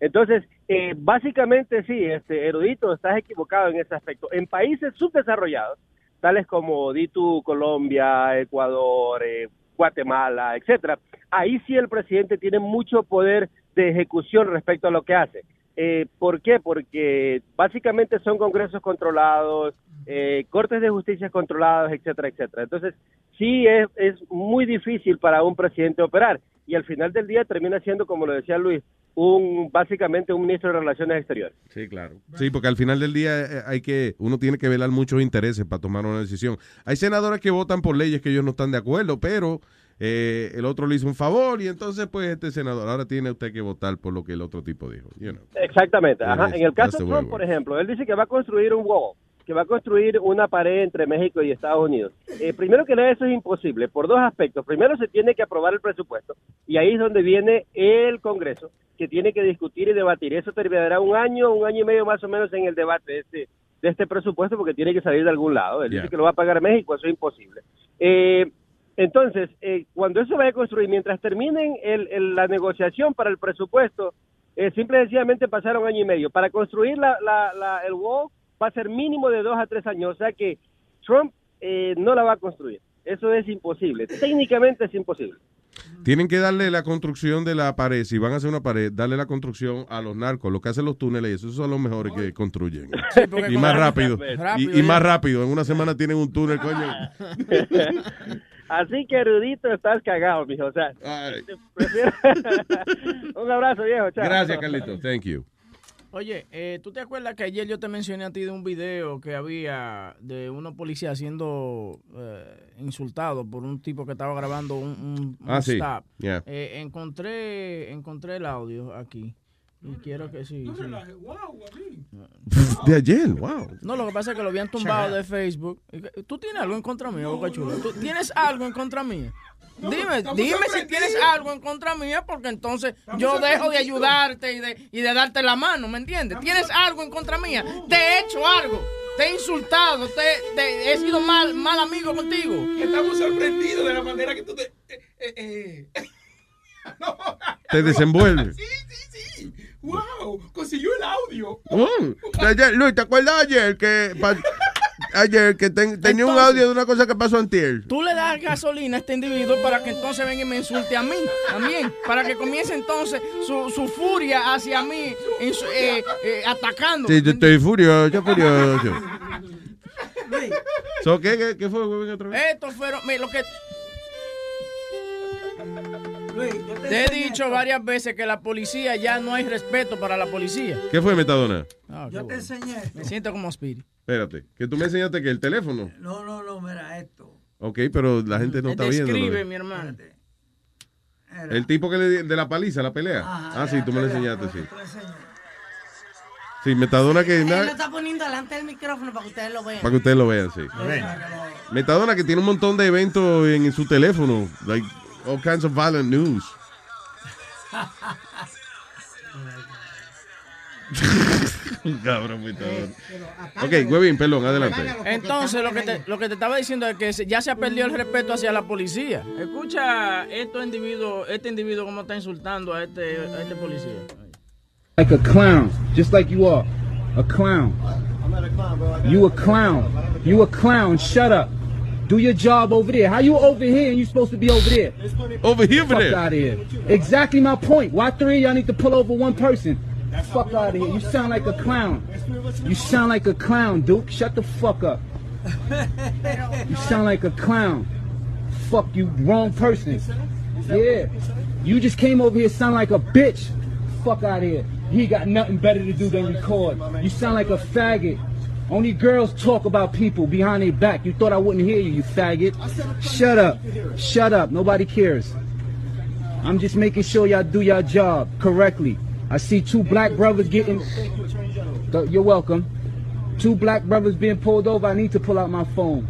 Entonces, eh, básicamente sí, este erudito, estás equivocado en ese aspecto. En países subdesarrollados, tales como Ditu, Colombia, Ecuador, eh, Guatemala, etcétera, ahí sí el presidente tiene mucho poder de ejecución respecto a lo que hace. Eh, ¿Por qué? Porque básicamente son congresos controlados, eh, cortes de justicia controlados, etcétera, etcétera. Entonces, sí es, es muy difícil para un presidente operar y al final del día termina siendo, como lo decía Luis, un básicamente un ministro de Relaciones Exteriores. Sí, claro. Sí, porque al final del día eh, hay que, uno tiene que velar muchos intereses para tomar una decisión. Hay senadores que votan por leyes que ellos no están de acuerdo, pero eh, el otro le hizo un favor y entonces pues este senador, ahora tiene usted que votar por lo que el otro tipo dijo. you know. Exactamente. Ajá. En el caso de Trump, por ejemplo, él dice que va a construir un wall, que va a construir una pared entre México y Estados Unidos. Eh, primero que nada, eso es imposible por dos aspectos. Primero, se tiene que aprobar el presupuesto y ahí es donde viene el Congreso, que tiene que discutir y debatir. Eso terminará un año, un año y medio más o menos en el debate de este, de este presupuesto porque tiene que salir de algún lado. Él Yeah. dice que lo va a pagar México, eso es imposible. Eh, entonces, eh, cuando eso vaya a construir, mientras terminen el- la negociación para el presupuesto, eh, simple y sencillamente pasar un año y medio. Para construir la, la- la- el wall va a ser mínimo de dos a tres años. O sea que Trump eh, no la va a construir. Eso es imposible. Técnicamente es imposible. Tienen que darle la construcción de la pared, si van a hacer una pared, darle la construcción a los narcos, lo que hacen los túneles, y esos son los mejores que construyen. y más rápido. Rápido, y, y más rápido. En una semana tienen un túnel, coño. Así que, erudito, estás cagado, mijo. O sea, prefiero- un abrazo, viejo. Chao. Gracias, Carlito. Thank you. Oye, eh, ¿tú te acuerdas que ayer yo te mencioné a ti de un video que había de unos policías siendo eh, insultados por un tipo que estaba grabando un, un- un Ah, sí. stop? Yeah. Eh, encontré, encontré el audio aquí. Y quiero que sí. sí. De ayer, wow. No, lo que pasa es que lo habían tumbado de Facebook. ¿Tú tienes algo en contra mía, Boca Chula? ¿Tú tienes algo en contra mía? Dime, estamos dime si tienes algo en contra mía, porque entonces yo dejo de ayudarte y de, y de darte la mano, ¿me entiendes? ¿Tienes algo en contra mía? Te he hecho algo, te he insultado, te, te- he sido mal, mal amigo contigo. Estamos sorprendidos de la manera que tú te... eh, eh, eh. Te desenvuelve. Sí, wow, consiguió el audio. Oh, Luis, ¿te acuerdas ayer que ayer que ten- tenía un audio de una cosa que pasó antier? Tú le das gasolina a este individuo para que entonces venga y me insulte a mí también. Para que comience entonces su, su furia hacia mí, eh, eh, atacando. Sí, yo estoy furioso, furioso. So, ¿qué, qué, qué fue, güey, otra vez? Estos fueron, mira, lo que... Te he dicho varias veces que la policía ya no hay respeto para la policía. ¿Qué fue, Metadona? Ah, Yo te bueno. enseñé. Me siento como Speedy. Espérate, que tú me enseñaste que el teléfono. No, no, no, mira esto. Ok, pero la gente no está viendo. Describe, mi hermano. El tipo que le di- de la paliza, la pelea. ah, sí, tú me lo enseñaste, sí. Sí, Metadona que Él lo está poniendo delante del micrófono para que ustedes lo vean. para que ustedes lo vean, sí. Metadona que tiene un montón de eventos en, su teléfono, like all kinds of violent news. Cabrón, Metadona. Ok, Webin, perdón, adelante. Entonces, lo que, te, lo que te estaba diciendo es que ya se ha perdido el respeto hacia la policía. Escucha estos individuos, este individuo cómo está insultando a este, a este policía. like a clown, just like you are. A clown. You a clown. You a clown. Shut up. Do your job over there. How you over here and you supposed to be over there? Over here, over Fuck there. out of here. Exactly my point. Why three of y'all need to pull over one person? Fuck out of here. You sound like a clown. You sound like a clown, Duke. Shut the fuck up. You sound like a clown. Fuck you, wrong person. Yeah. You just came over here sound like a bitch. Fuck out of here. He got nothing better to do than record. You sound like a faggot. Only girls talk about people behind their back. You thought I wouldn't hear you, you faggot. Shut up. Shut up. Nobody cares. I'm just making sure y'all do your job correctly. I see two black brothers getting. You're welcome. Two black brothers being pulled over. I need to pull out my phone.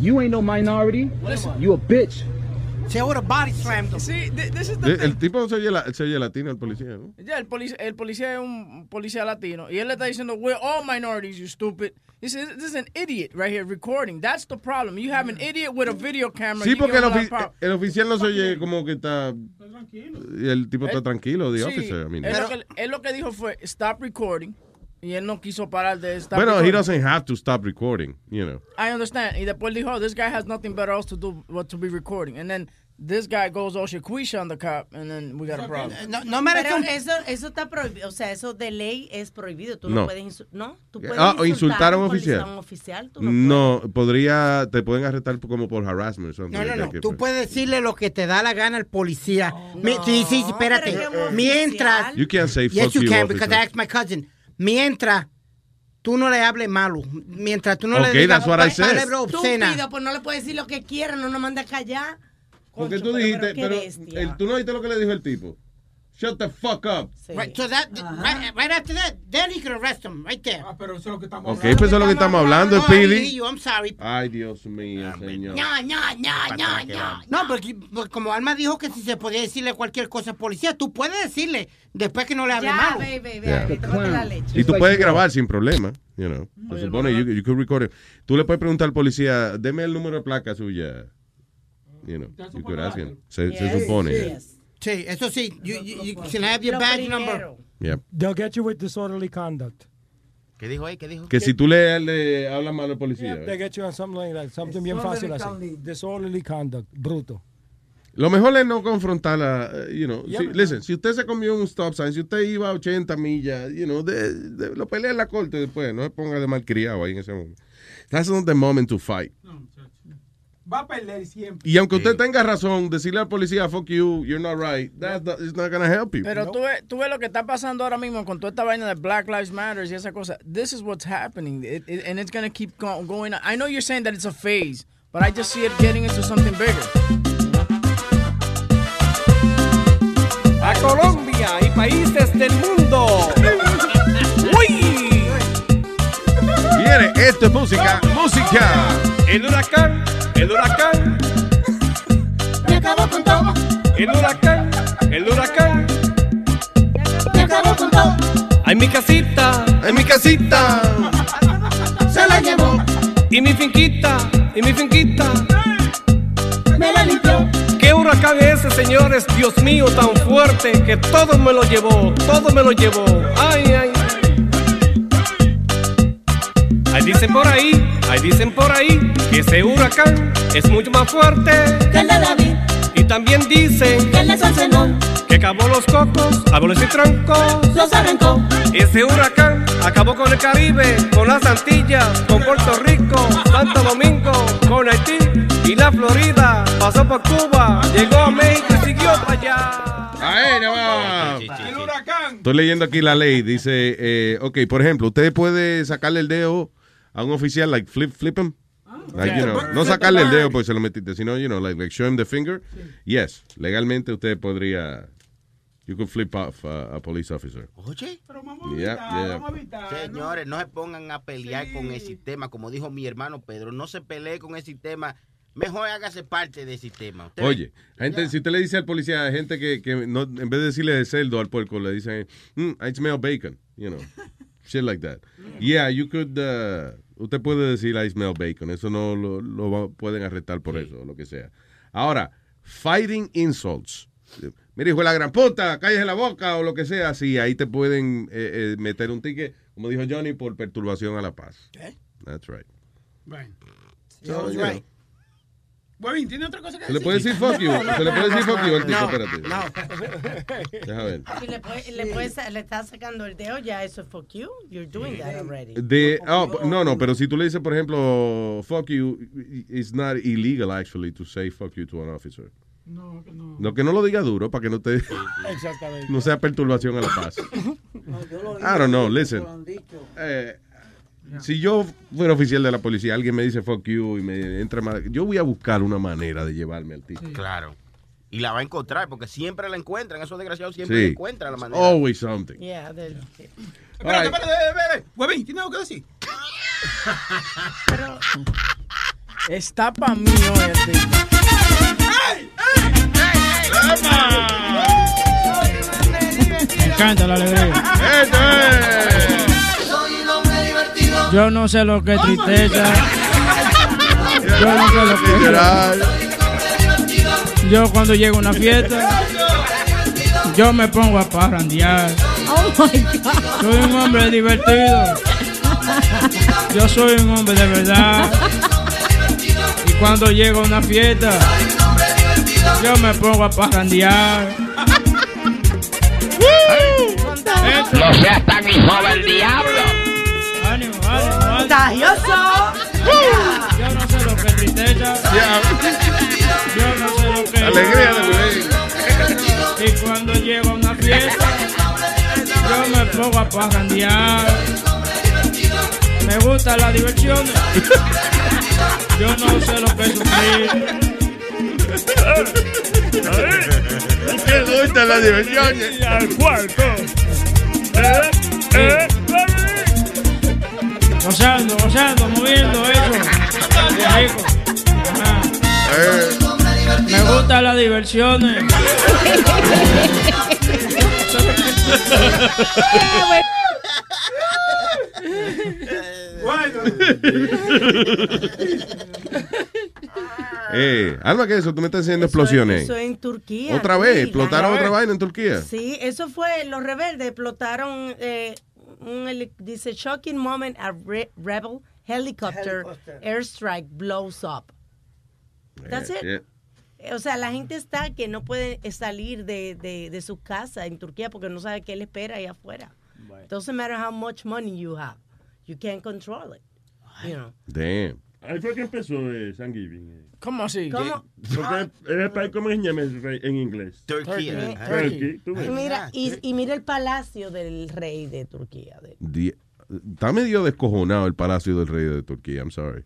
You ain't no minority. You a bitch. Se have body. Sí, th- this is the El, el tipo se oye, la- se oye latino, el policía, ¿no? Ya, el policía, el policía es un policía latino. Y él le está diciendo, we're all minorities, you stupid. He says, this is an idiot right here recording. That's the problem. You have an idiot with a video camera. Sí, porque el, ofi- el oficial no se oye como que está. Y el tipo está tranquilo, the Sí, officer. I mean. él, lo que, él lo que dijo fue, stop recording. Y él no quiso parar de stop Bueno, he recording. doesn't have to stop recording, you know. I understand. Y después dijo, this guy has nothing better else to do but to be recording. And then this guy goes all shaquisha on the cop, and then we got a problem. No, no me Pero eso, eso está prohibido, o sea, eso de ley es prohibido. Tú no, No. puedes insultar, ¿no? Tú puedes Ah, o insultar a un oficial. a un oficial, tú no No, podría, te pueden arrestar como por harassment. or something No, no, no. Tú puedes decirle lo que te da la gana al policía. Oh, Mi- sí, sí, sí, espérate. Mientras. You can't say Yes, fuck you you, can, because officer. I asked my cousin. Mientras tú no le hables malo. Mientras tú no Okay, le digas that's what I pa- said. palabra obscena. Estúpido, pues no le puedes decir lo que quiera, no nos manda a callar. Porque Concho, tú pero- dijiste, pero pero, bestia. el- tú no oíste lo que le dijo el tipo. Shut the fuck up. Right, so that, right, right after that, then he could arrest him, right there. Ah, pero eso es lo que estamos Ok, pues eso es lo que estamos hablando, Oh, I'm sorry. Ay, Dios mío, señor. No, no, no, no, no. No, porque, porque como Alma dijo que si se podía decirle cualquier cosa al policía, tú puedes decirle después que no le hable baby, baby, Yeah. la leche. Y tú puedes grabar sin problema, you know. Se supone, you, you could record it. Tú le puedes preguntar al policía, deme el número de placa suya. You know, you could ask him. Se, supone. yes. Sí, eso sí. You, you, you can have your Lo badge number. Yep. They'll get you with disorderly conduct. ¿Qué dijo ahí? ¿Qué dijo? Que si tú le, le hablas mal al policía. They get you on something like that. Something bien fácil así. Disorderly conduct. Bruto. Lo mejor es no confrontarla, eh, you know. Yeah, si, listen, si usted se comió un stop sign, si usted iba a 80 millas, you know, de, de- lo pelea en la corte después, no se ponga de malcriado ahí en ese momento. That's not the moment to fight. Va a perder siempre. Y aunque usted tenga razón, decirle al policía, fuck you, you're not right, that, that is not gonna help you. Pero tú, ves, tú ves lo que está pasando ahora mismo con toda esta vaina de Black Lives Matter y esa cosa. This is what's happening. It- it- and it's to keep go- going on. I know you're saying that it's a phase, but I just see it getting into something bigger. A Colombia y países del mundo. Esto es música, música. El huracán, el huracán. Me acabo con todo, El huracán, el huracán. me acabo con todo. Ay, mi casita, ay, mi casita. Se la llevó, Y mi finquita, y mi finquita. me la limpió. ¿Qué huracán es ese, señores? Dios mío, tan fuerte que todo me lo llevó, todo me lo llevó. Ay, ay. Dicen por ahí, ahí dicen por ahí que ese huracán es mucho más fuerte. Que el de David, Y también dicen que el de que acabó los cocos, árboles y troncos. los arrancó. Ese huracán acabó con el Caribe, con las Antillas, con Puerto Rico, Santo Domingo, con Haití y la Florida. Pasó por Cuba, llegó a México y siguió para allá. Ahí no va. El huracán. Estoy leyendo aquí la ley. Dice, eh, ok, por ejemplo, usted puede sacarle el dedo a un oficial, like flip, flip him. Like, you know, no sacarle el dedo porque se lo metiste, sino, you know, like, like show him the finger. Yes, legalmente usted podría, you could flip off a, a police officer. Oye. Yeah, yeah. Señores, no se pongan a pelear con el sistema. Como dijo mi hermano Pedro, no se pelee con el sistema. Mejor hágase parte del sistema. Usted- Oye, gente, si usted le dice al policía, gente que, que no, en vez de decirle de cerdo al puerco, le dicen, mm, I smell bacon, you know, shit like that. Yeah, you could, uh, usted puede decir I smell bacon, eso no lo, lo pueden arrestar por eso, o lo que sea. Ahora, fighting insults. Mira, hijo de la gran puta, cállese la boca o lo que sea, sí, ahí te pueden eh, eh, meter un ticket, como dijo Johnny, por perturbación a la paz. That's right. So, you know. Huevín, ¿tiene otra cosa que Se le puede decir fuck you. Se le puede decir fuck you al tipo, No, espérate. no. Ver. Si le, puede- le, puedes- le estás sacando el dedo, ya eso es fuck you. You're doing that already. De, oh, no, no, pero si tú le dices, por ejemplo, fuck you, it's not illegal actually to say fuck you to an officer. No, que no. No, que no lo diga duro para que no te Exactamente. no sea perturbación a la paz. I don't know, listen. Eh, si yo fuera oficial de la policía, alguien me dice fuck you y me entra mal, yo voy a buscar una manera de llevarme al tipo. Claro. Y la va a encontrar, porque siempre la encuentran. Esos desgraciados siempre Sí. la encuentran la manera. Always something. Yeah, Espérate, espérate, espérate. Huevín, ¿tiene algo que decir? Está pa' mí hoy el tipo. Me encanta la alegría. Hombre divertido. Yo no sé lo que es tristeza. Yo no sé lo que es llorar. Yo cuando llego a una fiesta, yo me pongo a parrandear. Oh my God. Soy un hombre divertido. Yo soy un hombre de verdad. Y cuando llego a una fiesta, yo me pongo a parrandear. No seas tan hijo del diablo. Yo no sé lo que es tristeza. Yo no sé lo que es Alegría de Y cuando llego a una fiesta, yo me pongo a parrandear. Me gustan las diversiones. Yo no sé lo que es sufrir. Me gustan las diversiones. Al cuarto. Gozando, gozando, moviendo eso. Me gustan las diversiones. Eh, Alma, ¿qué es eso? Tú me estás haciendo explosiones. Eso en Turquía. ¿Otra vez? ¿Explotaron otra vaina en Turquía? Sí, eso fue, los rebeldes explotaron eh, un heli- dice shocking moment a re- rebel helicopter, Helicopter. airstrike blows up. That's it. Yeah. O sea, la gente está que no puede salir de, de, de su casa en Turquía porque no sabe qué le espera ahí afuera. Doesn't matter how much money you have. You can't control it. You know. Damn. Ahí fue que empezó eh, Thanksgiving. eh. ¿Cómo así? ¿Cómo? Porque país, ¿cómo se llama el rey en inglés? Turkey. Turkey. Turkey. mira, y, y mira el palacio del rey de Turquía. de- Está medio descojonado el palacio del rey de Turquía, I'm sorry.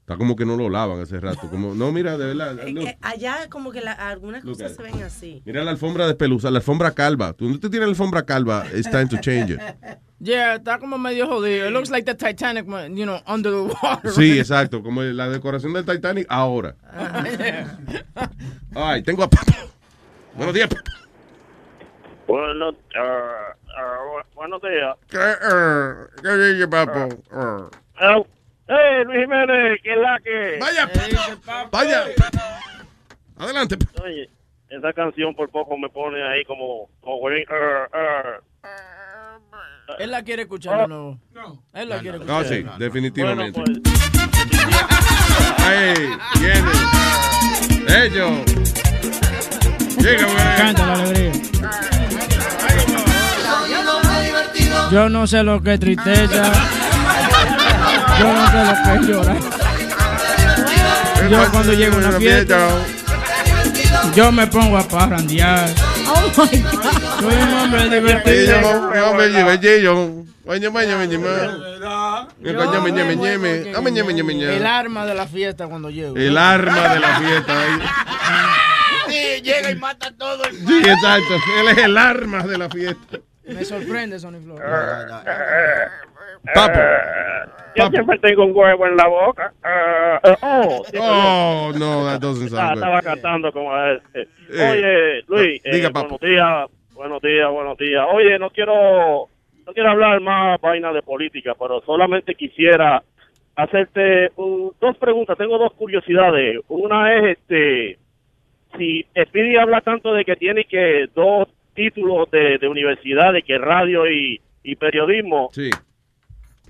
Está como que no lo lavan hace rato. Como, no, mira, de verdad. Look. allá como que la- algunas Look cosas se ven así. Mira la alfombra de pelusa, la alfombra calva. Tú no te tienes la alfombra calva, it's time to change it. Yeah, está como medio jodido. It looks like the Titanic, you know, under the water. Sí, exacto, como la decoración del Titanic ahora. Ay, tengo a Buenos días. Papo. Bueno, ah, bu- buenos días. ¿Qué, eh, qué dice, papo? Eh. Ah, ¡Eh, Luis Jiménez! ¿Qué es la que? Vaya, vaya. Adelante. Oye, esa canción por poco me pone ahí como... como. Él la quiere escuchar de nuevo. No. Él la quiere escuchar. No, sí, definitivamente. Bueno, pues, Ay, viene. Ellos. Llega, güey. Canta la alegría. Yo no sé lo que es tristeza. Yo no sé lo que es llorar. Yo cuando llego a una fiesta, yo me pongo a parrandear. Oh my God. Soy un hombre divertido. Ah. El arma de la fiesta cuando llego. El arma de la fiesta. Sí, llega y mata todo el Sí, exacto. Él es el arma de la fiesta. Me sorprende, Sony Flow. Papo. Yo siempre tengo un huevo en la boca. Oh, Oh, no, that doesn't Ah, sound estaba good. cantando como este. Eh, Oye, Luis, eh, diga, papo. buenos días, buenos días, buenos días. Oye, no quiero, no quiero hablar más vaina de política, pero solamente quisiera hacerte un- dos preguntas. Tengo dos curiosidades. Una es, este, si Speedy habla tanto de que tiene que dos títulos de, de universidad, de que radio y, y periodismo. Sí.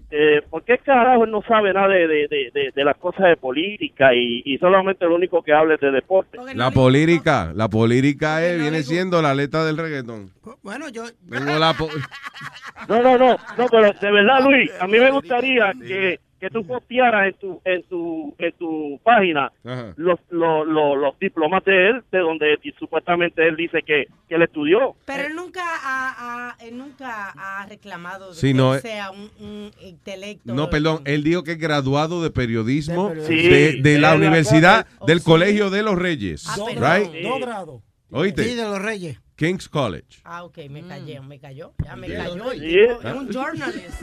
Eh, ¿Por qué carajo no sabe nada de, de, de, de- de las cosas de política y, y solamente lo único que habla es de deporte? La política, la política es, viene siendo la letra del reggaetón. Bueno, yo. Tengo la po- No, no, no, no, pero de verdad, Luis, a mí me gustaría que, que tú postearas en tu, en tu, en tu página los, los, los, los diplomas de él, de donde supuestamente él dice que, que él estudió. Pero él nunca ha, ha- él nunca ha reclamado de Sí, que no, él eh. sea un, un intelecto. No, perdón, él dijo que es graduado de periodismo de, Sí, de la de la Universidad del Oh, sí. Colegio de los Reyes. Ah, right? Dos grados. Oíste, Sí, de los reyes. King's College. Ah, ok, me callé, me cayó. Ya me tipo, Es un journalist.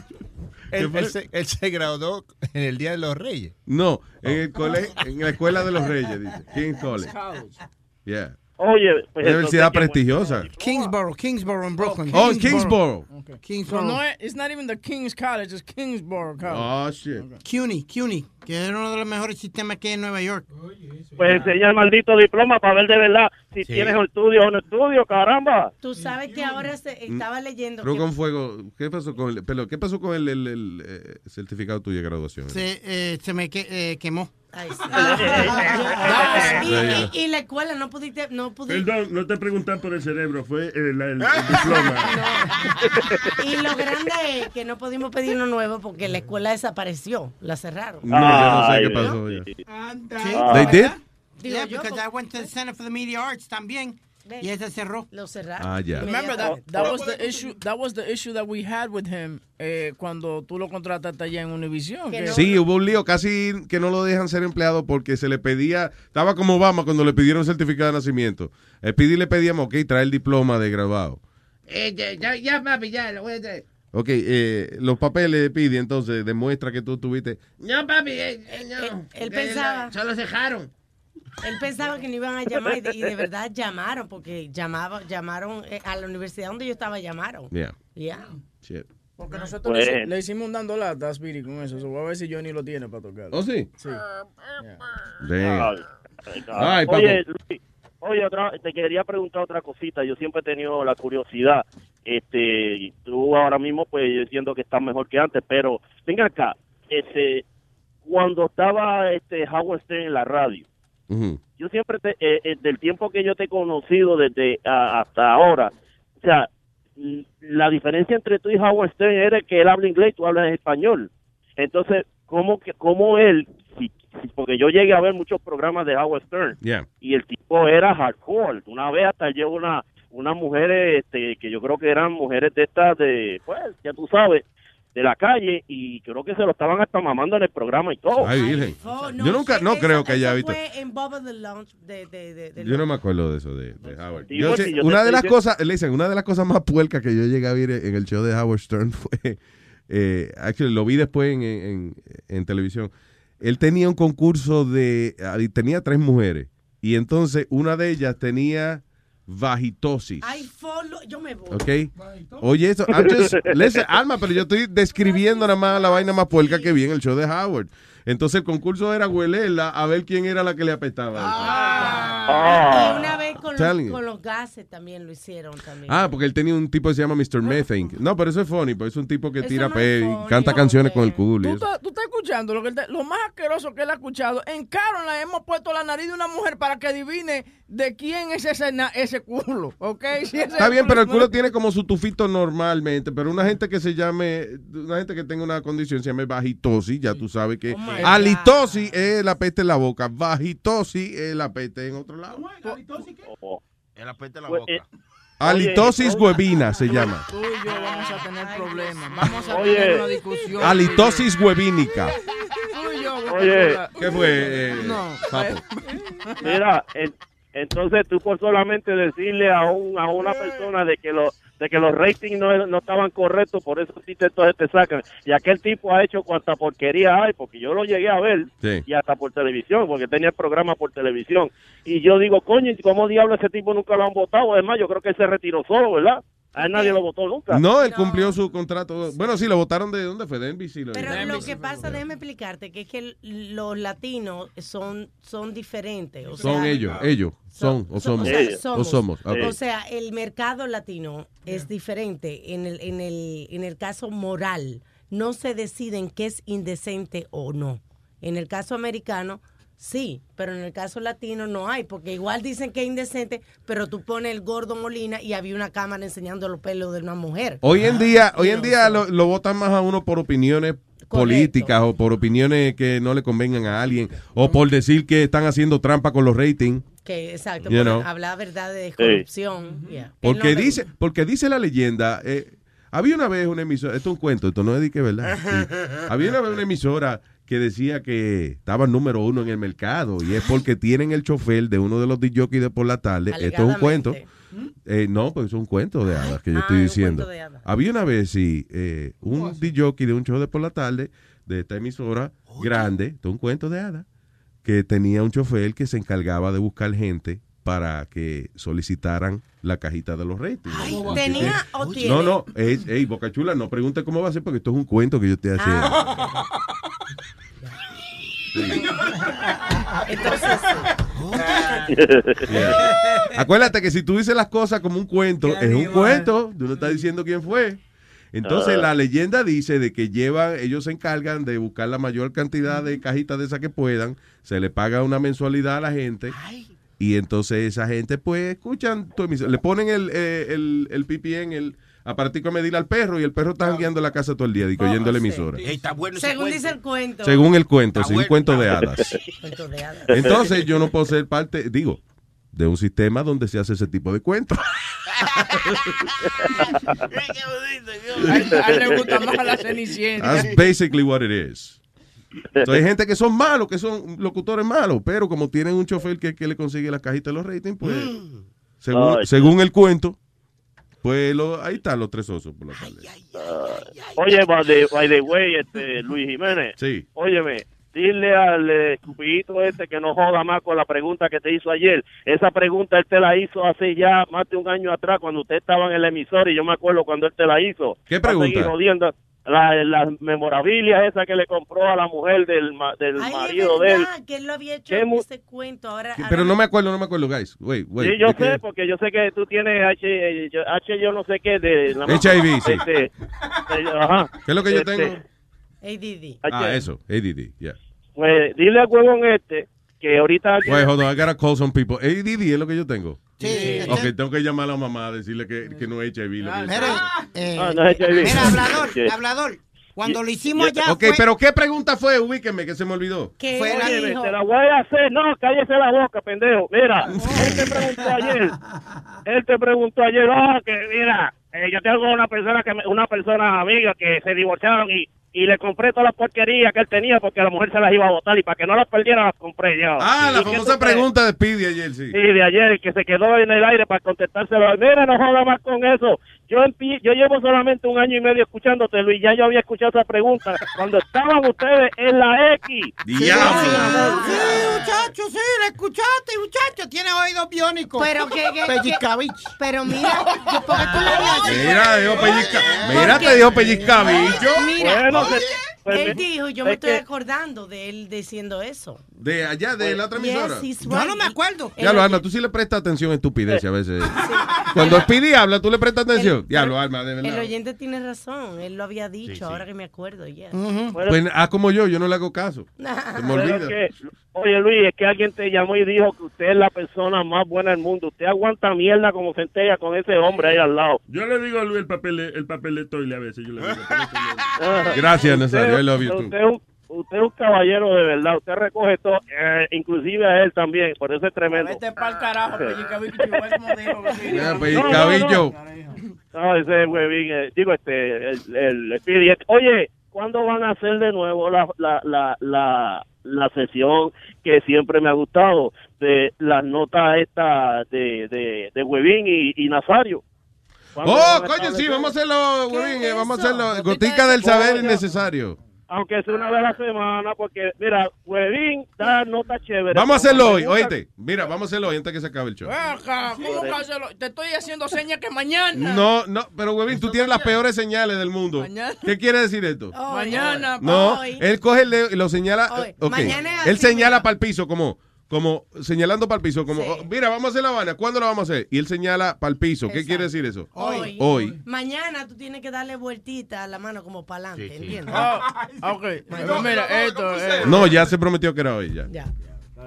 Él, él se, él se graduó en el Día de los Reyes. No, en el colegio, en la Escuela de los Reyes, dice. King's College. Yeah. Oye, pues Universidad entonces, ¿qué- prestigiosa. Kingsboro, Kingsboro en Brooklyn. Oh, en Kingsboro. So Kingsboro. no es, it's not even the King's College, it's Kingsborough College. Oh, shit. CUNY, CUNY, que es uno de los mejores sistemas que hay en Nueva York. Pues enseña el maldito diploma para ver de verdad si Sí. tienes un estudio o no estudio, caramba. Tú sabes que ahora se, estaba leyendo Creo que con fuego. ¿Qué pasó con el, pero, ¿qué pasó con el, el- el, eh, certificado tuyo de graduación? Se, eh, se me que- eh, quemó. Ay, sí. Sí, y, y- y la escuela no pudiste, no pudiste. Perdón, no te preguntan por el cerebro, fue el, el- el diploma. Y lo grande es que no pudimos pedir uno nuevo porque la escuela desapareció, la cerraron. No, yo no sé qué pasó. They did? Digo yeah, yo, because I went to the Center for the Media Arts también. Y ese cerró. Lo cerraron. Ah, ya. Remember that that was the issue that was the issue that we had with him eh, cuando tú lo contrataste allá en Univision. que- Sí, hubo un lío casi que no lo dejan ser empleado porque se le pedía, estaba como Obama cuando le pidieron el certificado de nacimiento. El PD le pedíamos, ok, trae el diploma de graduado. Eh, ya, ya, ya, papi, ya, lo voy a traer. Ok, eh, los papeles de PD entonces demuestra que tú tuviste. No, papi, eh, eh, no. Él- él pensaba- Solo cejaron. Él pensaba que no iban a llamar y de, y de verdad llamaron porque llamaba, llamaron eh, a la universidad donde yo estaba llamaron. Yeah. Yeah. Shit. Porque nosotros le, hici- le hicimos un dando lata a Speedy con eso. so voy a ver si Johnny lo tiene para tocar. ¿Oh, sí? Sí. Damn. Ay, Ay, oye, Luis, Oye, otra, te quería preguntar otra cosita. Yo siempre he tenido la curiosidad. Este, tú ahora mismo, pues, yo siento que estás mejor que antes, pero venga acá. Este, cuando estaba este Howard Stern en la radio, Ujú. yo siempre, te, eh, eh, del tiempo que yo te he conocido desde a- hasta ahora, o sea, la diferencia entre tú y Howard Stern era que él habla inglés y tú hablas español. Entonces, ¿cómo, que, cómo él, si- si- porque yo llegué a ver muchos programas de Howard Stern, Yeah. y el tipo era hardcore. Una vez hasta llevó una unas mujeres este, que yo creo que eran mujeres de estas de, pues, ya tú sabes, de la calle y creo que se lo estaban hasta mamando en el programa y todo. Ay, virgen. Oh, Yo nunca, no creo que haya visto. de, de, de, Yo no me acuerdo de eso de, de Howard. Sí, Yo pues, sé- yo una de las diciendo- cosas, listen, una de las cosas más puercas que yo llegué a ver en el show de Howard Stern fue, eh, actually, lo vi después en, en- en televisión. Él tenía un concurso de, ah, tenía tres mujeres y entonces una de ellas tenía vagitosis. Ay, follow, yo me voy. ¿Ok? Oye, eso, I'm just- listen, Alma, pero yo estoy describiendo nada más la vaina más puerca que vi en el show de Howard. Entonces el concurso era huelerla a ver quién era la que le apestaba. Y una vez con los, you. con los gases también lo hicieron también. Ah, porque él tenía un tipo que se llama Mr. Methane. No, pero eso es funny, pues es un tipo que Eso tira no pe funny, canta canciones con el culo. ¿Tú, estás- tú estás escuchando lo, que te- lo más asqueroso que él ha escuchado. En Caroline hemos puesto la nariz de una mujer para que adivine de quién es ese, na- ese culo. ¿Ok? Si ese Está bien, pero el no- culo tiene como su tufito normalmente, pero una gente que se llame, una gente que tenga una condición se llame vagitosis, ya tú sabes que halitosis es la peste en la boca, vagitosis es la peste en otro lado. El apete la Pues, boca. eh, Halitosis huevina se llama. Tú y yo vamos a tener problemas. Vamos a Oye. tener una discusión. Halitosis huevínica. Tú y yo, Oye. ¿Qué fue, eh, No. Papo? Mira, en- entonces tú por solamente decirle a, un, a una persona de que los de que los ratings no, no estaban correctos, por eso sí te, entonces te sacan. Y aquel tipo ha hecho cuanta porquería hay, porque yo lo llegué a ver, Sí. y hasta por televisión, porque tenía el programa por televisión. Y yo digo, coño, ¿y ¿cómo diablo ese tipo nunca lo han votado? Además, yo creo que él se retiró solo, ¿verdad? A él nadie lo votó nunca. No, él cumplió su contrato. Bueno, sí, lo votaron de dónde fue, de NBC. lo- Pero de lo NBC. que pasa, déjame explicarte, que es que los latinos son, son diferentes. O Son sea, ellos, ellos, son o somos. O sea, O somos. ok. O sea, el mercado latino es diferente en el, en, el, en el caso moral. No se deciden qué es indecente o no. En el caso americano, sí, pero en el caso latino no hay, porque igual dicen que es indecente, pero tú pones el gordo Molina y había una cámara enseñando los pelos de una mujer. Hoy en día, hoy en día lo, lo votan más a uno por opiniones políticas o por opiniones que no le convengan a alguien o por decir que están haciendo trampa con los ratings. Que, exacto, You know. hablar verdad de corrupción. yeah. Porque no dice, porque dice la leyenda, eh, había una vez una emisora, esto es un cuento, esto no es de que verdad. Sí. Había una vez una emisora que decía que estaba número uno en el mercado y es porque tienen el chofer de uno de los DJ de por la tarde. Esto es un cuento. Eh, no, pues es un cuento de hadas que yo estoy diciendo. Había una vez, sí, eh, un DJ de un show de por la tarde de esta emisora grande, esto es un cuento de hadas, que tenía un chofer que se encargaba de buscar gente para que solicitaran la cajita de los ratings. ¿Tenía o tiene? No, no, es, ey, Boca Chula, no pregunte cómo va a ser porque esto es un cuento que yo estoy haciendo. Ah. Entonces. Acuérdate que si tú dices las cosas como un cuento, es un cuento, tú no estás diciendo quién fue. Entonces Ah. la leyenda dice de que llevan, ellos se encargan de buscar la mayor cantidad de cajitas de esas que puedan, se le paga una mensualidad a la gente y entonces esa gente pues escuchan tu emisión, le ponen el, eh, el, el pipí en el aparatico a medir al perro y el perro está jangueando en la casa todo el día, digo, oyendo la emisora. según dice el cuento. Según el cuento, sí, un cuento de hadas. Cuento de hadas. Entonces yo no puedo ser parte, digo, de un sistema donde se hace ese tipo de cuentos. A él- a él le gusta más la cenicienta. That's basically what it is. So, hay gente que son malos, que son locutores malos, pero como tienen un chofer que, que le consigue la cajita de los ratings, pues, según, Ay. según el cuento, pues lo- ahí están los tres osos por la tarde. Oye, by the, by the way, este, Luis Jiménez. Sí. Óyeme, dile al eh, estupidito este que no joda más con la pregunta que te hizo ayer. Esa pregunta él te la hizo hace ya más de un año atrás cuando usted estaba en el emisor y yo me acuerdo cuando él te la hizo. ¿Qué pregunta? jodiendo. La, las memorabilias esa que le compró a la mujer del, ma- del Ay, marido de él. que él lo había hecho mu- ese cuento. Ahora, ahora Pero no me acuerdo, no me acuerdo, guys. Wait, wait. sí, yo sé, porque yo sé que tú tienes H, yo- H yo no sé qué de... la- HIV, sí. este, de- ajá. ¿Qué es lo que yo Este, tengo? ADD. Ah, eso, ADD, yeah. Pues dile al huevón este que ahorita... Wait, hold on, I gotta call some people. ADD es lo que yo tengo. Sí. Ok, tengo que llamar a la mamá a decirle que, que no es HIV. Mira, eh, Ah, no es HIV. mira, hablador, Sí. hablador. Cuando lo hicimos allá Ok, fue- pero ¿qué pregunta fue? Ubíqueme, que se me olvidó. que Fue la- Oye, te la voy a hacer. No, cállese la boca, pendejo. Mira, él te preguntó ayer. Él te preguntó ayer, oh, que mira, eh, yo tengo una persona que me- una persona amiga que se divorciaron y, y le compré todas las porquerías que él tenía porque la mujer se las iba a botar y para que no las perdiera las compré yo. Ah, la ¿Y qué famosa pregunta de Speedy ayer, sí. Sí, de ayer, que se quedó en el aire para contestárselo. Mira, no joda más con eso. Yo yo llevo solamente un año y medio escuchándote, Luis. Ya yo había escuchado esa pregunta cuando estaban ustedes en la X. Diablo. Sí, muchacho, sí, la escuchaste, muchacho. Tiene oídos biónicos. Pero que, que- Pellizcavich. pero mira, yo- porque tú le habías Mira, dijo pellizca. Mira, te dijo pellizcabicho. Mira, Bueno, se- él me- dijo, yo es me estoy que- acordando de él diciendo eso. De allá, de la otra emisora. Yes, Yo no me acuerdo. Ya lo Alma, tú sí le prestas atención a estupidez a veces. Cuando Speedy habla, tú le prestas atención. Ya lo Alma, de El verdad. oyente tiene razón, él lo había dicho, Sí, sí. ahora que me acuerdo, yes. Pues haz como yo, yo no le hago caso. Se me olvida. que, oye Luis, es que alguien te llamó y dijo que usted es la persona más buena del mundo. Usted aguanta mierda como centella con ese hombre ahí al lado. Yo le digo a Luis el papel, el papel de toile a veces. Yo le digo. Gracias, Nazario. I love you too. Usted es un, usted es un caballero de verdad. Usted recoge todo, eh, inclusive a él también. Por eso es tremendo. Vete pa'l carajo, dijo. vecino. Ya, No, ese huevín, eh, digo, este, el, el Speedy. Oye, ¿cuándo van a hacer de nuevo la, la, la, la, la sesión que siempre me ha gustado de las notas estas de, de, de Huevín y, y Nazario? ¿Cuándo Oh, coño, sí, vamos a hacerlo, ¿Qué Huevín, es eh, vamos a hacerlo. Gotica Gotica de del saber Coño. innecesario. Aunque sea una vez a la semana, porque, mira, Huevín da notas chéveres. Vamos a hacerlo hoy, oíste. Mira, vamos a hacerlo hoy antes que se acabe el show. Acá, ¿cómo que hacerlo? Te estoy haciendo señas que mañana. No, no, pero Huevín, tú tienes las peores señales del mundo. Mañana. ¿Qué quiere decir esto? Mañana, No, hoy. él coge el dedo y lo señala. Hoy. eh, ok. Mañana es Él así, señala para el piso como, como señalando para el piso, como, Sí. oh, mira, vamos a hacer la Habana, ¿cuándo lo vamos a hacer? Y él señala para el piso. ¿Qué Exacto. quiere decir eso? Hoy. Hoy. Mañana tú tienes que darle vueltita a la mano como para adelante, Sí, sí. ¿entiendes? Ah, ok. Pero mira, esto es. No, ya se prometió que era hoy, ya. Ya.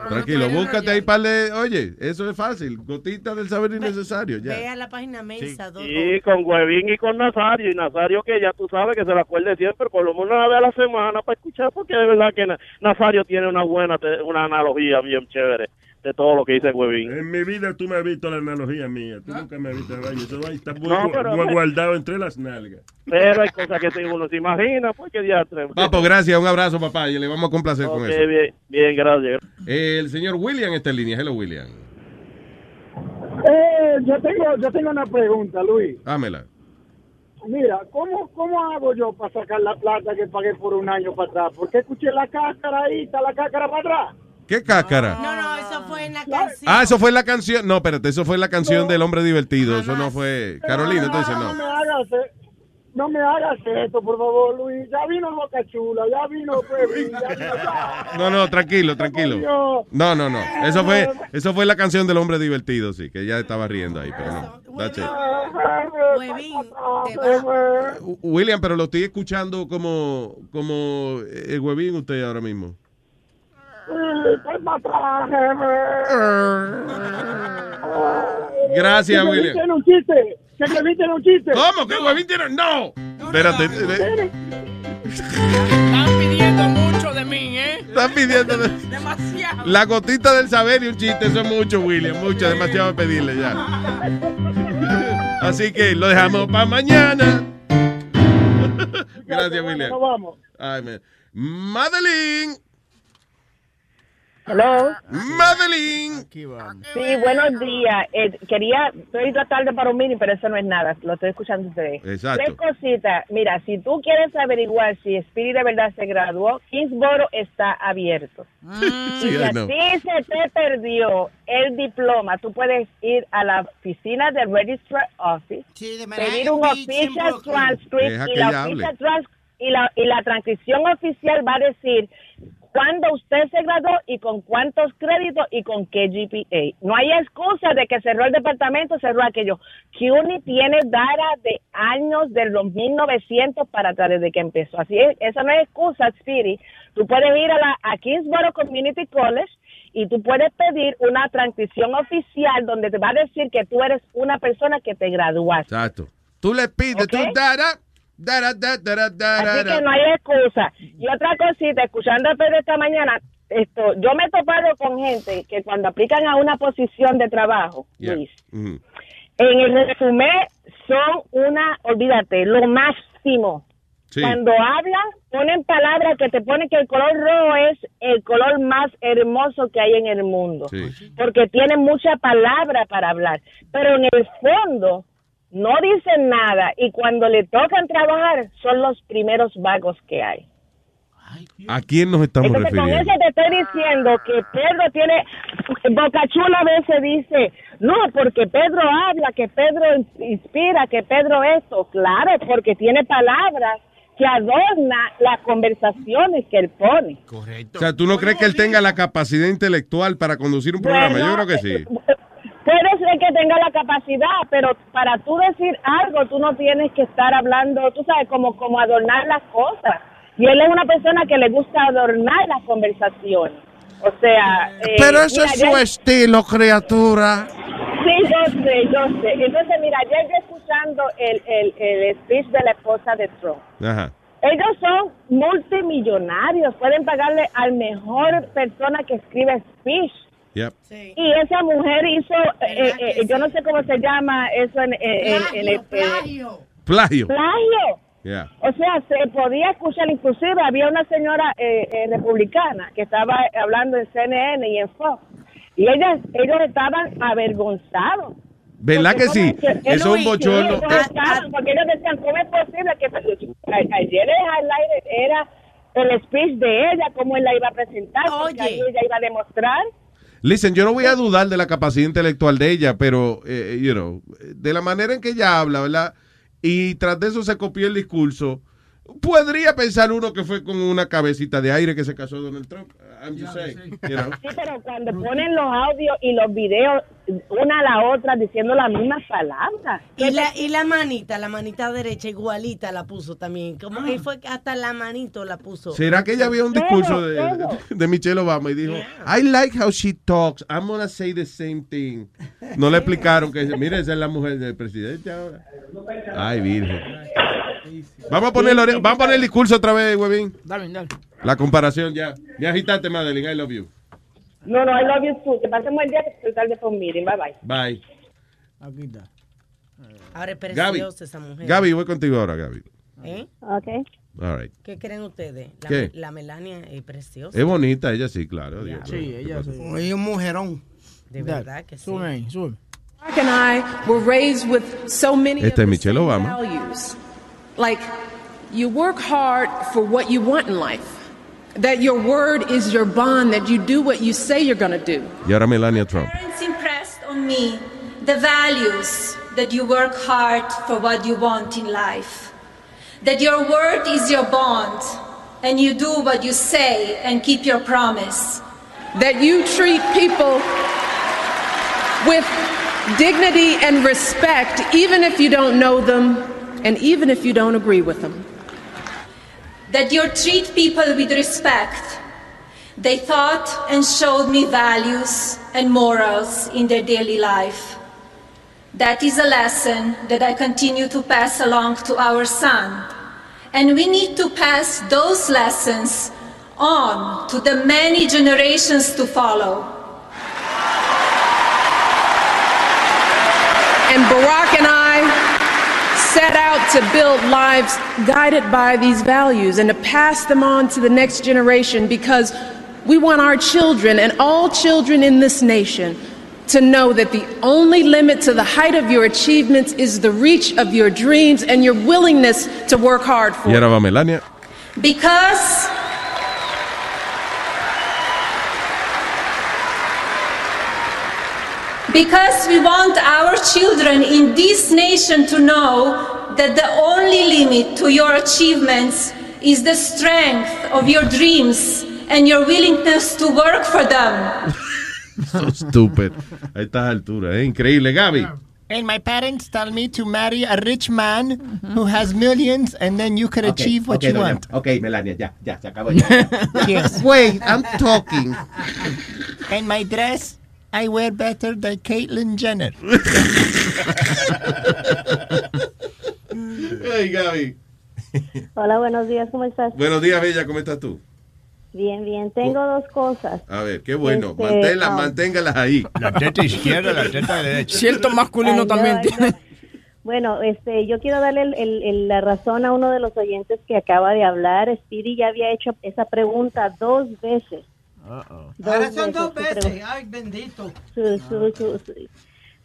Tranquilo, búscate ahí par de. Oye, eso es fácil. Gotita del saber innecesario, Ve ya. a la página Mensa. dos- Y con Huevín y con Nazario. Y Nazario que ya tú sabes que se la acuerde siempre, por lo menos una vez a la semana para escuchar, porque de verdad que Na- Nazario tiene una buena, te- una analogía bien chévere de todo lo que dice Huevín. En mi vida tú me has visto la analogía mía. Tú nunca me has visto vaya. Eso ahí está muy, No, pero- muy guardado entre las nalgas. Pero hay cosas que uno se imagina, pues que diatre. Papo, gracias. Un abrazo, papá. Y le vamos a complacer con eso. bien, bien, gracias. El señor William está en línea. Hello, William. Eh, yo tengo, yo tengo una pregunta, Luis. Dámela. Mira, ¿cómo, ¿cómo hago yo para sacar la plata que pagué por un año para atrás? Porque escuché la cáscara ahí, está la cáscara para atrás. ¿Qué cáscara? No, no, eso fue en la canción. Ah, eso fue la canción. No, espérate, eso fue la canción del hombre divertido. Eso no fue. Carolina, entonces No me no. hagas, eh, no me hagas esto, por favor, Luis. Ya vino Boca Chula, ya vino Puebla, ya vino ya. No, no, tranquilo, tranquilo. No, no, no. Eso fue, eso fue la canción del hombre divertido, sí, que ya estaba riendo ahí, pero no. That's it. William, pero lo estoy escuchando como, como el huevín usted ahora mismo. Estoy para atrás, jefe. Gracias, Que William. Tiene un chiste, que Huevín tiene un chiste. ¿Cómo? ¿Que huevín tiene? ¡No! Espérate. eh, Están pidiendo mucho de mí, ¿eh? Están pidiendo. de- Demasiado. La gotita del saber y un chiste, eso es mucho, William. Mucho, demasiado pedirle ya. Así que lo dejamos para mañana. Gracias, William. Nos vamos. Ay. Madeline. Hello. Madeline. Sí, buenos días. Eh, quería, estoy tarde para un mini, pero eso no es nada. Lo estoy escuchando ustedes. Exacto. Tres cositas. Mira, si tú quieres averiguar si Spirit de verdad se graduó, Kingsboro está abierto. Sí, y si a ti se te perdió el diploma, tú puedes ir a la oficina del Registrar Office, pedir un Beach en official transcript Deja y la official trans- y la, y la transición oficial va a decir cuándo usted se graduó y con cuántos créditos y con qué GPA. No hay excusa de que cerró el departamento, cerró aquello. CUNY tiene data de años del 1900 para atrás desde que empezó. Así es, esa no es excusa, Speedy. Tú puedes ir a, la, a Kingsborough Community College y tú puedes pedir una transición oficial donde te va a decir que tú eres una persona que te graduaste. Exacto. Tú le pides, tú Ok. dara, Así que no hay excusa. Y otra cosita, escuchando a Pedro esta mañana, esto, yo me he topado con gente que cuando aplican a una posición de trabajo, Yeah. Luis, Mhm. en el resumen son una, olvídate, lo máximo. Sí. Cuando hablan, ponen palabras que te ponen que el color rojo es el color más hermoso que hay en el mundo. Porque tienen mucha palabra para hablar. Pero en el fondo no dicen nada y cuando le tocan trabajar son los primeros vagos que hay. ¿A quién nos estamos Entonces con refiriendo? eso te estoy diciendo que Pedro tiene, Bocachula a veces dice, no, porque Pedro habla, que Pedro inspira, que Pedro esto, claro, porque tiene palabras que adorna las conversaciones que él pone. O sea, ¿tú no crees que él tenga la capacidad intelectual para conducir un programa? Bueno, Yo creo que sí. Puede que tenga la capacidad, pero para tú decir algo, tú no tienes que estar hablando, tú sabes, como, como adornar las cosas. Y él es una persona que le gusta adornar las conversaciones. O sea... eh, Pero eso mira, es su yo- estilo, criatura. Sí, yo sé, yo sé. Entonces, mira, yo escuchando el, el, el speech de la esposa de Trump. Ajá. Ellos son multimillonarios, pueden pagarle al mejor persona que escribe speech. Yep. Y esa mujer hizo, eh, eh, yo no sé cómo se llama eso en, en- en- en el- plagio. Plagio. plagio. Yeah. O sea, se podía escuchar, inclusive había una señora eh, eh, republicana que estaba hablando en CNN y en Fox. Y ellas, ellos estaban avergonzados. ¿Verdad que sí? Porque, Eso es un bochorno. Ellos estaban, porque ellos decían, ¿cómo es posible que a- ayer el highlight era el speech de ella, cómo él la iba a presentar, porque ahí ella iba a demostrar? Listen, yo no voy a dudar de la capacidad intelectual de ella, pero, eh, you know, de la manera en que ella habla, ¿verdad? Y tras de eso se copió el discurso. Podría pensar uno que fue con una cabecita de aire que se casó Donald Trump. I'm just saying, you know. Sí, pero cuando ponen los audios y los videos una a la otra diciendo las mismas palabras. Y la, y la manita, la manita derecha igualita la puso también. Como que fue que hasta la manito la puso. ¿Será que ella vio un discurso de, de Michelle Obama y dijo, I like how she talks, I'm gonna say the same thing? No le explicaron que, mire, esa es la mujer del presidente ahora. Ay, virgen. Vamos a poner, vamos a poner el discurso otra vez, huevín. Dale, dale. La comparación ya. Me agitaste, Madeline, I love you. No, no, I love you too. Que pasen buen día que estoy tarde por meeting. Bye, bye. Bye. Aquí está. Ahora es Gaby, preciosa esa mujer. Gaby, voy contigo ahora, Gaby. ¿Eh? Okay. All right. ¿Qué creen ustedes? La, ¿Qué? la Melania es preciosa. Es bonita, ella sí, claro. Dios, Sí, ella sí. Oye, un mujerón. De verdad que sí. Sube sube. Mark and I were raised with so many Esta es of the Michelle same Obama. values. Like, you work hard for what you want in life. That your word is your bond, that you do what you say you're going to do. Y ahora Melania Trump. Parents impressed on me the values that you work hard for what you want in life, that your word is your bond, and you do what you say and keep your promise. That you treat people with dignity and respect, even if you don't know them and even if you don't agree with them. That you treat people with respect. They taught and showed me values and morals in their daily life. That is a lesson that I continue to pass along to our son. And we need to pass those lessons on to the many generations to follow. And Barack and I set out to build lives guided by these values and to pass them on to the next generation because we want our children and all children in this nation to know that the only limit to the height of your achievements is the reach of your dreams and your willingness to work hard for it. Melania. Because Because we want our children in this nation to know that the only limit to your achievements is the strength of your dreams and your willingness to work for them. So stupid. A estas alturas. Es ¿eh? increíble, Gaby. And my parents tell me to marry a rich man who has millions and then you can achieve what you want. Ok, Melania, ya, ya, se acabó ya. Yes. Wait, I'm talking. And my dress, I wear better than Caitlyn Jenner. Hey, Gaby. Hola, buenos días, ¿cómo estás? Buenos días, Bella. ¿Cómo estás tú? Bien, bien. Tengo dos cosas. A ver, qué bueno. Este, Manténla- ah. manténgalas ahí. La teta izquierda, la teta derecha. Cierto masculino Ay, no, también ay, tiene. no. Bueno, este, yo quiero darle el- el- el- la razón a uno de los oyentes que acaba de hablar. Speedy ya había hecho esa pregunta dos veces. Dos Ahora son dos veces. Ay, bendito. su- su- su- su-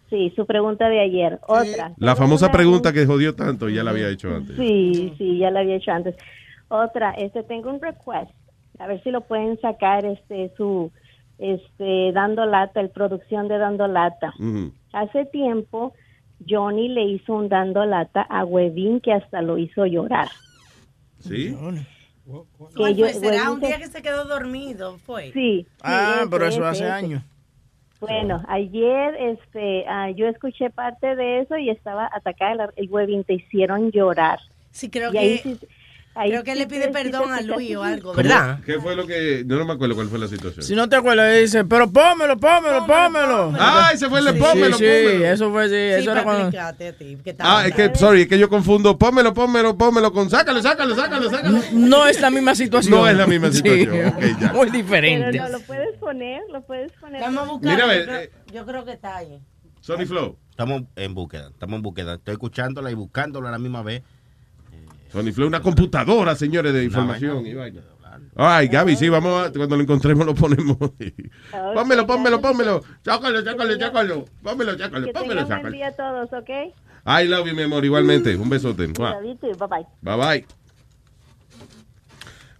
sí, su pregunta de ayer. Otra. La famosa pregunta que jodió tanto, ya la había hecho antes. Sí, sí, ya la había hecho antes. Otra, este, tengo un request. A ver si lo pueden sacar, este, su, este, dando lata, el producción de dando lata. Ujú. Hace tiempo, Johnny le hizo un dando lata a Webin que hasta lo hizo llorar. ¿Sí? ¿Cuál Que yo- fue? ¿Será Webin un día que se quedó dormido? Fue. Sí. sí, Ah, ese, pero eso hace ese. años. Bueno, ayer este, ah, yo escuché parte de eso y estaba atacada. El Webin te hicieron llorar. Sí, creo Y que, sí- ahí creo que sí le pide sí perdón a Luis o algo, ¿Cómo? ¿verdad? ¿Qué fue lo que.? Yo no me acuerdo cuál fue la situación. Si no te acuerdas, dice, pero pómelo, pómelo, pómelo. Ah, ese fue el de pómelo, sí, pómelo. Sí, eso fue, sí, Sí, eso era cuando... ti, Ah, es que, sorry, es que yo confundo. Pómelo, pómelo, pómelo con. Sácalo, sácalo, sácalo, sácalo. No es la misma situación. No es la misma Sí, situación. Ok, ya. Muy Pero diferente. no, lo puedes poner, lo puedes poner. Vamos a buscar. Mira, a yo, creo, eh. yo creo que está ahí. Sony Flow. Estamos en búsqueda, estamos en búsqueda. Estoy escuchándola y buscándola a la misma vez. Sony Flow, una computadora, señores, de información y vaina. Ay, Gaby, sí, vamos a, cuando lo encontremos lo ponemos. pómelo, pómelo, pómelo. Chácalo, chácalo, chácalo. Pómelo, chácalo, pómelo, tengan buen chácalo. día a todos, ¿ok? I love you, mi amor, igualmente. Un besote. Bye bye. Bye bye.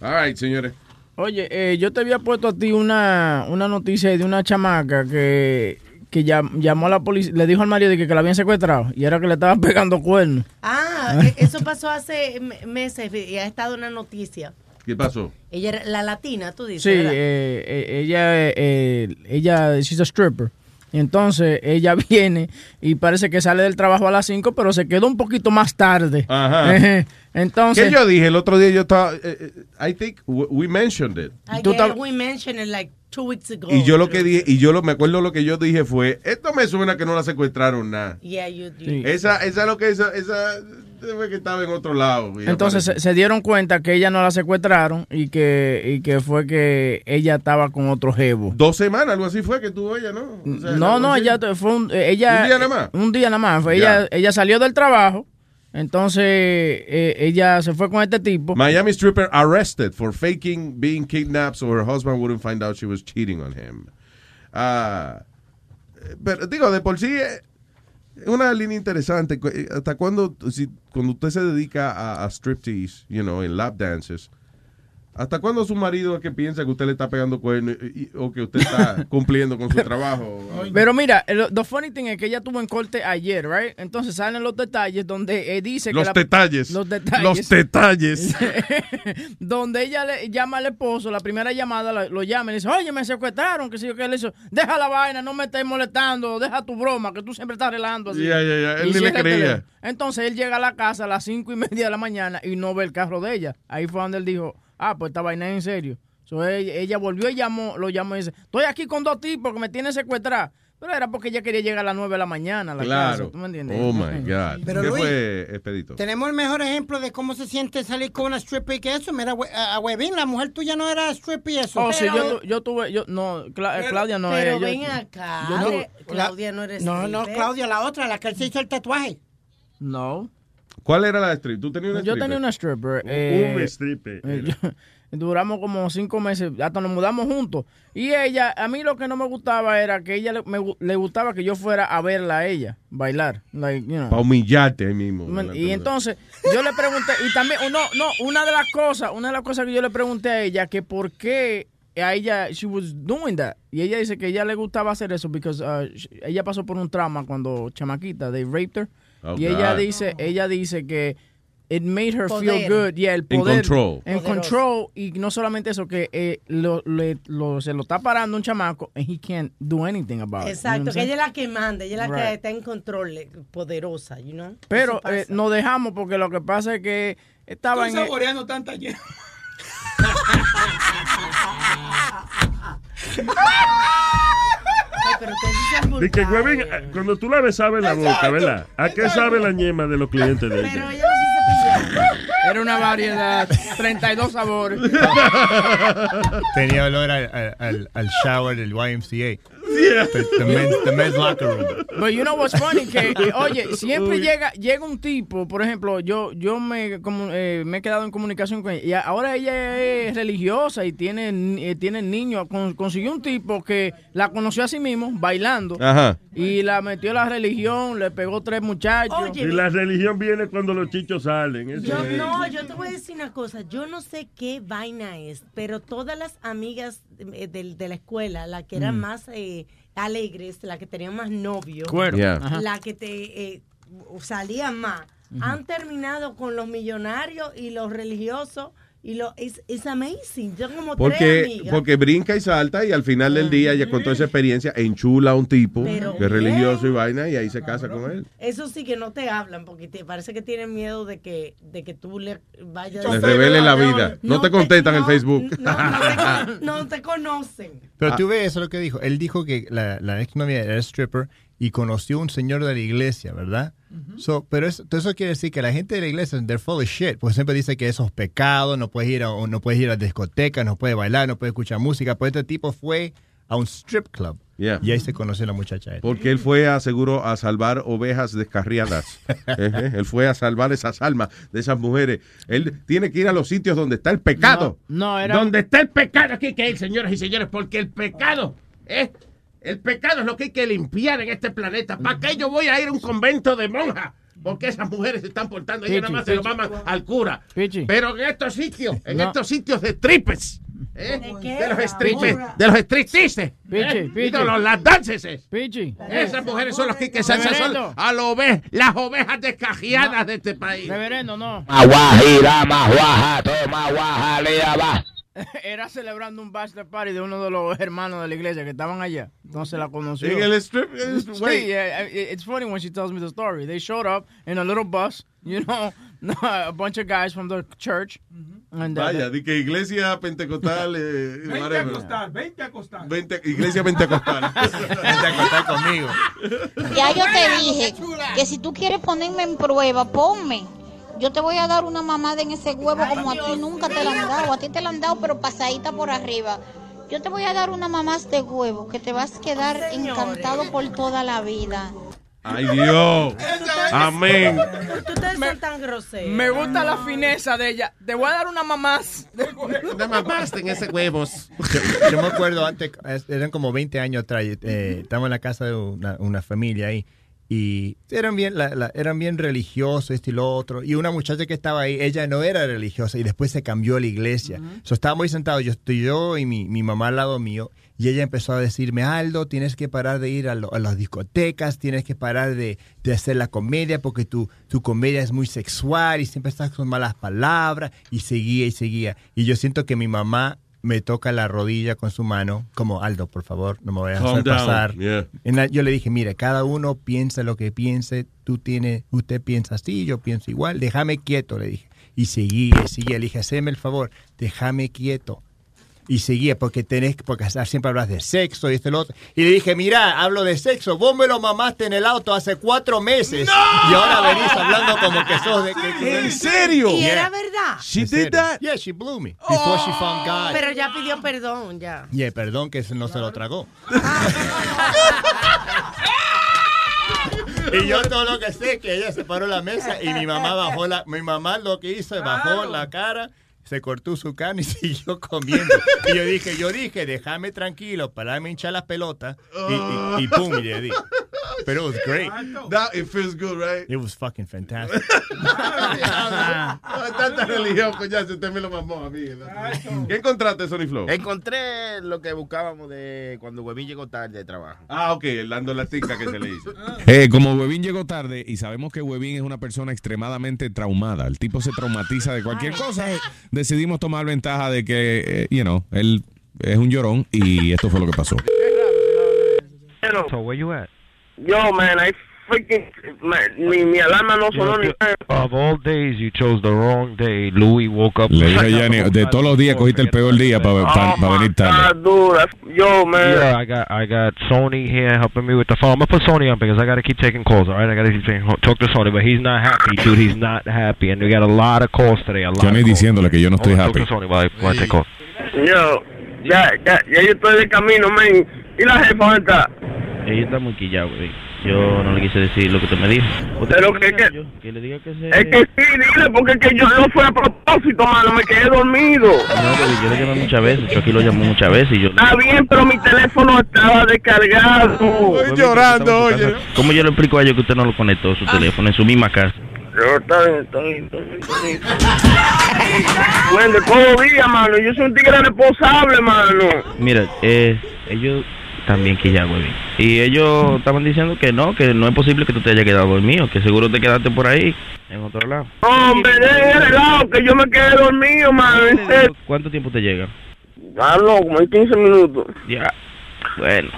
All right, señores. Oye, eh, yo te había puesto a ti una, una noticia de una chamaca que, que llam- llamó a la policía, le dijo al marido de que, que la habían secuestrado y era que le estaban pegando cuernos. Ah, eso pasó hace me- meses y ha estado una noticia. ¿Qué pasó? Ella era la latina, tú dices. Sí, eh, eh, ella, eh, ella, she's a stripper. Y entonces ella viene y parece que sale del trabajo a las 5, pero se quedó un poquito más tarde. Ajá. Entonces, ¿Qué yo dije el otro día? Yo estaba. eh, eh, I think we mentioned it. I tú we mentioned it like two weeks ago. Y yo lo que dije, y yo lo, me acuerdo lo que yo dije fue, esto me suena que no la secuestraron nada. Yeah, you, you- Sí. Esa, esa lo que esa, esa fue que estaba en otro lado. y entonces se, dieron cuenta que ella no la secuestraron y que, y que fue que ella estaba con otro jevo. dos semanas, algo así fue que tuvo ella, ¿no? O sea, No, no, ella fue un, eh, ella ¿Un día nada más? Un día nada más. Fue ella, ella salió del trabajo, entonces eh, ella se fue con este tipo. Miami stripper arrested for faking being kidnapped so her husband wouldn't find out she was cheating on him. Ah, pero digo, de por sí una línea interesante. Eh, ¿Hasta cuándo, si, cuando usted se dedica a, a striptease, you know, en lap dances, ¿hasta cuándo su marido es que piensa que usted le está pegando cuerno y- y- o que usted está cumpliendo con su trabajo? Pero mira, the funny thing es que ella estuvo en corte ayer, right? Entonces salen los detalles donde eh, dice que Los la- detalles. Los detalles. Los detalles. donde ella le llama al esposo, la primera llamada la- lo llama y le dice, oye, me secuestraron, que sé yo qué le hizo, deja la vaina, no me estés molestando, deja tu broma, que tú siempre estás relando así. Ya, ya, ya, él Y ni le creía. Entonces él llega a la casa a las cinco y media de la mañana y no ve el carro de ella. Ahí fue donde él dijo, ah, pues esta vaina es en serio. So, ella, ella volvió y llamó, lo llamó y dice, estoy aquí con dos tipos que me tienen secuestrado. Pero era porque ella quería llegar a las nueve de la mañana a la Claro. casa, ¿tú me entiendes? Oh my God. Pero ¿Qué Luis, fue, Expedito? Tenemos el mejor ejemplo de cómo se siente salir con una stripper y que eso. Mira, a a Webin, la mujer tuya no era stripper y eso. Oh, sí, yo, yo tuve, yo, no, Cla- Claudia no Pero es. yo- ven acá, yo tuve- Claudia no eres No, no. Claudia, la otra, la que él se hizo el tatuaje. No. ¿Cuál era la strip? ¿Tú tenías una Yo stripper? tenía una stripper. Un eh, stripper. eh, yo- duramos como cinco meses, hasta nos mudamos juntos. Y ella, a mí lo que no me gustaba era que ella le, me gu- le gustaba que yo fuera a verla a ella bailar. Like, you know. Para humillarte ahí mismo. Man, Y entonces yo le pregunté, y también, oh, no, no, una de las cosas, una de las cosas que yo le pregunté a ella, que por qué a ella, she was doing that. Y ella dice que ella le gustaba hacer eso, porque ella pasó por un trauma cuando chamaquita, they raped her. Oh, y ella dice, ella dice que it made her Poder. feel good. Yeah, el poder. control. En control. Y no solamente eso, que eh, lo, le- lo- se lo está parando un chamaco and he can't do anything about it. Exacto, what I'm que ella es la que manda, ella es la que está en control, eh, poderosa, you know. Pero eh, nos dejamos porque lo que pasa es que estaba Estoy en... saboreando tanta hierba. Pero que, vulgares. huevín, eh, cuando tú la besabas en la boca, ¿verdad? ¿A qué sabe la ñema de los clientes de ella? Pero ella. Era una variedad, 32 sabores. Tenía olor al, al, al, al shower del YMCA. The, the men's, the men's locker room. But you know what's funny que oye siempre llega llega un tipo por ejemplo yo yo me como, eh, me he quedado en comunicación con ella y ahora ella es religiosa y tiene eh, tiene niños Con- consiguió un tipo que la conoció a sí mismo bailando Ajá. y la metió a la religión le pegó tres muchachos Y la religión viene cuando los chichos salen. eso Yo es. no, yo te voy a decir una cosa, yo no sé qué vaina es, pero todas las amigas eh, de, de la escuela, la que eran Mm. más eh, alegres, la que tenían más novios. Yeah. La que te eh, salían más, han terminado con los millonarios y los religiosos y lo es es amazing. Yo como tres Porque, amigas. porque brinca y salta y al final del día ya con toda esa experiencia enchula a un tipo Pero que es religioso y vaina y ahí se casa con él. Eso sí que no te hablan porque te parece que tienen miedo de que de que tú le vayas Les revele la vida. No te contestan en Facebook. no te conocen. Pero Ah. tú ves eso lo que dijo. Él dijo que la, la ex novia era stripper y conoció un señor de la iglesia, ¿verdad? so, pero eso, todo eso quiere decir que la gente de la iglesia, they're full of shit. Porque siempre dice que eso es pecado, no puedes ir a, no puedes ir a discotecas, no puedes bailar, no puedes escuchar música. Pues este tipo fue a un strip club. Yeah. Y ahí se conoció la muchacha. esta. Porque él fue a, seguro a salvar ovejas descarriadas. Ejé, él fue a salvar esas almas de esas mujeres. Él tiene que ir a los sitios donde está el pecado. No, era- Donde está el pecado, aquí que hay, señoras y señores, porque el pecado, ¿eh? El pecado es lo que hay que limpiar en este planeta. ¿Para qué yo voy a ir a un convento de monjas? Porque esas mujeres se están portando, ellas nada más se lo Pichi. maman al cura. Pichi. Pero en estos sitios, en No. estos sitios de tripes, ¿eh? de los Pichi. stripes, de los stripteases, Pichi, ¿eh? y de los las dances. Pichi. Esas mujeres son las que hay que Reverendo. a lo ove- las ovejas descajiadas de este país. Reverendo, no. Aguajira, maguaja, toma guaja, lea, va. Era celebrando un bachelor party de uno de los hermanos de la iglesia que estaban allá. Entonces la conoció. En el strip- el- Sí, wait. yeah, I- it's funny when she tells me the story. They showed up in a little bus, you know, a bunch of guys from the church. And, uh, Vaya, di que iglesia pentecostal. Eh, acostar. Vente- iglesia pentecostal. Acostar conmigo. Ya yo te dije que si tú quieres ponerme en prueba, ponme. Yo te voy a dar una mamada en ese huevo como a ti nunca te la han dado. A ti te la han dado, pero pasadita por arriba. Yo te voy a dar una mamá de huevo que te vas a quedar encantado por toda la vida. Ay, Dios. Amén. Ustedes son tan groseros. Me gusta la fineza de ella. Te voy a dar una mamás. Una mamás en ese huevos. Yo, yo me acuerdo antes, es- eran como 20 años atrás, eh, estaba en la casa de una, una familia ahí y eran bien, la- la- eran bien religiosos, esto y lo otro. Y una muchacha que estaba ahí, ella no era religiosa y después se cambió a la iglesia. So, estábamos ahí sentados, yo estoy yo y mi, mi mamá al lado mío y ella empezó a decirme, Aldo, tienes que parar de ir a, lo- a las discotecas, tienes que parar de, de hacer la comedia porque tu, tu comedia es muy sexual y siempre estás con malas palabras y seguía y seguía. Y yo siento que mi mamá me toca la rodilla con su mano, como Aldo, por favor, no me vayas a hacer down, pasar. yeah. La- yo le dije, mire, cada uno piensa lo que piense, tú tienes, usted piensa así, yo pienso igual, déjame quieto, le dije. Y seguía, y seguía, le dije, haceme el favor, déjame quieto. Y seguía, porque tenés, porque siempre hablas de sexo y esto y lo otro. Y le dije, mira, hablo de sexo, vos me lo mamaste en el auto hace cuatro meses. Y ahora venís hablando como que sos de que... que- ¿En serio? Y Yeah. era verdad. She did that? Yeah, she blew me. Before she found God. Pero ya pidió perdón, ya. Yeah, perdón que no se lo tragó. y yo todo lo que sé que ella se paró la mesa y mi mamá bajó la, mi mamá lo que hizo es bajó la cara, se cortó su carne y siguió comiendo. Y yo dije, yo dije, déjame tranquilo, para me hinchar las pelotas y, y, y pum, y le di. But it was great. That, it feels good, right? It was fucking fantastic. Tanta religión, coñazo, usted me lo mamó a mí. ¿Qué encontraste, Sony Flow? Encontré lo que buscábamos de cuando Huevín llegó tarde de trabajo. Ah, ok, dando la tica que se le hizo. Eh, como Webin llegó tarde y sabemos que Webin es una persona extremadamente traumada, el tipo se traumatiza de cualquier cosa, decidimos tomar ventaja de que, eh, you know, él es un llorón y esto fue lo que pasó. So where you at? Yo, man, I freaking. mi, mi alarma no sonó ni nada. Of all days, you chose the wrong day. Louis woke up. Le dije a Yanni, de todos los días cogiste el peor día para venir tarde. Dude, that's- yo, man. Yeah, I got I got Sony here helping me with the phone. I'm gonna put Sony on because I gotta keep taking calls. All right, I gotta keep taking, talk to Sony, but he's not happy, dude. He's not happy, and we got a lot of calls today. A lot. Johnny diciéndole que yo no estoy happy. To Sony while I, while I take calls. Yo, ya, ya, ya yo estoy de camino, man. ¿Y la jefa dónde está? Ella está muy quillada, güey. Yo no le quise decir lo que usted me dijo. ¿Usted Pero que, que yo- le diga que se... es que sí, dile, porque es que yo no fue a propósito, mano, me quedé dormido. No, porque yo le llamé muchas veces. Chucky lo llamó muchas veces y yo... Está bien, pero mi teléfono estaba descargado. Estoy llorando, oye. ¿Cómo yo le explico a ellos que usted no lo conectó su teléfono en su misma casa? Yo, está bien, está bien, está bien, está bien. Bueno, todo día, mano. Yo soy un tigre responsable, mano. Mira, eh, ellos también que ya, güey. Y ellos estaban diciendo que no, que no es posible que tú te hayas quedado dormido, que seguro te quedaste por ahí, en otro lado. Hombre, dejen el lado que yo me quedé dormido, serio. ¿Cuánto tiempo te llega? Ah, no, como en 15 minutos. Ya. Bueno.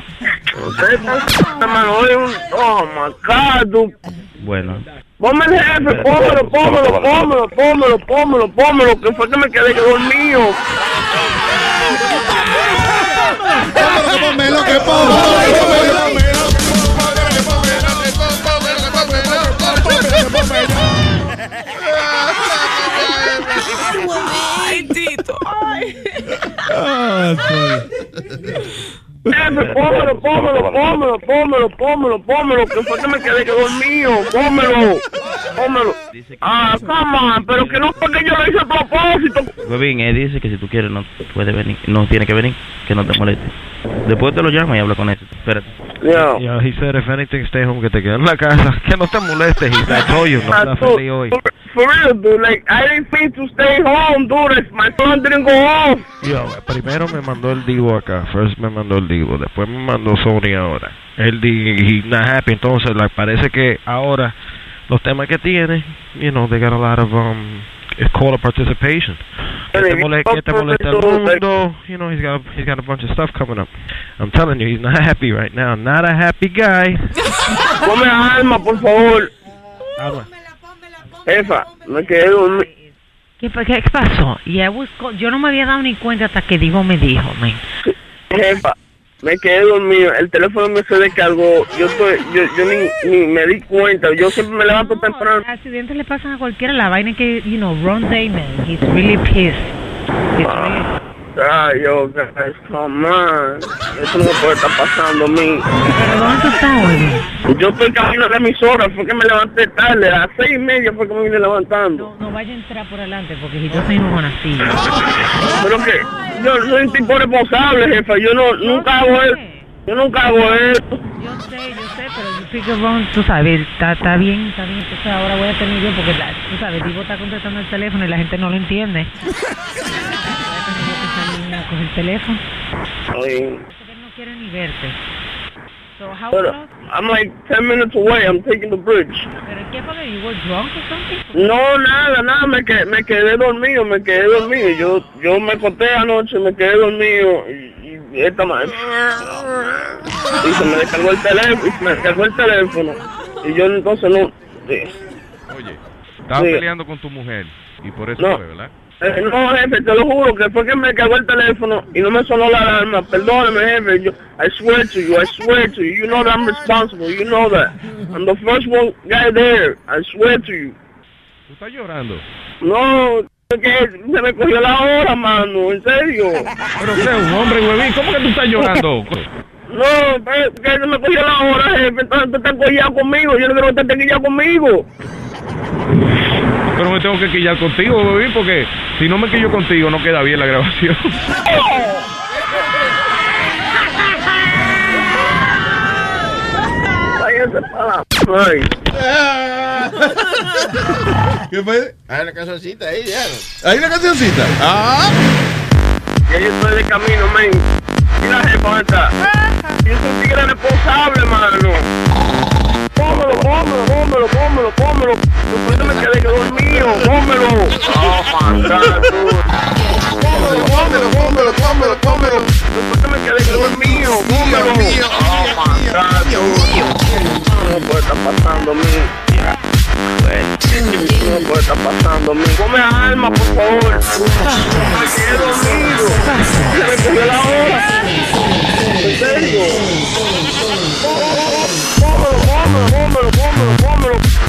Oh, my God, bueno. Jefe, pómelo, pómelo, pómelo, pómelo, pómelo, pómelo, que fue que me quedé dormido. Pómelo, que. Ay, Tito. Ay. Jefe, pómelo, pómelo, pómelo, pómelo, pómelo, pómelo, que fue que me quedé dormido, pómelo, pómelo. Ah, come on, pero que no fue que yo lo hice a propósito. Huevín, él dice que si tú quieres no puede venir, no tiene que venir, que no te moleste. Después te lo llama y habla con él. Espérate. Yeah. Yeah, he said if anything stay home, que te quedes en la casa, que no te moleste. He I told you, no Ah, está dude, feliz hoy. For real, dude, like, I didn't think to stay home, dude, my son didn't go home. Yo, primero me mandó el Divo acá, first me mandó el Divo, después me mandó Sony ahora. He's not happy, entonces like, parece que ahora los temas que tiene, you know, they got a lot of um, it's called a participation. Que te, mole- que te molesta el mundo, you know, he's got a, he's got a bunch of stuff coming up. I'm telling you, he's not happy right now, not a happy guy. Ponme alma, por favor. Alma. Jefa, me quedé dormido. ¿Qué, pa- qué pasó? Y buscó- yo no me había dado ni cuenta hasta que Divo me dijo, men. Jefa, me quedé dormido, el teléfono me se descargó, yo estoy, yo, yo ni, ni me di cuenta, yo siempre me levanto temprano. Accidentes le pasan a cualquiera. La vaina que, you know, Ron Damon, he's really pissed. He's really- Ay, yo, on. Eso no me puede estar pasando a mí. ¿Pero dónde tú estás, oye? Yo estoy camino a la emisora, fue que me levanté tarde, a las seis y media fue que me vine levantando. No vaya a entrar por adelante porque si yo soy una así. Pero que yo soy un tipo responsable, jefa, yo no, nunca hago eso. Yo nunca hago eso. Yo sé, yo sé, pero yo figure Ron, tú sabes, está, está bien, está bien. Entonces ahora voy a tener yo porque, la- tú sabes, Divo está contestando el teléfono y la gente no lo entiende. A coger el teléfono. Ay, No quiere ni verte. So how Pero, close? I'm like 10 minutes away, I'm taking the bridge. ¿Pero qué porque you were drunk or something? No, nada, nada, me quedé, me quedé dormido, me quedé dormido. Yo, yo me acosté anoche, me quedé dormido y, y esta madre. Y se me descargó el teléfono, me descargó el teléfono. Y yo entonces no. sí. Oye, estabas Sí. peleando con tu mujer y por eso No. fue, ¿verdad? Eh, no, jefe, te lo juro que fue que me cagó el teléfono y no me sonó la alarma. Perdóname, jefe. Yo, I swear to you, I swear to you. You know that I'm responsible. You know that. I'm the first one guy there. I swear to you. Tú estás llorando. No, que se me cogió la hora, mano. En serio. Pero es un hombre, huevín. ¿Cómo que tú estás llorando? No, que se me cogió la hora, jefe. Entonces tú estás conmigo. Yo no quiero que estés conmigo. Pero me tengo que quillar contigo, huevín, porque si no me quillo contigo no queda bien la grabación. ¿Qué fue? Hay una cancioncita ahí, ya. ¿Hay una cancioncita? Ah. Que yo estoy de camino, men. Mira, jefa, está. Yo soy un tigre responsable, mano. Pómelo, pómelo, pómelo, pómelo, pómelo. No me quedé que dormido. Pómelo. Oh, my God, dude. Pómelo, pómelo, pómelo, pómelo, pómelo. No me quedé que dormido. Pómelo. Oh, my God, dude. Puede estar pasando mí. No puede estar pasando mí. Come alma, por favor. Me quedé dormido. Me cogió la hora. ¿En serio?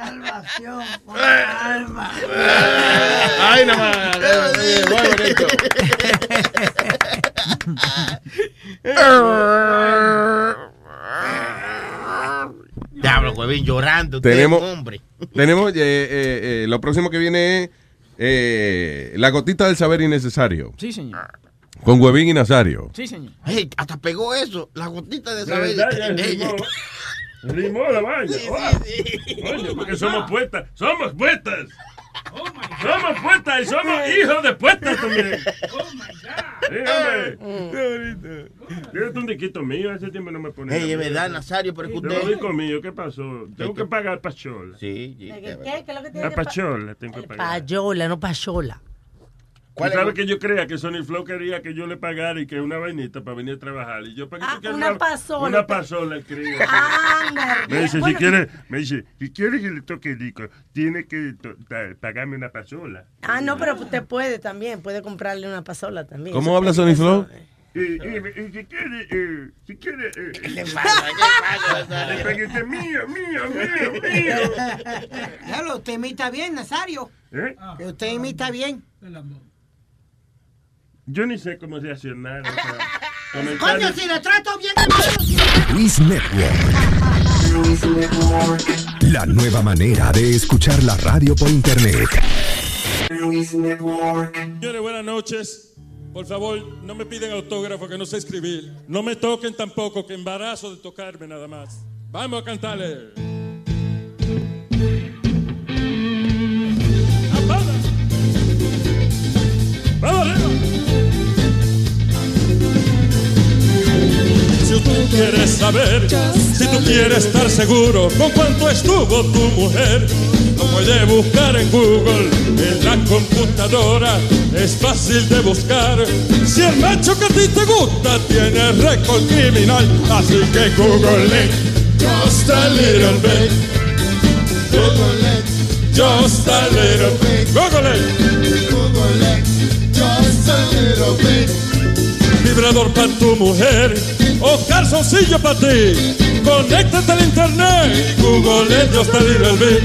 Salvación, por la alma. Ay, no más. Muy bonito. Diablo, huevín, llorando. Tenemos, hombre. tenemos eh, eh, eh, lo próximo que viene es eh, la gotita del saber innecesario. Sí, señor. Con Huevín y Nazario. Sí, señor. Hey, hasta pegó eso. La gotita de saber. verdad, ya Ey, rimó. Rimó la vaina. Coño, porque somos puestas. Somos puestas. Somos puestas y somos hijos de puestas también. Dígame. Tienes un diquito mío, hace tiempo no me pone. Ey, es verdad, Nazario, pero es que Yo usted- lo digo mío, ¿qué pasó? Tengo que pagar pachola. Sí, sí. ¿Qué, qué es lo que tiene La pachola tengo que pagar. Payola, no payola. ¿Tú sabes que yo creía que Sony Flow quería que yo le pagara y que una vainita para venir a trabajar? Y yo, ¿para qué Ah, una pasola. Una pasola escribe. Anda, Me dice, si quiere, me dice, si quieres que le toque rico, tiene que pagarme una pasola. Ah, no, pero usted puede también, puede comprarle una pasola también. ¿Cómo habla Sony Flow? Y, y- y si quiere, eh, si quiere, eh, ¿Qué pasa? ¿Qué pasa? Le pagué mío, mío, mío, mío. Claro, usted imita bien, Nazario. ¿Eh? Que usted imita bien. Yo ni sé cómo reaccionar. o sea, Coño, si le trato bien. Luis Network. La nueva manera de escuchar la radio por internet. Señores, buenas noches. Por favor, no me piden autógrafo que no sé escribir. No me toquen tampoco, que embarazo de tocarme nada más. Vamos a cantarle. Quieres saber, si tú quieres estar seguro con cuánto estuvo tu mujer, lo puedes buscar en Google, en la computadora, es fácil de buscar. Si el macho que a ti te gusta tiene récord criminal, así que Google it, just a little bit. Google it, just a little bit. Google it. Google it, just a little bit vibrador para tu mujer o calzoncillo para ti. Conéctate al internet, Google it just a little bit.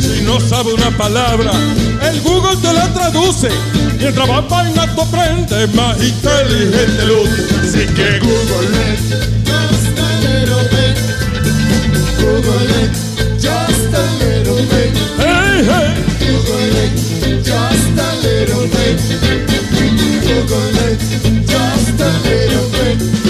Si no sabe una palabra, el Google te la traduce. Mientras va vaina tu aprende más inteligente luz. Así que Google it, just a little. Google it, just a little bit. Hey, hey. Google it, just a little bit. Google it, just a little bit.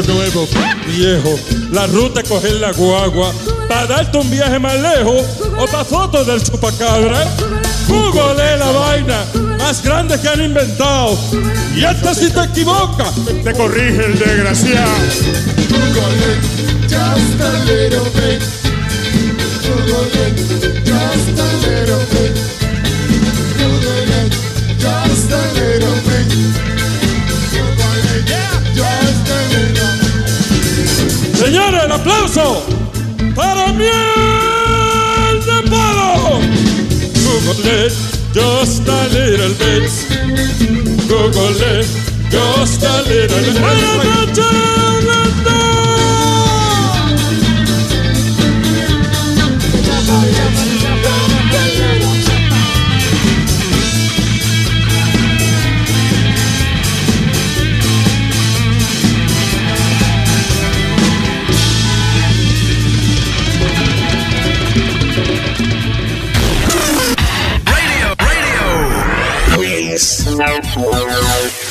nuevo, viejo. La ruta es coger la guagua para darte un viaje más lejos o para fotos del chupacabra. Google es la vaina más grande que han inventado. Y hasta si te equivocas, te corrige el desgraciado. Google it just a little bit. Google it just a little bit. Google just a little bit. Aplauso para miel de palo. Google it just a little bit. Google it just a little bit. Buenas noches,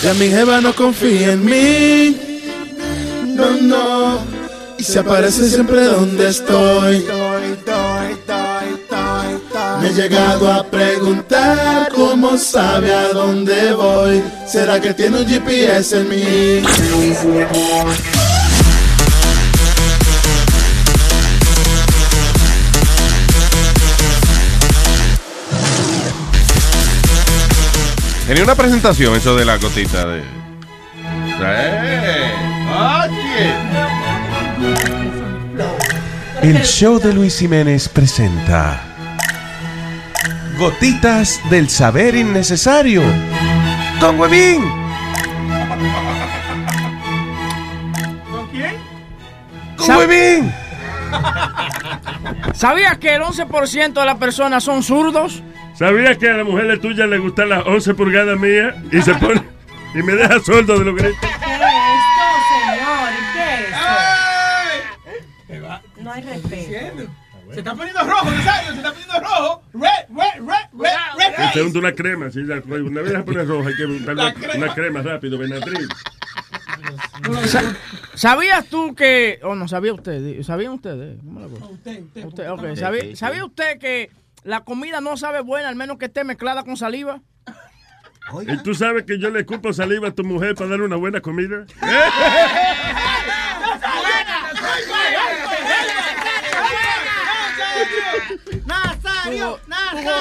Ya mi jeva no confía en mí. No, no. Y se aparece siempre donde estoy. Me he llegado a preguntar cómo sabe a dónde voy. ¿Será que tiene un GPS en mí? Tenía una presentación eso de la gotita de. ¡Eh! El show de Luis Jiménez presenta Gotitas del saber innecesario con Huevín. ¿Con quién? ¡Con Huevín! ¿Sabías que el 11% de las personas son zurdos? ¿Sabías que a la mujer de tuya le gustan las 11 pulgadas mías? Y se pone. Y me deja sordo de lo que ¿Qué es esto, señor? ¿Qué es esto? No hay respeto. Se está poniendo rojo, Nazario, se está poniendo rojo. Red, red, red, red, red. Usted unta una crema, sí, la- una vez la pone roja, hay que untarle una crema rápido, Benatril. Sa- ¿Sabías tú que.? O no, sabía usted. ¿Sabían ustedes? ¿Cómo la cosa? Usted, usted. Usted, ok. usted. ¿Sabía, ¿sabía usted que la comida no sabe buena al menos que esté mezclada con saliva? ¿Y tú sabes que yo le escupo saliva a tu mujer para darle una buena comida? Nazario, Nazario.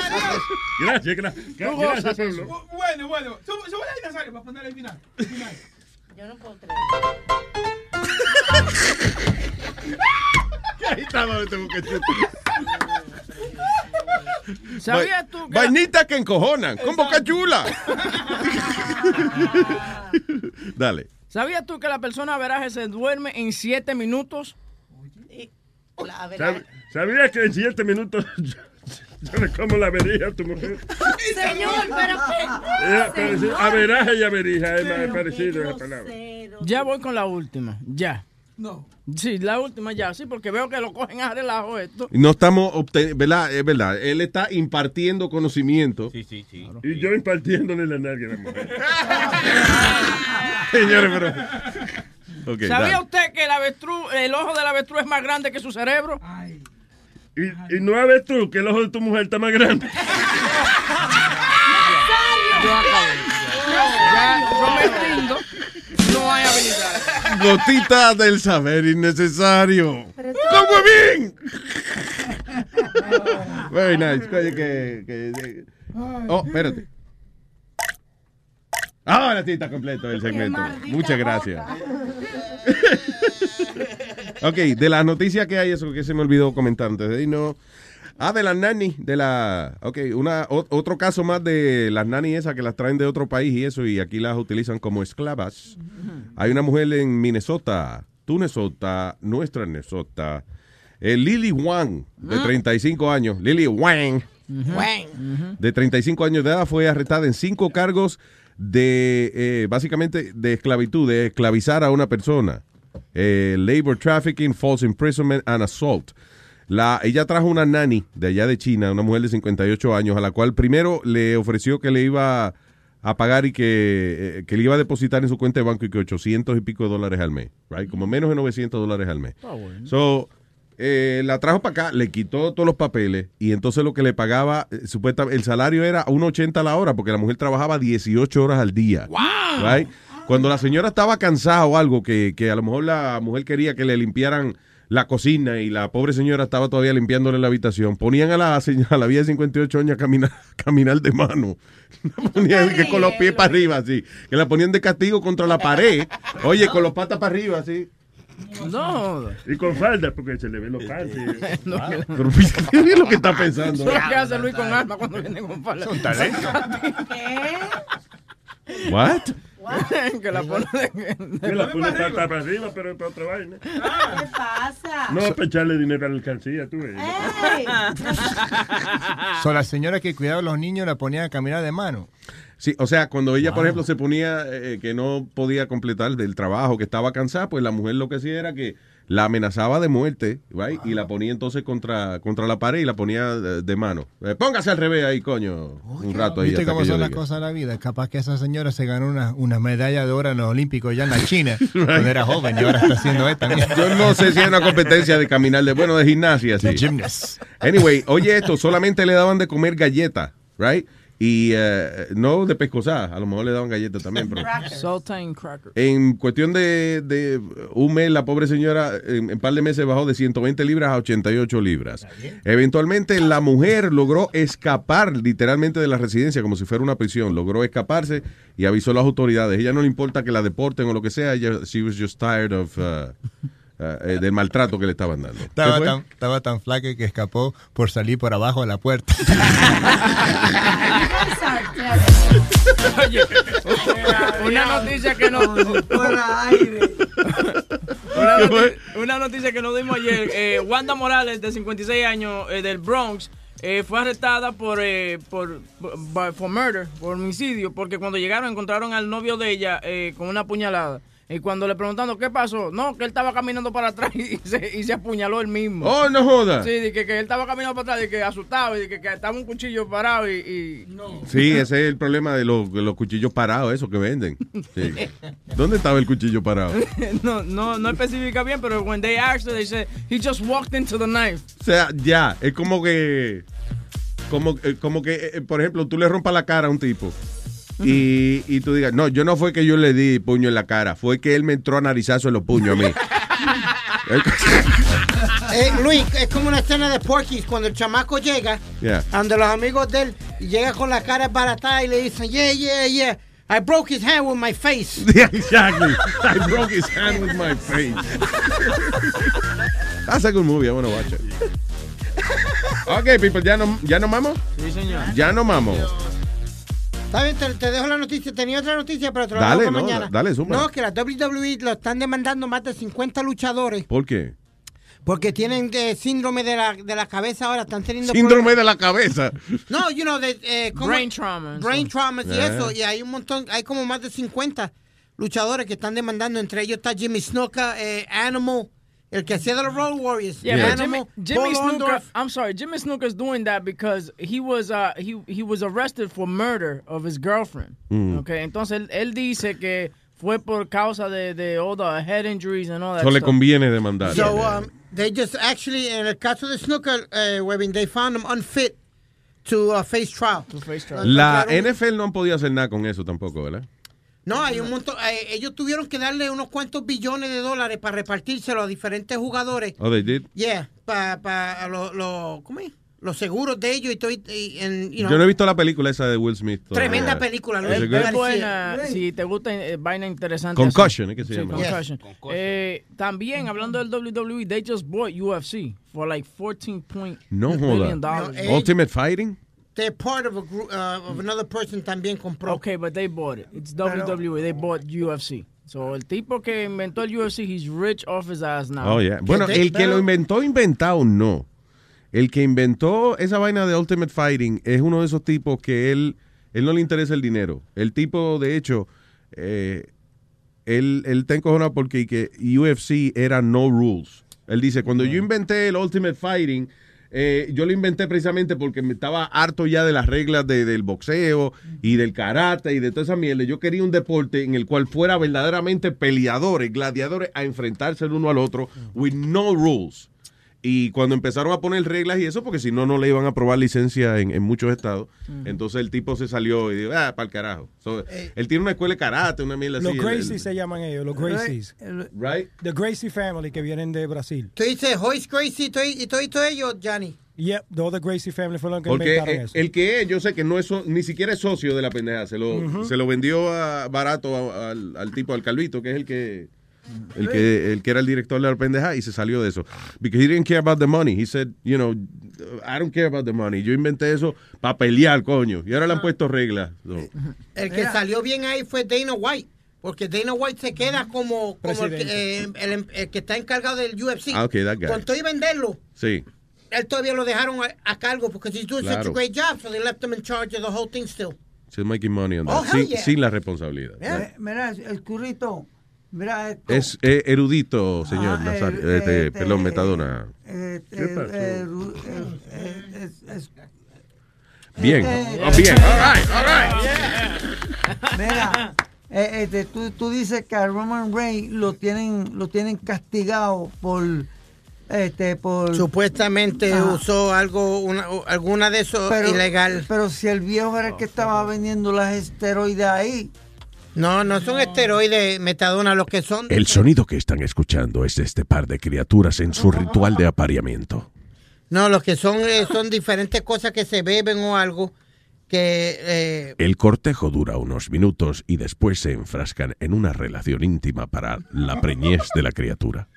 Gracias, gra- gra- gracias, Bueno, bueno. Sube, ahí, Nazario, para ponerle el final. Yo no puedo Ahí estaba este. ¿Sabías tú que.? Vainitas que encojonan, con boca chula. Dale. ¿Sabías tú que la persona veraje se duerme en 7 minutos? ¿Sab- ¿Sabías que en 7 minutos yo, yo le como la verija a tu mujer? Señor, pero parece- Averaje y averija es más parecido esa palabra. Ya voy con la última. Ya. No. Sí, la última ya. Sí, porque veo que lo cogen a relajo esto. No estamos obteniendo, ¿verdad? Es verdad. Él está impartiendo conocimiento. Sí, sí, sí. Y yo impartiéndole la nalga a la mujer. Señores, pero. ¿Sabía dale. usted que el avestruz, el ojo del avestruz es más grande que su cerebro? Y, y no ves tú que el ojo de tu mujer está más grande. Yo acabé. Ya, yo me Gotita del saber innecesario. ¡Con huevín! Very nice. Oye, que, que- Oh, espérate. Ahora sí está completo el segmento. Muchas gracias. ok, de las noticias que hay, eso que se me olvidó comentar antes de irnos. Ah, de las nani, de la... Ok, una, o- otro caso más de las nani esas que las traen de otro país y eso, y aquí las utilizan como esclavas. Hay una mujer en Minnesota, tu Minnesota, nuestra Minnesota, eh, Lily Wang, de 35 años. Lily Wang, de 35 años de edad, fue arrestada en cinco cargos de, eh, básicamente, de esclavitud, de esclavizar a una persona. Eh, labor trafficking, false imprisonment and assault. La, ella trajo una nani de allá de China, una mujer de 58 años, a la cual primero le ofreció que le iba a pagar y que, eh, que le iba a depositar en su cuenta de banco y que 800 y pico de dólares al mes, right? Como menos de 900 dólares al mes. Está bueno. So, eh, la trajo para acá, le quitó todos los papeles y entonces lo que le pagaba, eh, supuestamente, el salario era 1.80 la hora porque la mujer trabajaba 18 horas al día. Right? Cuando la señora estaba cansada o algo, que, que a lo mejor la mujer quería que le limpiaran la cocina y la pobre señora estaba todavía limpiándole la habitación, ponían a la señora, a la vieja de 58 años a caminar, caminar de mano. La ponían que con los pies para arriba, así. Que la ponían de castigo contra la pared. Oye, con los patas para arriba, así. No. Y con falda, porque se le ven los panties. No, Pero, ¿Qué es lo que está pensando? Que hace Luis con alma cuando viene con falda. Son talentos. ¿Qué? What? que la pone de, Que la pone pata para arriba, pero es para otra vaina. ¿Qué pasa? No para echarle dinero a la alcancía, tú ves. Ey. So, la señora que cuidaba a los niños la ponía a caminar de mano. Sí, o sea, cuando ella, por ejemplo, se ponía eh, que no podía completar del trabajo, que estaba cansada, pues la mujer lo que hacía era que la amenazaba de muerte, right? Y la ponía entonces contra, contra la pared y la ponía de, de mano. Eh, póngase al revés ahí, coño, un rato ahí. ¿Viste hasta cómo que son las cosas de la vida? Capaz que esa señora se ganó una, una medalla de oro en los Olímpicos ya en la China, cuando era joven y ahora está haciendo esta. Yo no sé si es una competencia de caminar, de bueno, de gimnasia, sí. Gymnast. Anyway, oye esto, solamente le daban de comer galletas, right? Y eh, no de pescosada, a lo mejor le daban galletas también, pero... Saltine cracker. En cuestión de, de un mes, la pobre señora en un par de meses bajó de 120 libras a 88 libras. Eventualmente la mujer logró escapar literalmente de la residencia como si fuera una prisión. Logró escaparse y avisó a las autoridades. Ella no le importa que la deporten o lo que sea. Ella, she was just tired of, uh, uh, eh, del maltrato que le estaban dando. ¿Qué Estaba tan, estaba tan flaca que escapó por salir por abajo de la puerta. Oye, una noticia que no. Fuera aire. Una, noti- una noticia que nos dimos ayer. eh, Wanda Morales, de 56 años, eh, del Bronx, eh, fue arrestada por, eh, por, por, por murder, por homicidio, porque cuando llegaron encontraron al novio de ella eh, con una puñalada. Y cuando le preguntaron qué pasó, no, que él estaba caminando para atrás y se, y se apuñaló él mismo. Oh, no joda. Sí, de que, que él estaba caminando para atrás y que asustado y de que, que estaba un cuchillo parado y... y- Sí, ese es el problema de los, de los cuchillos parados, esos que venden. Sí. ¿Dónde estaba el cuchillo parado? no, no, no especifica bien, pero when they asked they said, he just walked into the knife. O sea, ya, es como que, como, eh, como que, eh, por ejemplo, tú le rompas la cara a un tipo y, y tú digas, no, yo no fue que yo le di puño en la cara, fue que él me entró a narizazo en los puños a mí. Eh, Luis, es como una escena de Porky's cuando el chamaco llega, Yeah. donde los amigos de él, y llega con la cara baratada y le dicen, yeah, yeah, yeah, I broke his hand with my face. Yeah, exactly. I broke his hand with my face. That's a good movie, I wanna watch it. Ok, people, ¿ya no, ya no mamo? Sí, señor. Ya no mamo. Está bien, te, te dejo la noticia. Tenía otra noticia, pero te la dejo no, mañana. dale, zumba. No, que la WWE lo están demandando más de 50 luchadores ¿Por qué? porque tienen eh, síndrome de la, de la cabeza ahora. Están teniendo Síndrome de la cabeza. No, you know, de, eh. Brain trauma. Brain trauma y Eh. eso. Y hay un montón, hay como más de 50 luchadores que están demandando. Entre ellos está Jimmy Snuka, eh, Animal, el que hacía de los Road Warriors. Yeah, Animal, Jimmy, Jimmy. Orndorff. I'm sorry, Jimmy Snuka's doing that because he was uh he he was arrested for murder of his girlfriend. Mm. Okay, entonces él, él dice que fue por causa de, de all the head injuries and all that. Eso le conviene demandar. So, um, they just actually, en el caso de Snuka, uh, Webin, they found him unfit to uh, face trial. To face trial. La NFL no han podido hacer nada con eso tampoco, ¿verdad? No, hay un montón. eh, ellos tuvieron que darle unos cuantos billones de dólares para repartírselo a diferentes jugadores. Oh, they did. Yeah, para los lo, ¿cómo es? los seguros de ellos y todo. y- y- and, you know, Yo no he visto la película esa de Will Smith. todavía. Tremenda película, it Es? García. buena, Right. si te gusta eh, vaina interesante. Concussion, así. ¿es que se Sí, llama? Concussion. Eh, también, hablando del WWE, they just bought UFC for like 14 point No billion joda. dollars. eh, Ultimate Fighting. They're part of a group, uh, of another person también compró. Okay, but they bought it. It's WWE. They bought UFC. So el tipo que inventó el UFC, he's rich off his ass now. Oh, yeah. Bueno, el que lo inventó, inventado, no. El que inventó esa vaina de Ultimate Fighting es uno de esos tipos que él, él no le interesa el dinero. El tipo, de hecho, eh, él, él está encojonado porque que UFC era no rules. Él dice, cuando yo inventé el Ultimate Fighting, eh, yo lo inventé precisamente porque me estaba harto ya de las reglas de- del boxeo y del karate y de toda esa mierda. Yo quería un deporte en el cual fuera verdaderamente peleadores, gladiadores, a enfrentarse el uno al otro with no rules. Y cuando empezaron a poner reglas y eso, porque si no, no le iban a aprobar licencia en, en muchos estados, entonces el tipo se salió y dijo, ah, para el carajo. So, él tiene una escuela de karate, una mierda Los así. el- Gracies el- se llaman ellos, los Gracies. Right? The Gracie family que vienen de Brasil. Tú dices Hoyce Gracie y todo- y todo, y todo ello, Johnny. Yep, todos the Gracie family fueron los que Porque inventaron eh, eso. el que es, yo sé que no es, so- ni siquiera es socio de la pendeja, se lo, se lo vendió a- barato a- al, al tipo, al Calvito, que es el que, el que el que era el director de la pendeja y se salió de eso. Because he didn't care about the money. He said, you know, I don't care about the money. Yo inventé eso para pelear, coño. Y ahora le han puesto reglas. So, El que salió bien ahí fue Dana White. Porque Dana White se queda como, como el, que, eh, el- el que está encargado del UFC. Ah, ok, that guy. Con todo y venderlo, Sí. él todavía lo dejaron a, a cargo porque he's doing such a Claro. great job, so they left him in charge of the whole thing still. She's making money on that. Oh, hell sin, yeah. sin la responsabilidad. Eh, mira, el currito, mira esto. Es eh, erudito, señor Ah, Nazario. eh, este, este, perdón, Metadona. Eh, ¿Qué eh, eh, eh, eh, Bien. eh, Oh, bien. All right, all right. Mira, eh, este, tú, tú dices que a Roman Reigns lo tienen, lo tienen castigado por, este, por Supuestamente Ajá. usó algo, una, alguna de esos Pero- ilegal. Pero si el viejo era el que estaba vendiendo las esteroides ahí. No, no son esteroides, metadona, los que son. El sonido que están escuchando es de este par de criaturas en su ritual de apareamiento. No, los que son eh, son diferentes cosas que se beben o algo que eh, El cortejo dura unos minutos y después se enfrascan en una relación íntima para la preñez de la criatura.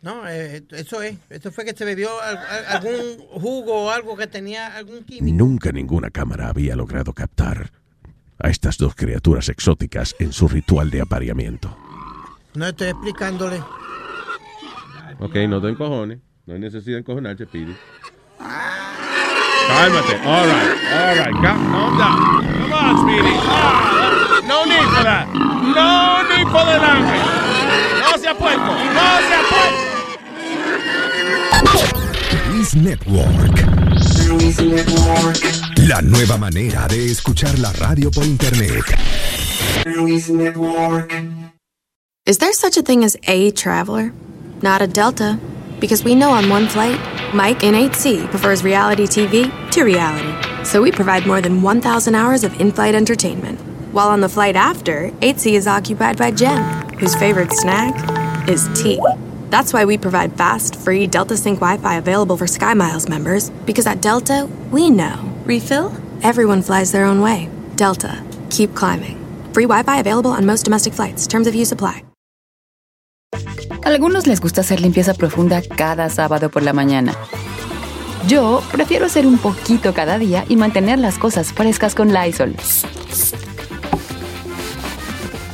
no, eh, eso es, eso fue que se bebió al- al- algún jugo o algo que tenía algún químico. Nunca ninguna cámara había logrado captar a estas dos criaturas exóticas en su ritual de apareamiento. No estoy explicándole. Ok, no te encojones. No hay necesidad de encojonarse, Pidi. Cálmate. All right, all right. Calm, down. Come on, Speedy. Ah, no need for that. No need for the language. No sea puerco. No sea puerco. Luis Network. La nueva manera de escuchar la radio por internet. Is there such a thing as a traveler? Not a Delta. Because we know on one flight, Mike in 8C prefers reality TV to reality. So we provide more than 1,000 hours of in flight entertainment. While on the flight after, 8C is occupied by Jen, whose favorite snack is tea. That's why we provide fast, free Delta Sync Wi Fi available for SkyMiles members. Because at Delta, we know. Refill? Everyone flies their own way. Delta. Keep climbing. Free Wi Fi available on most domestic flights. Terms of use apply. Algunos les gusta hacer limpieza profunda cada sábado por la mañana. Yo prefiero hacer un poquito cada día y mantener las cosas frescas con Lysol.